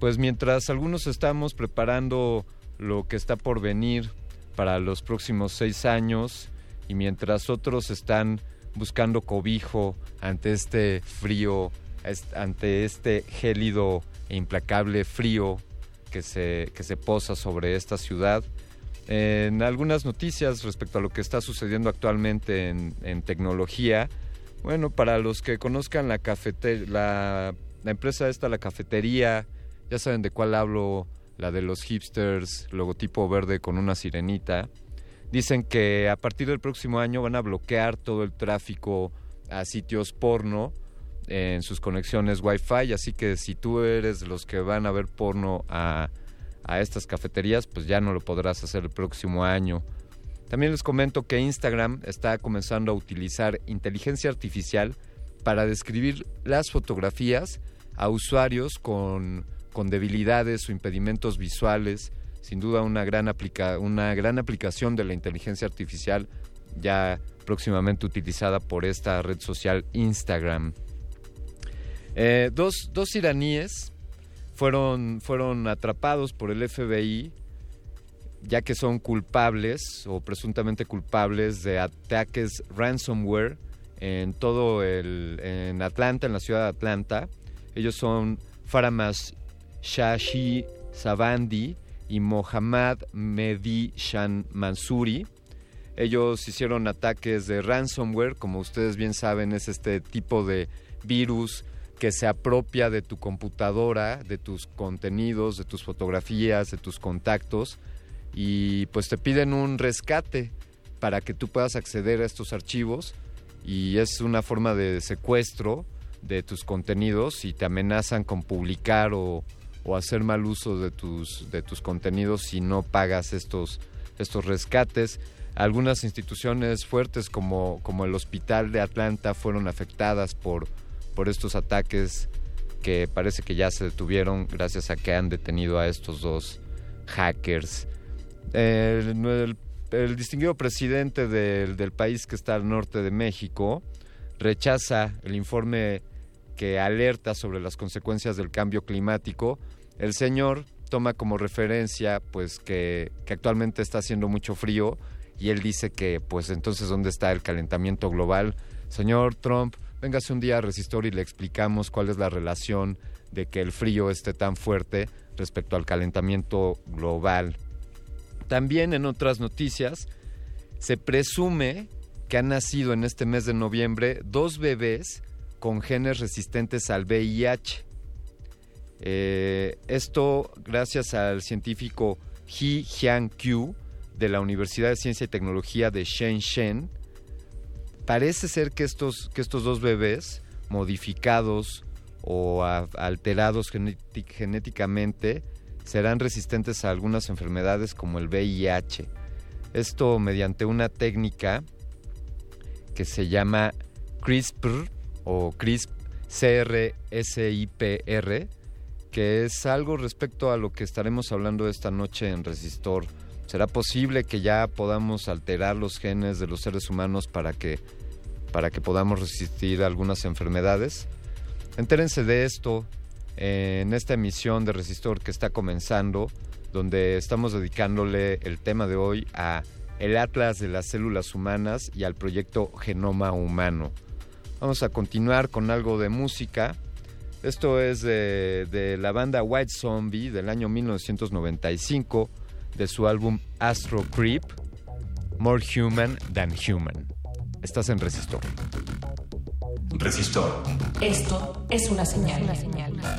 Pues mientras algunos estamos preparando lo que está por venir para los próximos seis años y mientras otros están buscando cobijo ante este frío, ante este gélido e implacable frío que se, que se posa sobre esta ciudad. En algunas noticias respecto a lo que está sucediendo actualmente en, tecnología, bueno, para los que conozcan la cafetería, la, la empresa esta, la cafetería, ya saben de cuál hablo, la de los hipsters, logotipo verde con una sirenita. Dicen que a partir del próximo año van a bloquear todo el tráfico a sitios porno en sus conexiones Wi-Fi, así que si tú eres los que van a ver porno a, a estas cafeterías, pues ya no lo podrás hacer el próximo año. También les comento que Instagram está comenzando a utilizar inteligencia artificial para describir las fotografías a usuarios con, con debilidades o impedimentos visuales. Sin duda una gran, aplica, una gran aplicación de la inteligencia artificial ya próximamente utilizada por esta red social Instagram. Eh, dos, dos iraníes fueron, fueron atrapados por el FBI ya que son culpables o presuntamente culpables de ataques ransomware en todo el en Atlanta, en la ciudad de Atlanta. Ellos son Faramas Shashi Savandi y Mohammad Mehdi Shan Mansuri. Ellos hicieron ataques de ransomware, como ustedes bien saben, es este tipo de virus que se apropia de tu computadora, de tus contenidos, de tus fotografías, de tus contactos y pues te piden un rescate para que tú puedas acceder a estos archivos y es una forma de secuestro de tus contenidos y te amenazan con publicar o, o hacer mal uso de tus, de tus contenidos si no pagas estos, estos rescates. Algunas instituciones fuertes como, como el Hospital de Atlanta fueron afectadas por, por estos ataques que parece que ya se detuvieron gracias a que han detenido a estos dos hackers. El, el- distinguido presidente del, del país que está al norte de México rechaza el informe que alerta sobre las consecuencias del cambio climático. El señor toma como referencia pues que, actualmente está haciendo mucho frío y él dice que pues entonces dónde está el calentamiento global. Señor Trump, véngase un día a Resistor y le explicamos cuál es la relación de que el frío esté tan fuerte respecto al calentamiento global. También en otras noticias, se presume que han nacido en este mes de noviembre dos bebés con genes resistentes al VIH. Eh, esto gracias al científico He Jian-Q de la Universidad de Ciencia y Tecnología de Shenzhen. Parece ser que estos, que estos dos bebés modificados o alterados genéti- genéticamente serán resistentes a algunas enfermedades como el VIH. Esto mediante una técnica que se llama CRISPR o CRISP CRSIPR, que es algo respecto a lo que estaremos hablando esta noche en Resistor. ¿Será posible que ya podamos alterar los genes de los seres humanos para que, para que podamos resistir algunas enfermedades? Entérense de esto en esta emisión de Resistor que está comenzando, donde estamos dedicándole el tema de hoy a el Atlas de las Células Humanas y al proyecto Genoma Humano. Vamos a continuar con algo de música. Esto es de, de la banda White Zombie del año 1995, de su álbum Astro Creep, More Human Than Human. Estás en Resistor. Resistor. Esto es una señal. Ah!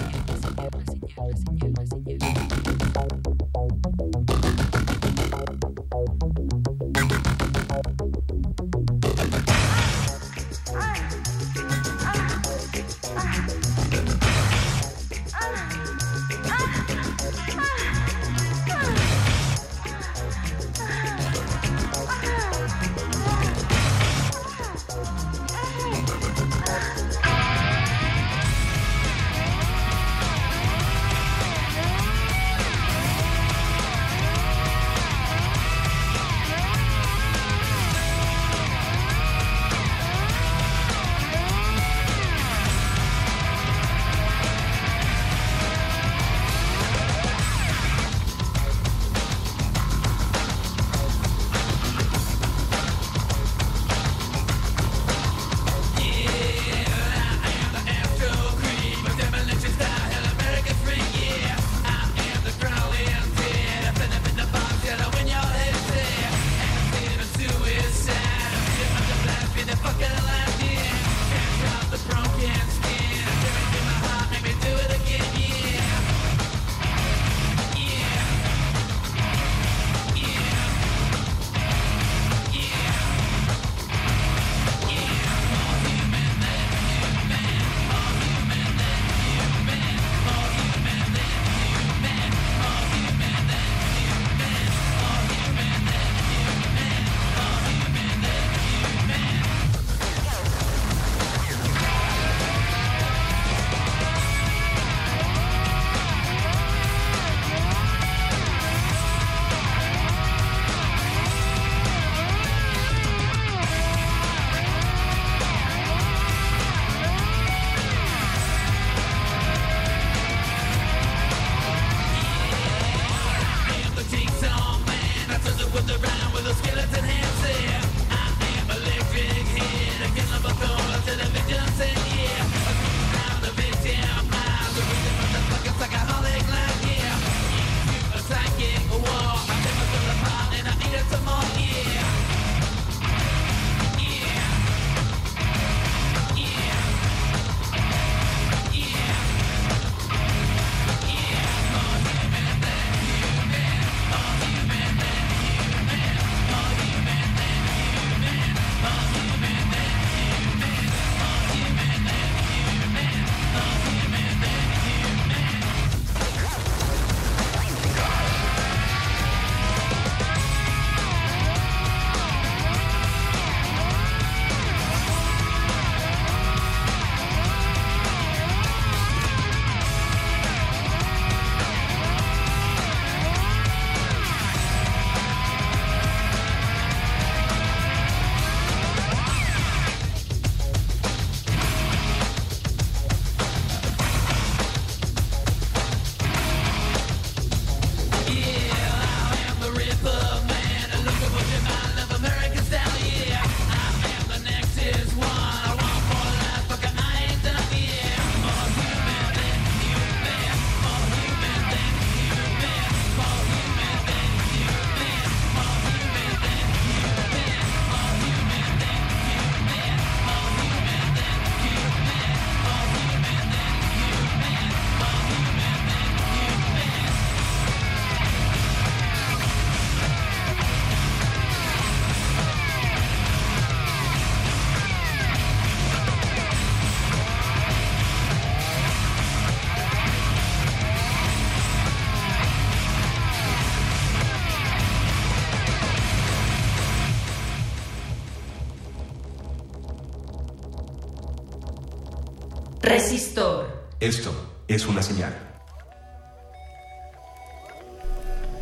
Es una señal.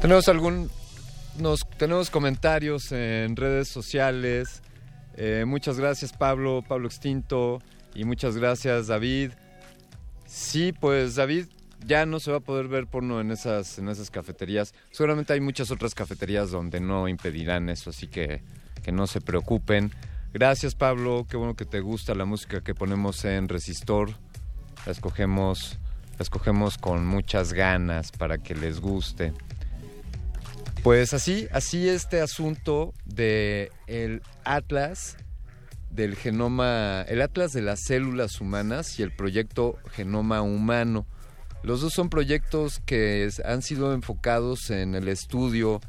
Tenemos algún tenemos comentarios en redes sociales. Eh, muchas gracias Pablo, Pablo Extinto y muchas gracias David. Sí, pues David ya no se va a poder ver porno en esas en esas cafeterías. Seguramente hay muchas otras cafeterías donde no impedirán eso, así que que no se preocupen. Gracias Pablo, qué bueno que te gusta la música que ponemos en Resistor. La escogemos la escogemos con muchas ganas para que les guste. Pues así, así este asunto de el Atlas del genoma, el Atlas de las células humanas y el proyecto Genoma Humano. Los dos son proyectos que han sido enfocados en el estudio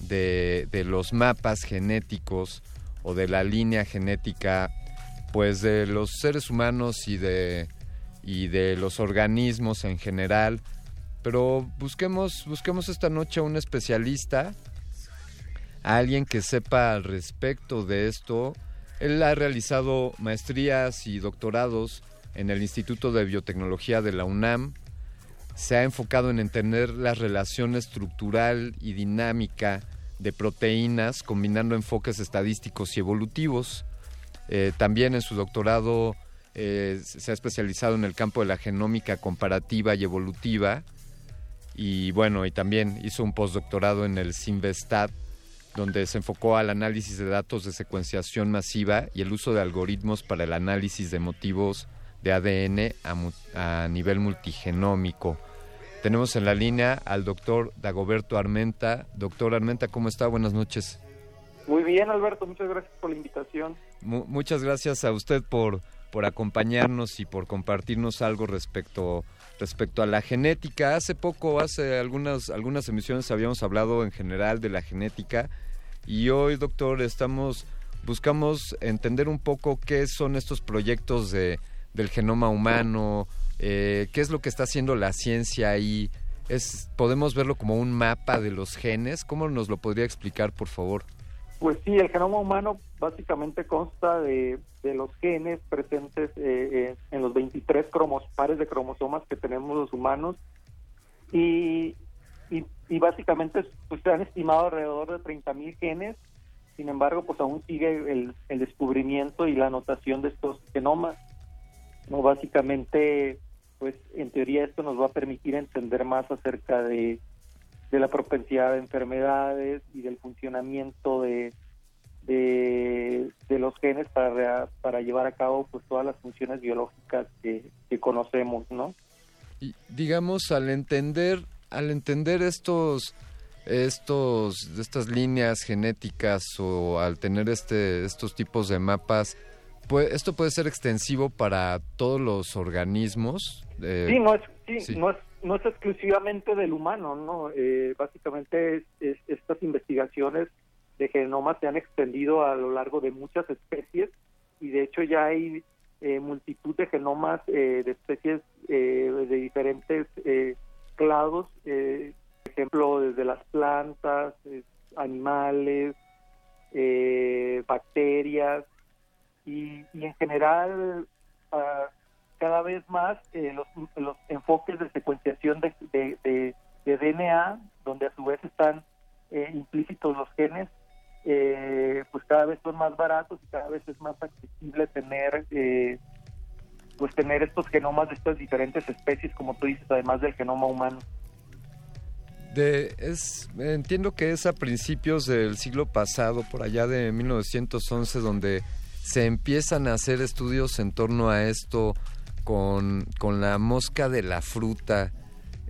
de, de los mapas genéticos o de la línea genética pues de los seres humanos y de y de los organismos en general pero busquemos, busquemos esta noche a un especialista, a alguien que sepa al respecto de esto. Él ha realizado maestrías y doctorados en el Instituto de Biotecnología de la UNAM. Se ha enfocado en entender la relación estructural y dinámica de proteínas, combinando enfoques estadísticos y evolutivos. Eh, también en su doctorado eh, se ha especializado en el campo de la genómica comparativa y evolutiva y bueno, y también hizo un postdoctorado en el Sinvestat, donde se enfocó al análisis de datos de secuenciación masiva y el uso de algoritmos para el análisis de motivos de ADN a, nivel multigenómico. Tenemos en la línea al doctor Dagoberto Armenta. Doctor Armenta, ¿cómo está? Buenas noches. Muy bien, Alberto, muchas gracias por la invitación. muchas gracias a usted por, por acompañarnos y por compartirnos algo respecto respecto a la genética. Hace poco, hace algunas, algunas emisiones habíamos hablado en general de la genética y hoy, doctor, estamos buscamos entender un poco qué son estos proyectos de, del genoma humano, eh, qué es lo que está haciendo la ciencia ahí. Es, ¿Podemos verlo como un mapa de los genes? ¿Cómo nos lo podría explicar, por favor? Pues sí, el genoma humano básicamente consta de, los genes presentes eh, eh, en los 23 cromos, pares de cromosomas que tenemos los humanos y, y, básicamente pues, se han estimado alrededor de 30.000 genes, sin embargo pues aún sigue el, el descubrimiento y la anotación de estos genomas. no Básicamente pues en teoría esto nos va a permitir entender más acerca de de la propensidad de enfermedades y del funcionamiento de, de, los genes para, para llevar a cabo pues todas las funciones biológicas que, conocemos, ¿no? Y digamos al entender al entender estos estos estas líneas genéticas o al tener este estos tipos de mapas pues, esto puede ser extensivo para todos los organismos eh, sí no es sí, no es no es exclusivamente del humano, ¿no? Eh, básicamente estas investigaciones de genomas se han extendido a lo largo de muchas especies y de hecho ya hay eh, multitud de genomas eh, de especies de diferentes clados, por ejemplo, desde las plantas, animales, bacterias y, y, en general uh, cada vez más eh, los, los, enfoques de secuenciación de, de, DNA, donde a su vez están eh, implícitos los genes, eh, pues cada vez son más baratos y cada vez es más accesible tener pues tener estos genomas de estas diferentes especies, como tú dices, además del genoma humano. De, es, entiendo que es a principios del siglo pasado, por allá de 1911, donde se empiezan a hacer estudios en torno a esto con, con la mosca de la fruta.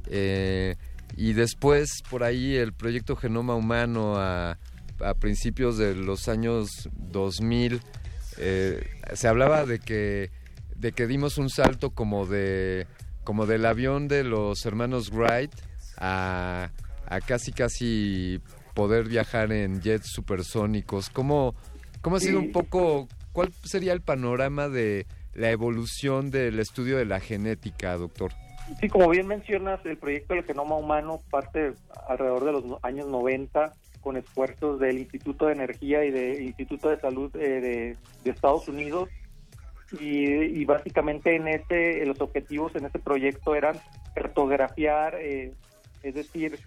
Eh, y después, por ahí, el proyecto Genoma Humano a, a principios de los años 2000, eh, se hablaba de que, de que dimos un salto como, de, como del avión de los hermanos Wright a, a casi casi poder viajar en jets supersónicos. ¿Cómo, cómo ha sido un poco, cuál sería el panorama de la evolución del estudio de la genética, doctor? Sí, como bien mencionas, el proyecto del genoma humano parte alrededor de los años 90 con esfuerzos del Instituto de Energía y del Instituto de Salud eh, de, Estados Unidos y, básicamente en ese los objetivos en ese proyecto eran cartografiar, eh, es decir,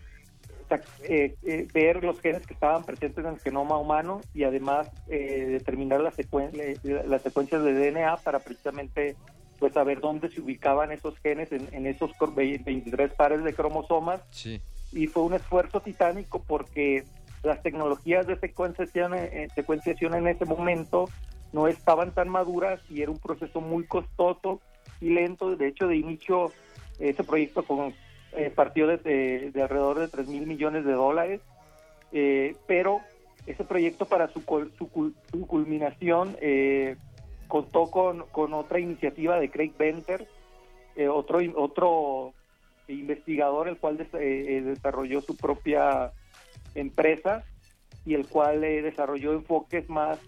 eh, eh, ver los genes que estaban presentes en el genoma humano y además eh, determinar las secuen- eh, las secuencias de DNA para precisamente pues saber dónde se ubicaban esos genes en, en esos cor- ve- 23 pares de cromosomas Sí. y fue un esfuerzo titánico porque las tecnologías de secuenciación, eh, secuenciación en ese momento no estaban tan maduras y era un proceso muy costoso y lento. De hecho, de inicio, ese proyecto con, eh, partió de, de- de alrededor de 3 mil millones de dólares, eh, pero ese proyecto para su, su, su culminación eh, contó con, otra iniciativa de Craig Venter, eh, otro, otro investigador, el cual des- eh, eh, desarrolló su propia empresa y el cual desarrolló enfoques más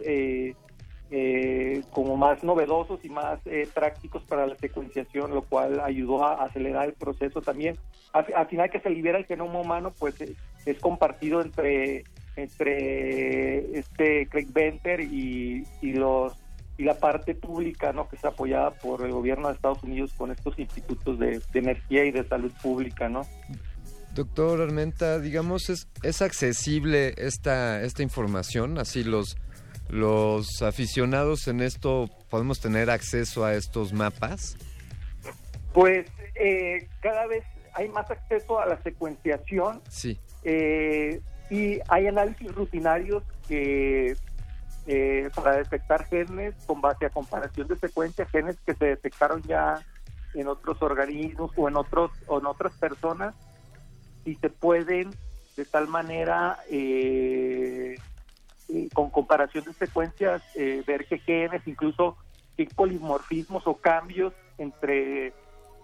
eh, como más novedosos y más eh, prácticos para la secuenciación, lo cual ayudó a acelerar el proceso también. Al, al final que se libera el genoma humano, pues eh, es compartido entre entre este Craig Venter y, y los y la parte pública, ¿no? Que está apoyada por el gobierno de Estados Unidos con estos institutos de, de energía y de salud pública, ¿no? Doctor Armenta, digamos, ¿es, es accesible esta, esta información? Así los, los aficionados en esto podemos tener acceso a estos mapas. Pues eh, cada vez hay más acceso a la secuenciación Sí. eh, y hay análisis rutinarios que eh, para detectar genes con base a comparación de secuencias, genes que se detectaron ya en otros organismos o en otros o en otras personas y se pueden de tal manera eh, con comparación de secuencias eh, ver qué genes incluso qué polimorfismos o cambios entre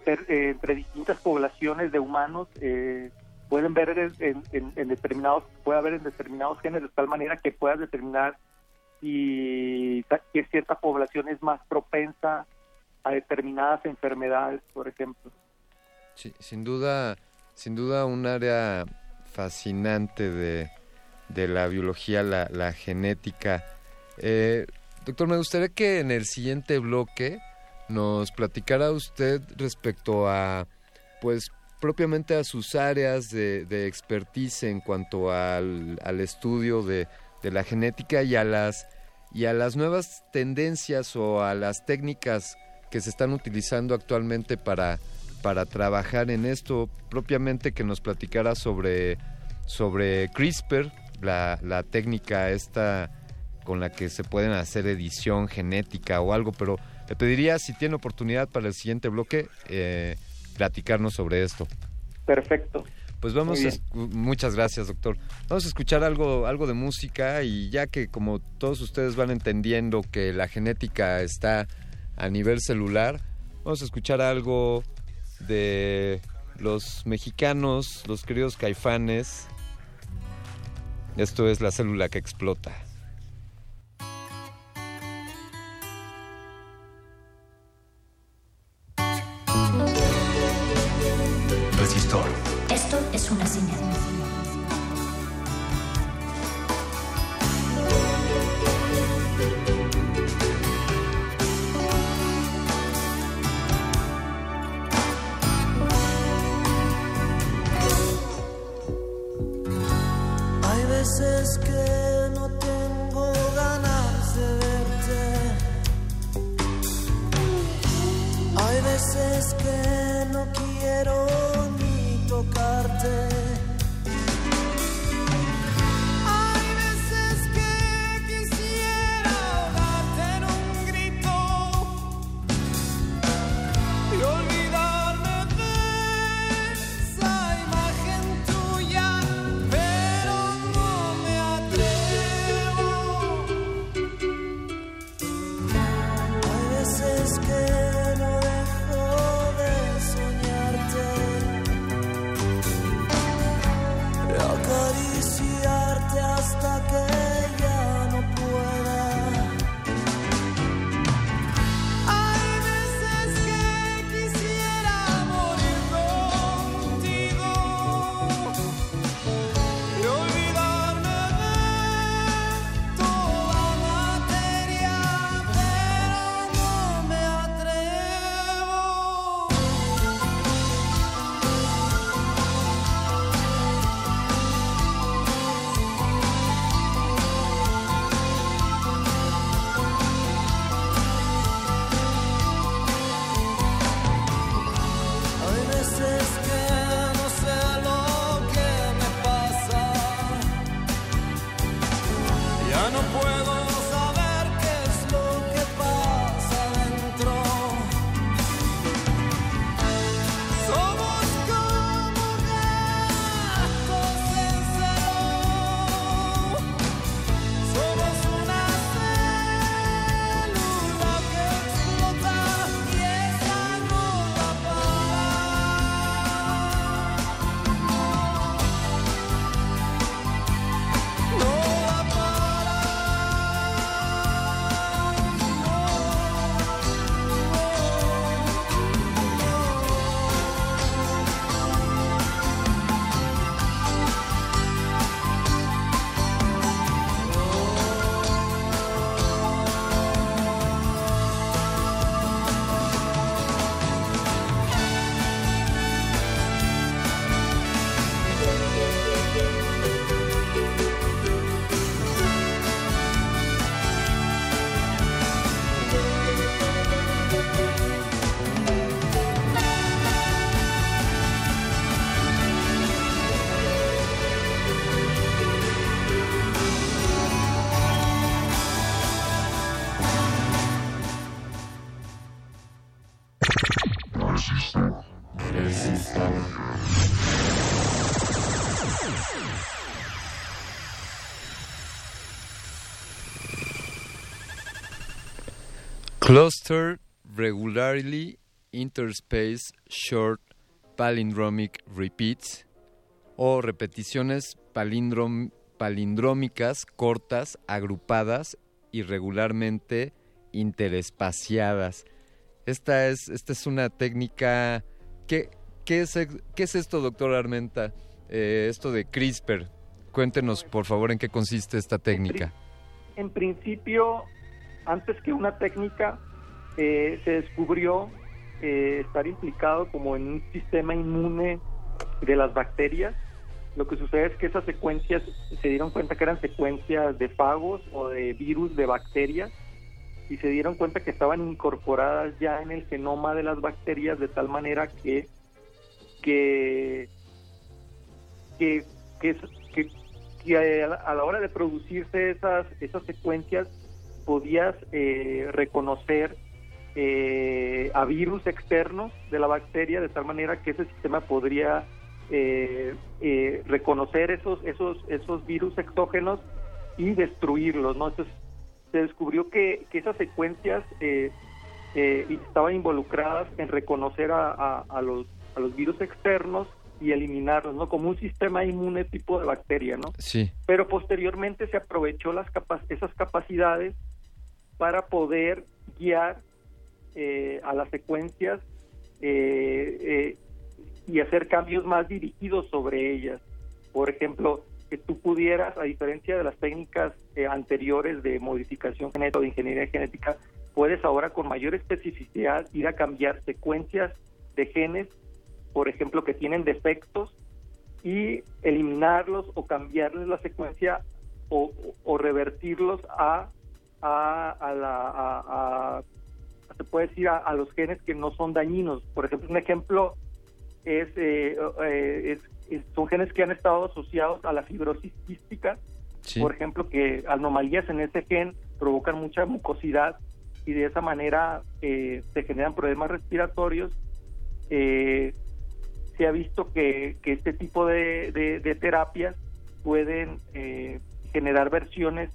eh, entre distintas poblaciones de humanos eh, pueden ver en, determinados puede haber en determinados genes de tal manera que puedas determinar si que cierta población es más propensa a determinadas enfermedades por ejemplo. Sí, sin duda, sin duda un área fascinante de, de la biología, la, la genética. Eh, doctor, me gustaría que en el siguiente bloque nos platicara usted respecto a, pues, propiamente a sus áreas de, de expertise en cuanto al, al estudio de, de la genética y a las y a las nuevas tendencias o a las técnicas que se están utilizando actualmente para, para trabajar en esto, propiamente que nos platicara sobre, sobre CRISPR, la, la técnica esta con la que se pueden hacer edición genética o algo, pero le pediría si tiene oportunidad para el siguiente bloque eh, platicarnos sobre esto. perfecto Pues vamos a muchas gracias, doctor. Vamos a escuchar algo algo de música y ya que como todos ustedes van entendiendo que la genética está a nivel celular, vamos a escuchar algo de los mexicanos, los queridos caifanes. Esto es la célula que explota. Cluster Regularly Interspace Short Palindromic Repeats o repeticiones palindrom palindrómicas cortas, agrupadas y regularmente interespaciadas. Esta es, esta es una técnica... ¿Qué, qué, es, qué es esto, doctor Armenta? Eh, esto de CRISPR. Cuéntenos, por favor, en qué consiste esta técnica. En principio, antes que una técnica, eh, se descubrió eh, estar implicado como en un sistema inmune de las bacterias. Lo que sucede es que esas secuencias se dieron cuenta que eran secuencias de fagos o de virus de bacterias y se dieron cuenta que estaban incorporadas ya en el genoma de las bacterias de tal manera que que que, que, que, a, la, hora de producirse esas esas secuencias podías eh, reconocer eh, a virus externos de la bacteria de tal manera que ese sistema podría eh, eh, reconocer esos esos esos virus exógenos y destruirlos no entonces se descubrió que, que esas secuencias estaban involucradas en reconocer a, a, los a los virus externos y eliminarlos, ¿no? Como un sistema inmune tipo de bacteria, ¿no? Sí. Pero posteriormente se aprovechó las esas capacidades para poder guiar eh, a las secuencias eh, eh, y hacer cambios más dirigidos sobre ellas. Por ejemplo, que tú pudieras, a diferencia de las técnicas anteriores de modificación genética o de ingeniería genética, puedes ahora con mayor especificidad ir a cambiar secuencias de genes, por ejemplo, que tienen defectos y eliminarlos o cambiarles la secuencia o, revertirlos a, a, la, a, se puede decir, a, los genes que no son dañinos. Por ejemplo, un ejemplo es, eh, eh, son genes que han estado asociados a la fibrosis quística, por ejemplo, que anomalías en ese gen provocan mucha mucosidad y de esa manera eh, se generan problemas respiratorios. se ha visto que, este tipo de, de terapias pueden generar versiones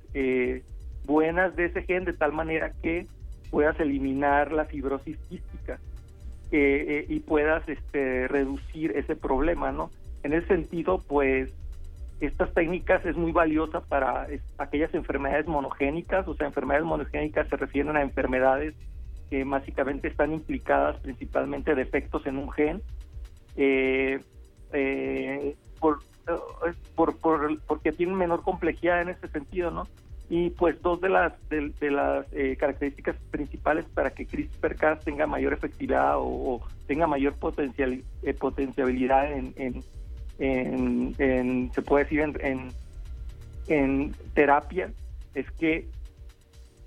buenas de ese gen de tal manera que puedas eliminar la fibrosis quística eh, eh, y puedas este, reducir ese problema, ¿no? En ese sentido, pues, estas técnicas es muy valiosa para aquellas enfermedades monogénicas, o sea, enfermedades monogénicas se refieren a enfermedades que básicamente están implicadas principalmente defectos en un gen, eh, por, por, por, porque tienen menor complejidad en ese sentido, ¿no? Y pues dos de las de, las eh, características principales para que CRISPR-Cas tenga mayor efectividad o, tenga mayor potencial eh, potenciabilidad en, en, se puede decir en, en, terapia es que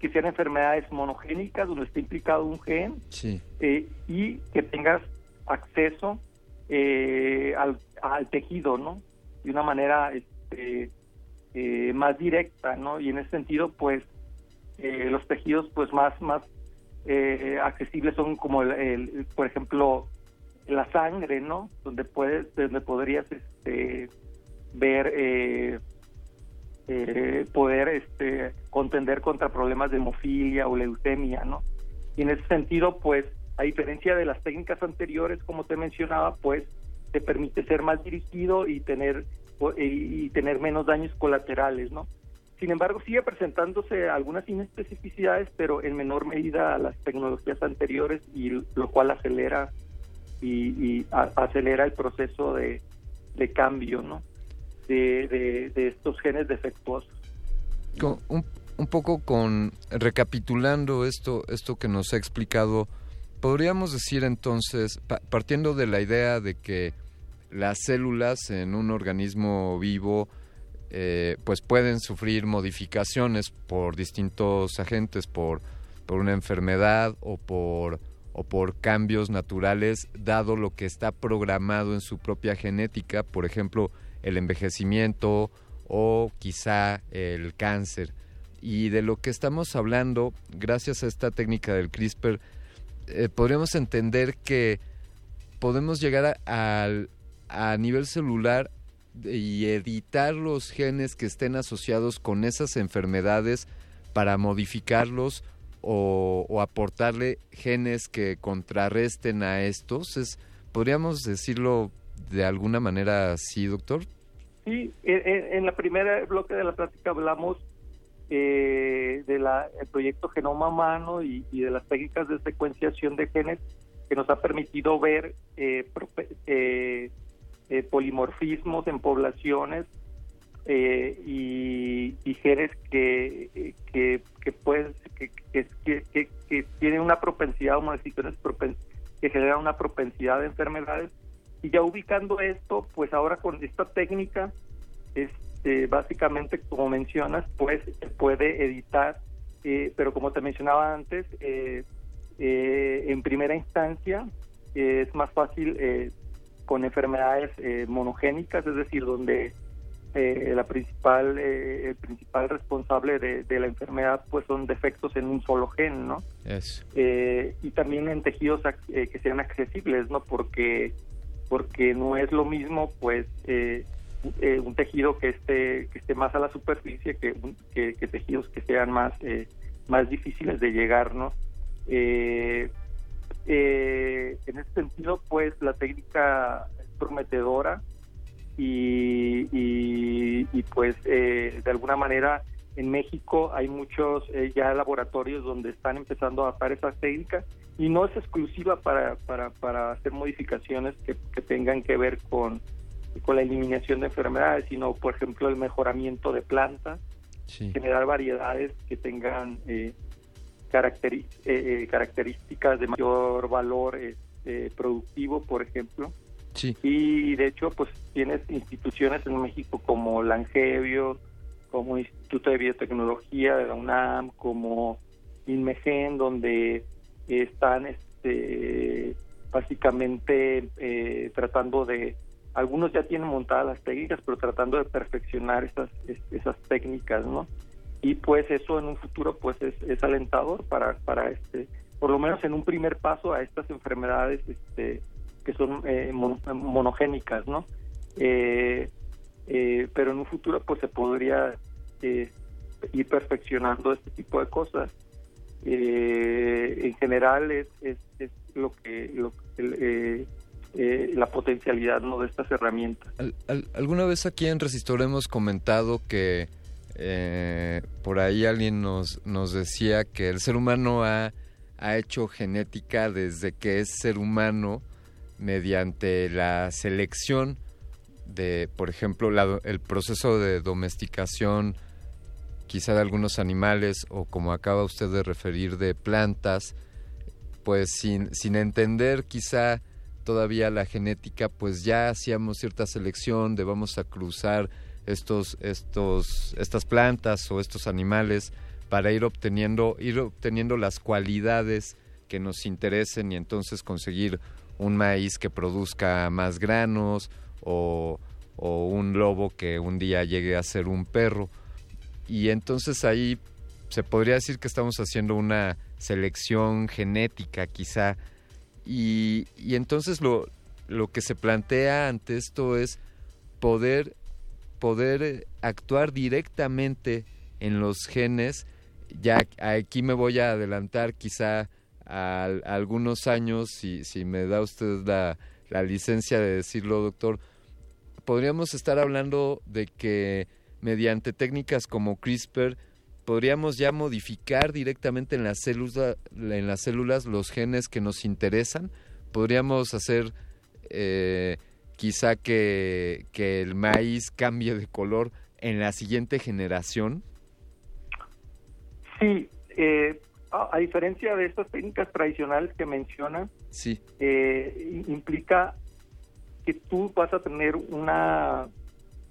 que sean enfermedades monogénicas donde esté implicado un gen eh, y que tengas acceso al, al tejido no de una manera este, eh, más directa, ¿no? Y en ese sentido, pues, eh, los tejidos, pues, más, más eh, accesibles son como, el, por ejemplo, la sangre, ¿no? Donde puedes, donde podrías, este, ver, poder, este, contender contra problemas de hemofilia o leucemia, ¿no? Y en ese sentido, pues, a diferencia de las técnicas anteriores, como te mencionaba, pues, te permite ser más dirigido y tener y tener menos daños colaterales, ¿no? Sin embargo, sigue presentándose algunas inespecificidades, pero en menor medida a las tecnologías anteriores y lo cual acelera y, acelera el proceso de, cambio, ¿no? De, estos genes defectuosos. un, un, poco con recapitulando esto, esto que nos ha explicado, podríamos decir entonces, partiendo de la idea de que las células en un organismo vivo eh, pues pueden sufrir modificaciones por distintos agentes, por, por una enfermedad o por, o por cambios naturales, dado lo que está programado en su propia genética, por ejemplo, el envejecimiento o quizá el cáncer. Y de lo que estamos hablando, gracias a esta técnica del CRISPR, eh, podríamos entender que podemos llegar al a nivel celular y editar los genes que estén asociados con esas enfermedades para modificarlos o, aportarle genes que contrarresten a estos. Es, ¿Podríamos decirlo de alguna manera así, doctor? Sí, en, la primera bloque de la plática hablamos eh, del proyecto Genoma Humano y, y de las técnicas de secuenciación de genes que nos ha permitido ver eh, eh, eh, polimorfismos en poblaciones eh, y, y que, que, pueden- que, que, tienen una propensidad o modificaciones que generan una propensidad de enfermedades. Y ya ubicando esto, pues ahora con esta técnica, este, básicamente, como mencionas, pues se puede editar, eh, pero como te mencionaba antes, eh, en primera instancia es más fácil con enfermedades eh, monogénicas, es decir, donde eh, la principal eh, el principal responsable de, de la enfermedad pues son defectos en un solo gen, ¿no? Eso. Eh, y también en tejidos que sean accesibles, ¿no? Porque porque no es lo mismo, pues, un tejido que esté que esté más a la superficie que, un- que, que tejidos que sean más eh, más difíciles de llegar, ¿no? Eh, en ese sentido, pues, la técnica es prometedora y, y, y, pues, eh, de alguna manera en México hay muchos eh, ya laboratorios donde están empezando a adaptar esas técnicas y no es exclusiva para, para, para hacer modificaciones que, que tengan que ver con, con la eliminación de enfermedades, sino, por ejemplo, el mejoramiento de plantas, generar variedades que tengan eh, caracteri- eh, eh, características de mayor valor este, productivo, por ejemplo. Sí. Y de hecho, pues tienes instituciones en México como Langevio, como Instituto de Biotecnología de la UNAM, como INMEGEN, donde están este, básicamente eh, tratando de, algunos ya tienen montadas las técnicas, pero tratando de perfeccionar esas, es- esas técnicas, ¿no? Y pues eso en un futuro pues es, alentador para, para este, por lo menos en un primer paso a estas enfermedades este, que son eh, mon- monogénicas, ¿no? Eh, eh, pero en un futuro pues se podría eh, ir perfeccionando este tipo de cosas. Eh, en general es, es, lo que, lo la potencialidad ¿no? de estas herramientas. Al- al- alguna vez aquí en Resistor hemos comentado que eh, por ahí alguien nos, nos decía que el ser humano ha, ha hecho genética desde que es ser humano mediante la selección de, por ejemplo, el proceso de domesticación quizá de algunos animales o como acaba usted de referir de plantas, pues sin, sin entender quizá todavía la genética, pues ya hacíamos cierta selección de vamos a cruzar estos, estos, estas plantas o estos animales para ir obteniendo, ir obteniendo las cualidades que nos interesen y entonces conseguir un maíz que produzca más granos o, o un lobo que un día llegue a ser un perro. Y entonces ahí se podría decir que estamos haciendo una selección genética quizá. Y, y entonces lo, lo que se plantea ante esto es poder, poder eh, actuar directamente en los genes. Ya aquí me voy a adelantar quizá a, algunos años, si, si me da usted la, la licencia de decirlo, doctor, podríamos estar hablando de que mediante técnicas como CRISPR podríamos ya modificar directamente en las células en las células los genes que nos interesan podríamos hacer eh, quizá que, que el maíz cambie de color en la siguiente generación Sí, eh, a, a diferencia de estas técnicas tradicionales que mencionan, sí. eh, implica que tú vas a tener una,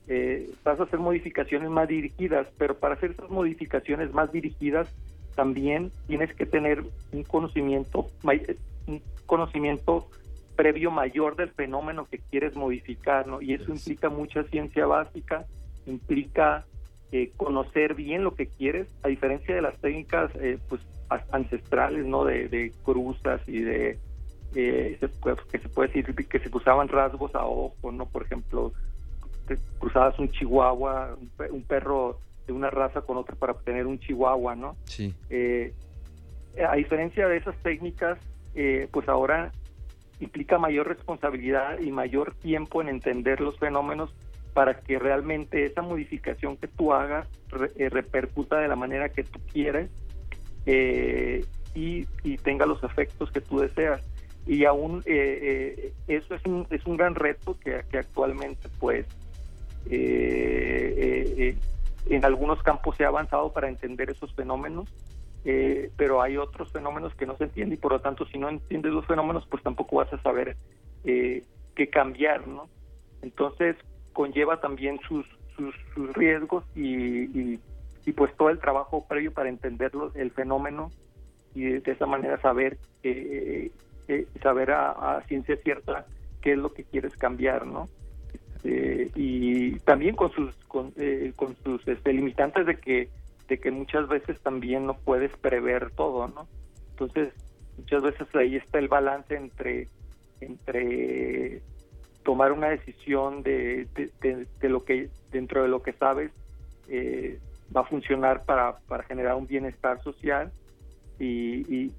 eh, vas a hacer modificaciones más dirigidas, pero para hacer esas modificaciones más dirigidas también tienes que tener un conocimiento, may- un conocimiento previo mayor del fenómeno que quieres modificar, ¿no? Y eso implica mucha ciencia básica, implica eh, conocer bien lo que quieres, a diferencia de las técnicas eh, pues ancestrales, ¿no? De, de cruzas y de eh, que se puede decir que se usaban rasgos a ojo, ¿no? Por ejemplo, te cruzabas un chihuahua, un perro de una raza con otra para obtener un chihuahua, ¿no? sí Eh, a diferencia de esas técnicas, eh, pues ahora implica mayor responsabilidad y mayor tiempo en entender los fenómenos para que realmente esa modificación que tú hagas eh, repercuta de la manera que tú quieres eh, y, tenga los efectos que tú deseas. Y aún eh, eso es un, es un gran reto que, actualmente pues en algunos campos se ha avanzado para entender esos fenómenos eh, pero hay otros fenómenos que no se entienden y por lo tanto si no entiendes los fenómenos pues tampoco vas a saber eh, qué cambiar, ¿no? Entonces conlleva también sus, sus, riesgos y, y, pues todo el trabajo previo para entenderlo, el fenómeno y de, esa manera saber eh, eh, saber a, ciencia cierta qué es lo que quieres cambiar, ¿no? Este, y también con sus con, con sus este, limitantes de que de que muchas veces también no puedes prever todo, ¿no? Entonces, muchas veces ahí está el balance entre, entre tomar una decisión de, de, lo que dentro de lo que sabes eh, va a funcionar para, para generar un bienestar social y,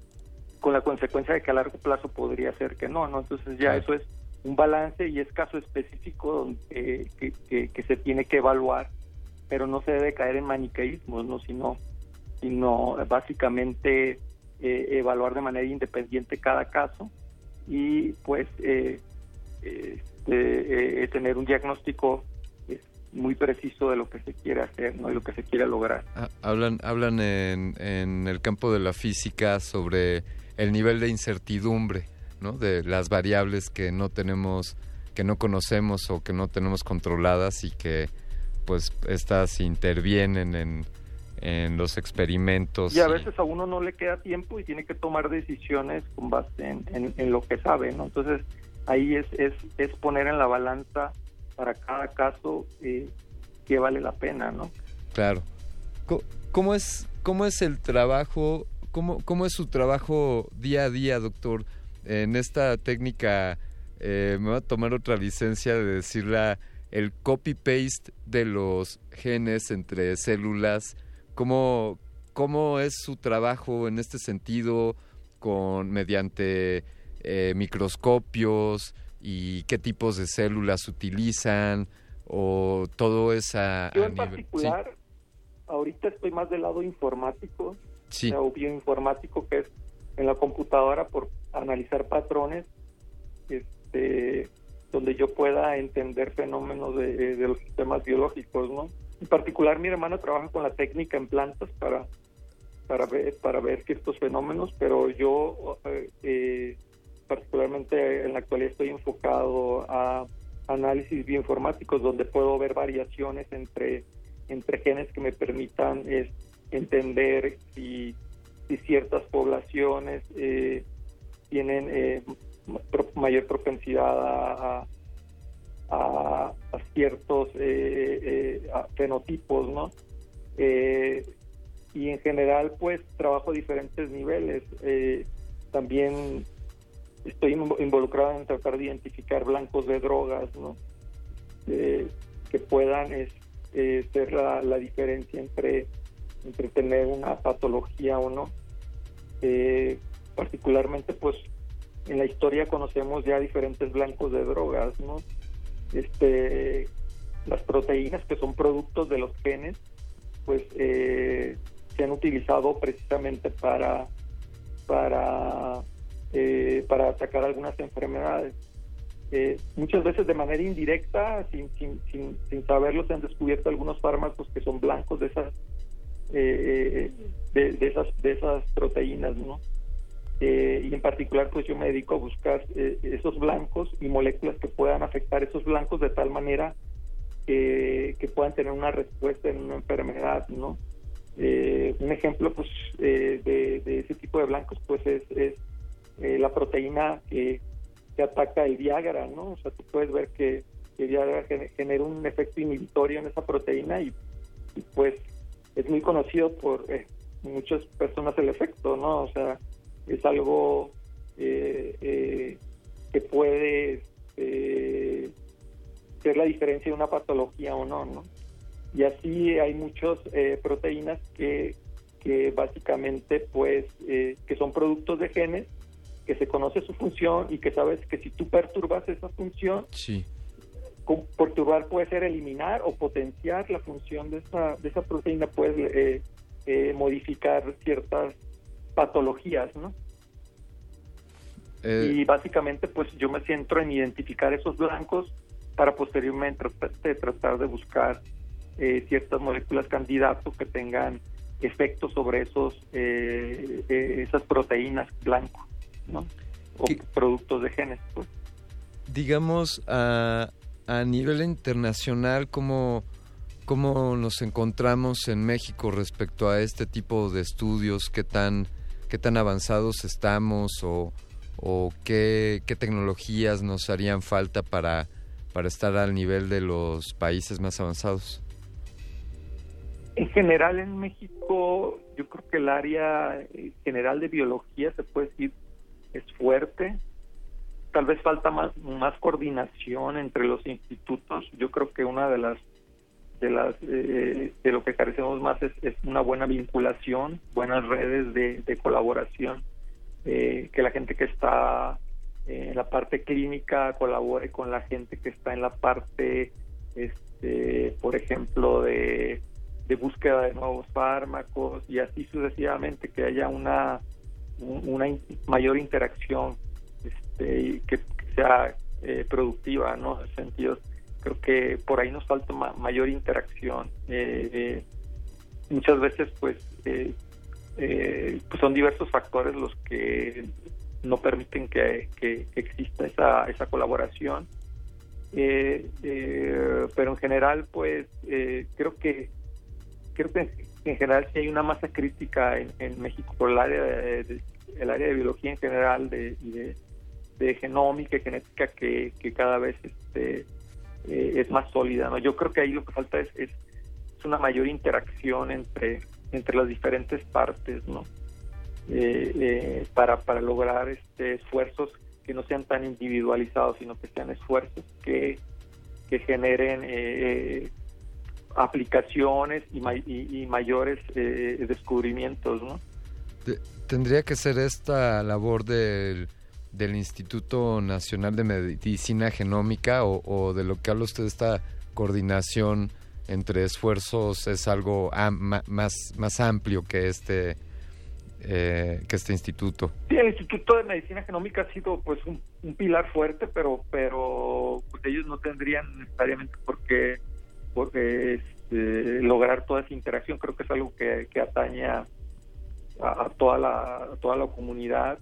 con la consecuencia de que a largo plazo podría ser que no, ¿no? Entonces ya eso es un balance y es caso específico donde, que, que se tiene que evaluar pero no se debe caer en maniqueísmos, ¿no? sino, sino básicamente eh, evaluar de manera independiente cada caso y pues eh, este, eh, tener un diagnóstico muy preciso de lo que se quiere hacer ¿no? y lo que se quiere lograr. Ah, hablan hablan en, en el campo de la física sobre el nivel de incertidumbre, ¿no? de las variables que no tenemos, que no conocemos o que no tenemos controladas y que pues estas intervienen en, en los experimentos. Y a veces a uno no le queda tiempo y tiene que tomar decisiones con base en, en, lo que sabe, ¿no? Entonces ahí es, es, es, poner en la balanza para cada caso eh, que vale la pena, ¿no? Claro. ¿Cómo es, cómo es el trabajo, cómo, cómo es su trabajo día a día, doctor? En esta técnica, eh, me voy a tomar otra licencia de decirla el copy-paste de los genes entre células, cómo, cómo es su trabajo en este sentido con mediante eh, microscopios y qué tipos de células utilizan o todo esa Yo en particular, ahorita estoy más del lado informático, sí. o bioinformático, que es en la computadora por analizar patrones. Este, donde yo pueda entender fenómenos de, los sistemas biológicos, ¿no? En particular, mi hermana trabaja con la técnica en plantas para para ver para ver estos fenómenos, pero yo eh, eh, particularmente en la actualidad estoy enfocado a análisis bioinformáticos donde puedo ver variaciones entre entre genes que me permitan entender si, ciertas poblaciones eh, tienen eh, mayor propensidad a, a, ciertos eh, eh, fenotipos, ¿no? Eh, y en general, pues, trabajo a diferentes niveles. también estoy involucrado en tratar de identificar blancos de drogas, ¿no? que puedan ser la, la, diferencia entre, entre tener una patología o no. particularmente, pues, en la historia conocemos ya diferentes blancos de drogas, ¿no? Este, las proteínas que son productos de los genes, pues eh, se han utilizado precisamente para para eh, para atacar algunas enfermedades. Eh, muchas veces de manera indirecta, sin, sin, sin, saberlo, se han descubierto algunos fármacos que son blancos de esas de, de, esas de esas proteínas, ¿no? Eh, y en particular pues yo me dedico a buscar eh, esos blancos y moléculas que puedan afectar esos blancos de tal manera que puedan tener una respuesta en una enfermedad, ¿no? Eh, un ejemplo pues de, ese tipo de blancos pues es, es la proteína que, que, ataca el Viagra, ¿no? O sea, tú puedes ver que, el Viagra genera un efecto inhibitorio en esa proteína y pues es muy conocido por muchas personas el efecto, ¿no? O sea, es algo eh, eh, que puede eh, ser la diferencia de una patología o no, ¿no? Y así hay muchas proteínas que, que básicamente pues eh, que son productos de genes que se conoce su función y que sabes que si tú perturbas esa función sí. perturbar puede ser eliminar o potenciar la función de esa de esa proteína puede eh, modificar ciertas patologías no y básicamente pues yo me centro en identificar esos blancos para posteriormente tratar de buscar eh, ciertas moléculas candidato que tengan efectos sobre esos eh, eh, esas proteínas blancos, ¿no? O productos de genes, pues. Digamos, a, a nivel internacional, ¿cómo, ¿cómo nos encontramos en México respecto a este tipo de estudios? ¿Qué tan, qué tan avanzados estamos o, qué, tecnologías nos harían falta para, estar al nivel de los países más avanzados? En general en México, yo creo que el área eh, general de biología se puede decir es fuerte. Tal vez falta más coordinación entre los institutos. Yo creo que una de las de las eh, de lo que carecemos más es, una buena vinculación, buenas redes de, colaboración, eh, que la gente que está en la parte clínica colabore con la gente que está en la parte, este, por ejemplo, de búsqueda de nuevos fármacos y así sucesivamente, que haya una, una mayor interacción este, y que, sea eh, productiva, ¿no? En sentido, creo que por ahí nos falta mayor interacción. Eh, eh, muchas veces, pues, pues son diversos factores los que no permiten que, que exista esa, esa colaboración. pero en general, pues, creo que creo que en general sí hay una masa crítica en, México por el área de, el área de biología en general de, de, de genómica y genética que, que cada vez este, eh, es más sólida. ¿no? Yo creo que ahí lo que falta es, es, una mayor interacción entre, entre las diferentes partes ¿no? Eh, eh, para, para lograr este, esfuerzos que no sean tan individualizados, sino que sean esfuerzos que, que generen aplicaciones y, mayores eh, descubrimientos, ¿no? Tendría que ser esta labor del, del Instituto Nacional de Medicina Genómica o, de lo que habla usted, esta coordinación entre esfuerzos es algo más, más amplio que este eh, que este instituto. Sí, el Instituto de Medicina Genómica ha sido pues un, pilar fuerte, pero pero pues, ellos no tendrían necesariamente por qué porque este, lograr toda esa interacción creo que es algo que, que atañe a, toda la toda la comunidad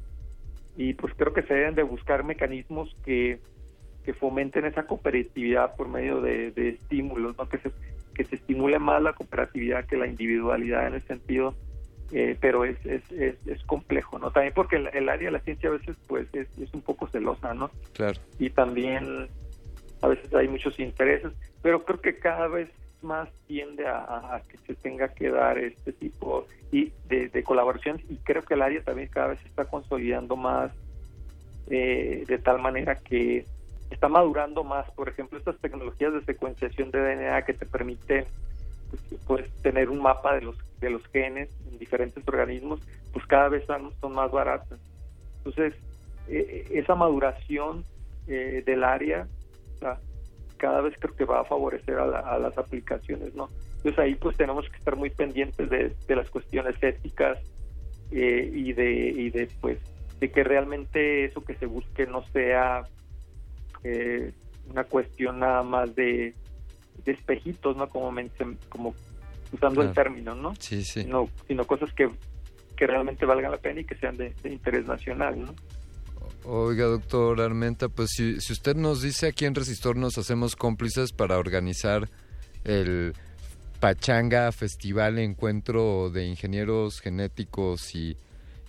y pues creo que se deben de buscar mecanismos que, que fomenten esa cooperatividad por medio de, estímulos ¿no? que se que se estimule más la cooperatividad que la individualidad en ese sentido eh, pero es, es, es, complejo, ¿no? También porque el, el, área de la ciencia a veces pues es, es un poco celosa, ¿no? Claro. Y también a veces hay muchos intereses pero creo que cada vez más tiende a, que se tenga que dar este tipo y de, colaboración y creo que el área también cada vez se está consolidando más eh, de tal manera que está madurando más por ejemplo estas tecnologías de secuenciación de DNA que te permiten pues, tener un mapa de los de los genes en diferentes organismos pues cada vez son, son más baratas. Entonces eh, esa maduración eh, del área cada vez creo que va a favorecer a, las aplicaciones, ¿no? Entonces ahí pues tenemos que estar muy pendientes de, las cuestiones éticas eh, y de y de pues de que realmente eso que se busque no sea eh, una cuestión nada más de, espejitos, ¿no? Como como usando el término, ¿no? Sí, sí. Sino, sino cosas que, que realmente valgan la pena y que sean de, de interés nacional, ¿no? Oiga, doctor Armenta, pues si, si usted nos dice aquí en Resistor nos hacemos cómplices para organizar el Pachanga Festival Encuentro de Ingenieros Genéticos y,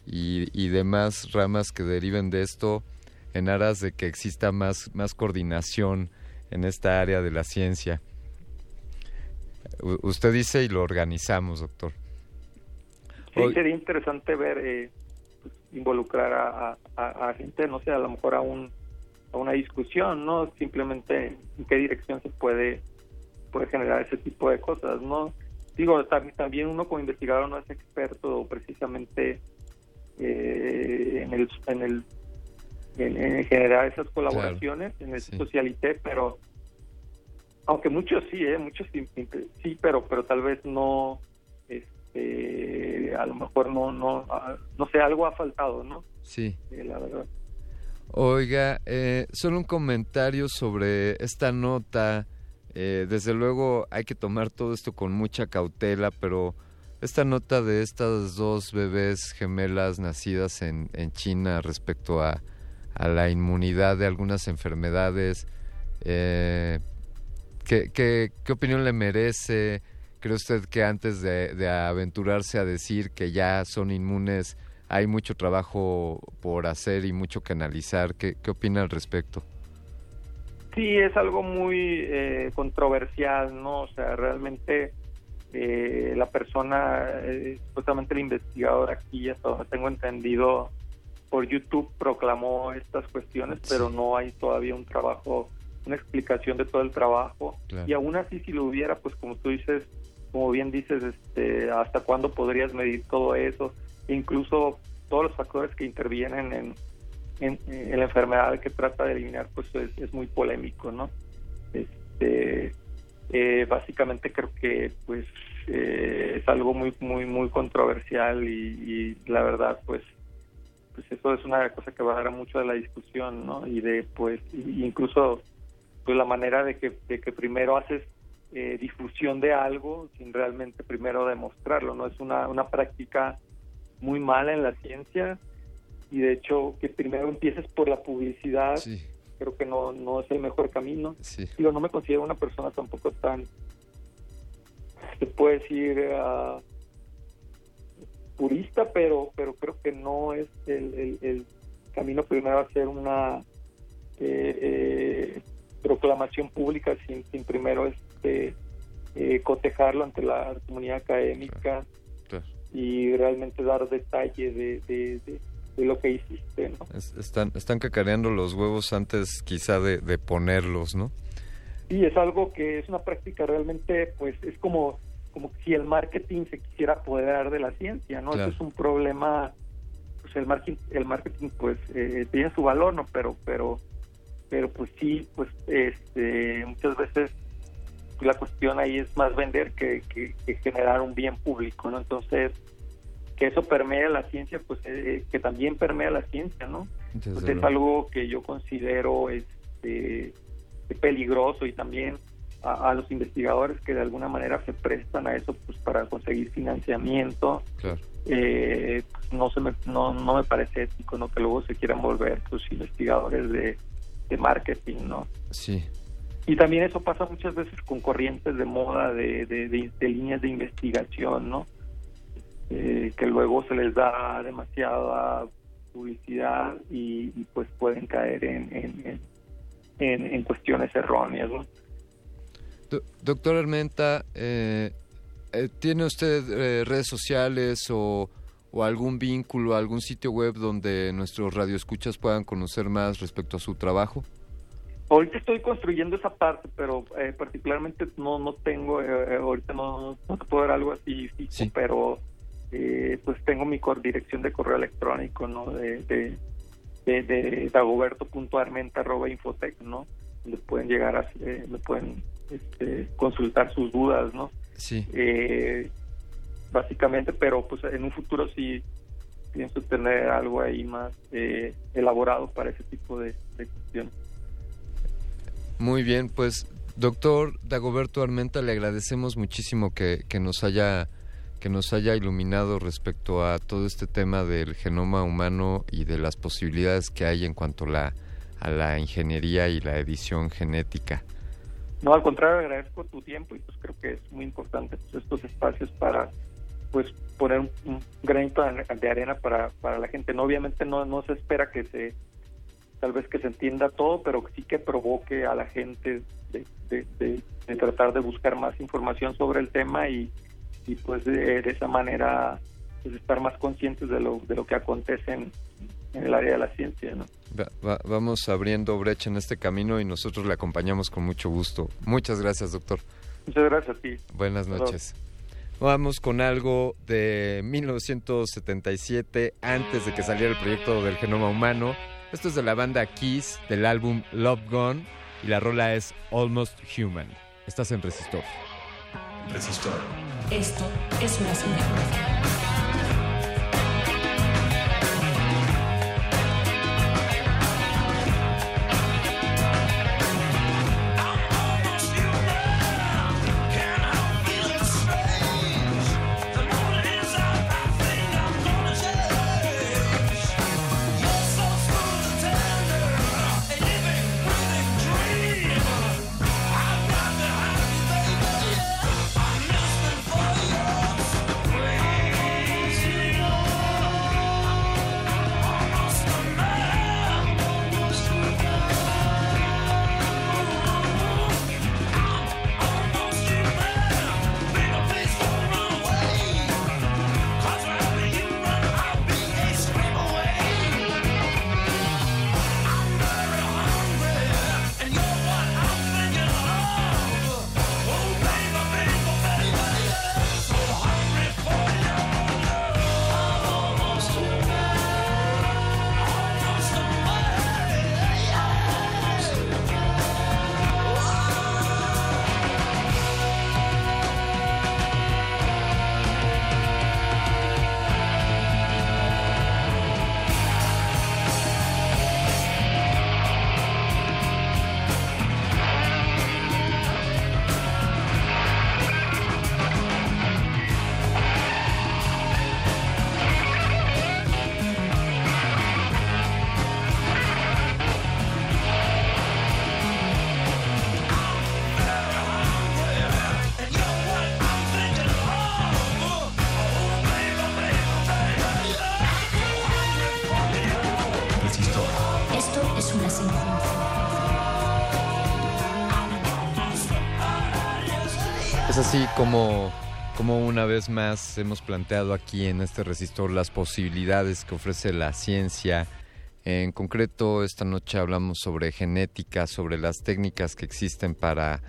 y, demás ramas que deriven de esto en aras de que exista más, más coordinación en esta área de la ciencia. usted dice y lo organizamos, doctor. Sí, sería interesante ver eh, involucrar a, gente, no sé, a lo mejor a, un, a una discusión, ¿no? Simplemente en qué dirección se puede, puede generar ese tipo de cosas, ¿no? digo, también uno como investigador no es experto precisamente eh, en el en el en, generar esas colaboraciones en el socialité, pero aunque muchos sí, eh, muchos sí, sí, pero pero tal vez no este a lo mejor no no no sé, algo ha faltado, ¿no? Sí. Eh, la verdad. Oiga, eh, solo un comentario sobre esta nota. Eh, desde luego hay que tomar todo esto con mucha cautela, pero esta nota de estas dos bebés gemelas nacidas en, en China respecto a, a, la inmunidad de algunas enfermedades, eh, ¿qué, qué, qué, opinión le merece? ¿Cree usted que antes de, de aventurarse a decir que ya son inmunes, hay mucho trabajo por hacer y mucho que analizar. ¿Qué, qué opina al respecto? Sí, es algo muy eh, controversial, ¿no? O sea, realmente eh, la persona, eh, justamente el investigador aquí, hasta donde tengo entendido, por YouTube proclamó estas cuestiones, pero no hay todavía un trabajo, una explicación de todo el trabajo. Y aún así, si lo hubiera, pues como tú dices, como bien dices, este, hasta cuándo podrías medir todo eso incluso todos los factores que intervienen en, en, la enfermedad que trata de eliminar, pues es, muy polémico, ¿no? Este, eh, básicamente creo que pues eh, es algo muy muy muy controversial y, la verdad pues pues eso es una cosa que va a dar mucho de la discusión, ¿no? Y de pues incluso pues la manera de que, de que primero haces eh, difusión de algo sin realmente primero demostrarlo, ¿no? Es una, una práctica muy mala en la ciencia y de hecho que primero empieces por la publicidad creo que no, no es el mejor camino. Digo, no me considero una persona tampoco tan, se puede decir, uh, purista, pero pero creo que no es el, el, camino primero a hacer una eh, eh, proclamación pública sin, sin primero este eh, cotejarlo ante la comunidad académica y realmente dar detalle de, de, lo que hiciste. ¿no? están, están cacareando los huevos antes quizá de, de ponerlos, ¿no? Sí, es algo que es una práctica realmente, pues es como, como si el marketing se quisiera apoderar de la ciencia, ¿no? Eso es un problema, pues el marketing, el marketing pues eh, tiene su valor, ¿no? Pero, pero, pero pues sí, pues este, muchas veces la cuestión ahí es más vender que, generar un bien público, ¿no? Entonces, que eso permea la ciencia, pues eh, que también permea la ciencia, ¿no? Pues es algo que yo considero este, peligroso y también a, los investigadores que de alguna manera se prestan a eso pues para conseguir financiamiento eh, pues, no se me no, no me parece ético no que luego se quieran volver pues investigadores de, de marketing no sí y también eso pasa muchas veces con corrientes de moda, de, de, líneas de investigación, ¿no? Eh, que luego se les da demasiada publicidad y, pues pueden caer en, en, en, cuestiones erróneas, ¿no? doctor Armenta, eh, eh, ¿tiene usted redes sociales o, o algún vínculo, algún sitio web donde nuestros radioescuchas puedan conocer más respecto a su trabajo? Ahorita estoy construyendo esa parte, pero eh, particularmente no no tengo, eh, eh, ahorita no, no te puedo dar algo así fijo, pero pues tengo mi dirección de correo electrónico, ¿no? De, de, de, de dagoberto.armenta.infotec, ¿no? Donde pueden llegar a, me pueden este, consultar sus dudas, ¿no? Sí. básicamente, pero pues en un futuro sí pienso tener algo ahí más elaborado para ese tipo de, de cuestiones. Muy bien, pues doctor Dagoberto Armenta, le agradecemos muchísimo que, que, nos haya que nos haya iluminado respecto a todo este tema del genoma humano y de las posibilidades que hay en cuanto la, a la ingeniería y la edición genética. No, al contrario, agradezco tu tiempo y pues creo que es muy importante pues, estos espacios para pues poner un, un granito de arena para, para la gente. No, obviamente no, no se espera que se tal vez que se entienda todo, pero sí que provoque a la gente de, tratar de buscar más información sobre el tema y, y pues de, esa manera pues estar más conscientes de lo, de lo que acontece en, el área de la ciencia. ¿no? vamos abriendo brecha en este camino y nosotros le acompañamos con mucho gusto. Muchas gracias, doctor. Muchas gracias a ti. Buenas noches. Vamos con algo de 1977, antes de que saliera el proyecto del genoma humano. Esto es de la banda Kiss, del álbum Love Gone, y la rola es Almost Human. Estás en Resistor. Resistor. Esto es una señal. Más hemos planteado aquí en este resistor las posibilidades que ofrece la ciencia. En concreto, esta noche hablamos sobre genética, sobre las técnicas que existen para,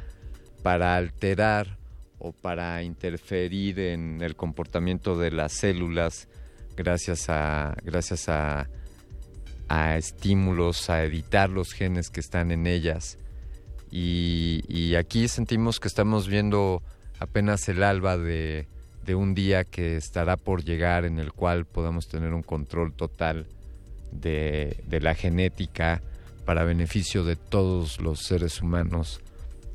para alterar o para interferir en el comportamiento de las células gracias a, gracias a, a estímulos, a editar los genes que están en ellas. Y aquí sentimos que estamos viendo apenas el alba de, de un día que estará por llegar en el cual podamos tener un control total de, de la genética para beneficio de todos los seres humanos,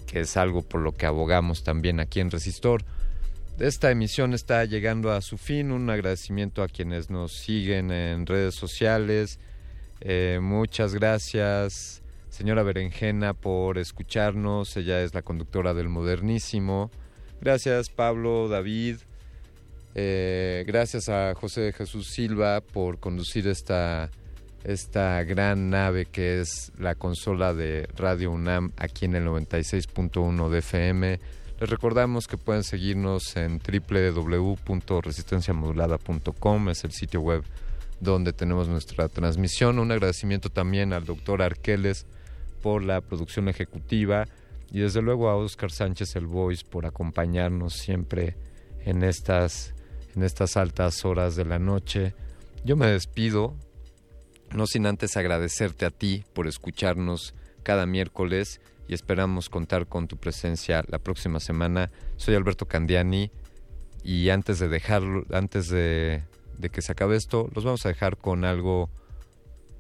que es algo por lo que abogamos también aquí en Resistor. Esta emisión está llegando a su fin. Un agradecimiento a quienes nos siguen en redes sociales. Eh, muchas gracias, señora Berenjena, por escucharnos. Ella es la conductora del Modernísimo. Gracias, Pablo, David. Eh, gracias a José Jesús Silva por conducir esta, esta gran nave que es la consola de Radio UNAM aquí en el 96.1 de FM. Les recordamos que pueden seguirnos en www.resistenciamodulada.com, es el sitio web donde tenemos nuestra transmisión. Un agradecimiento también al doctor Arqueles por la producción ejecutiva y desde luego a Oscar Sánchez el Voice por acompañarnos siempre en estas, en estas altas horas de la noche. Yo me despido, no sin antes agradecerte a ti por escucharnos cada miércoles y esperamos contar con tu presencia la próxima semana. Soy Alberto Candiani y antes de dejarlo, antes de, de que se acabe esto, los vamos a dejar con algo.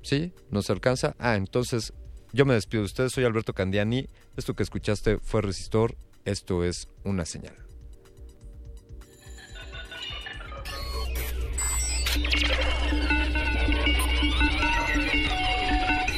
¿Sí? ¿Nos alcanza? Ah, entonces yo me despido de ustedes. Soy Alberto Candiani. Esto que escuchaste fue Resistor. Esto es una señal.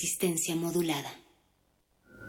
Resistencia modulada.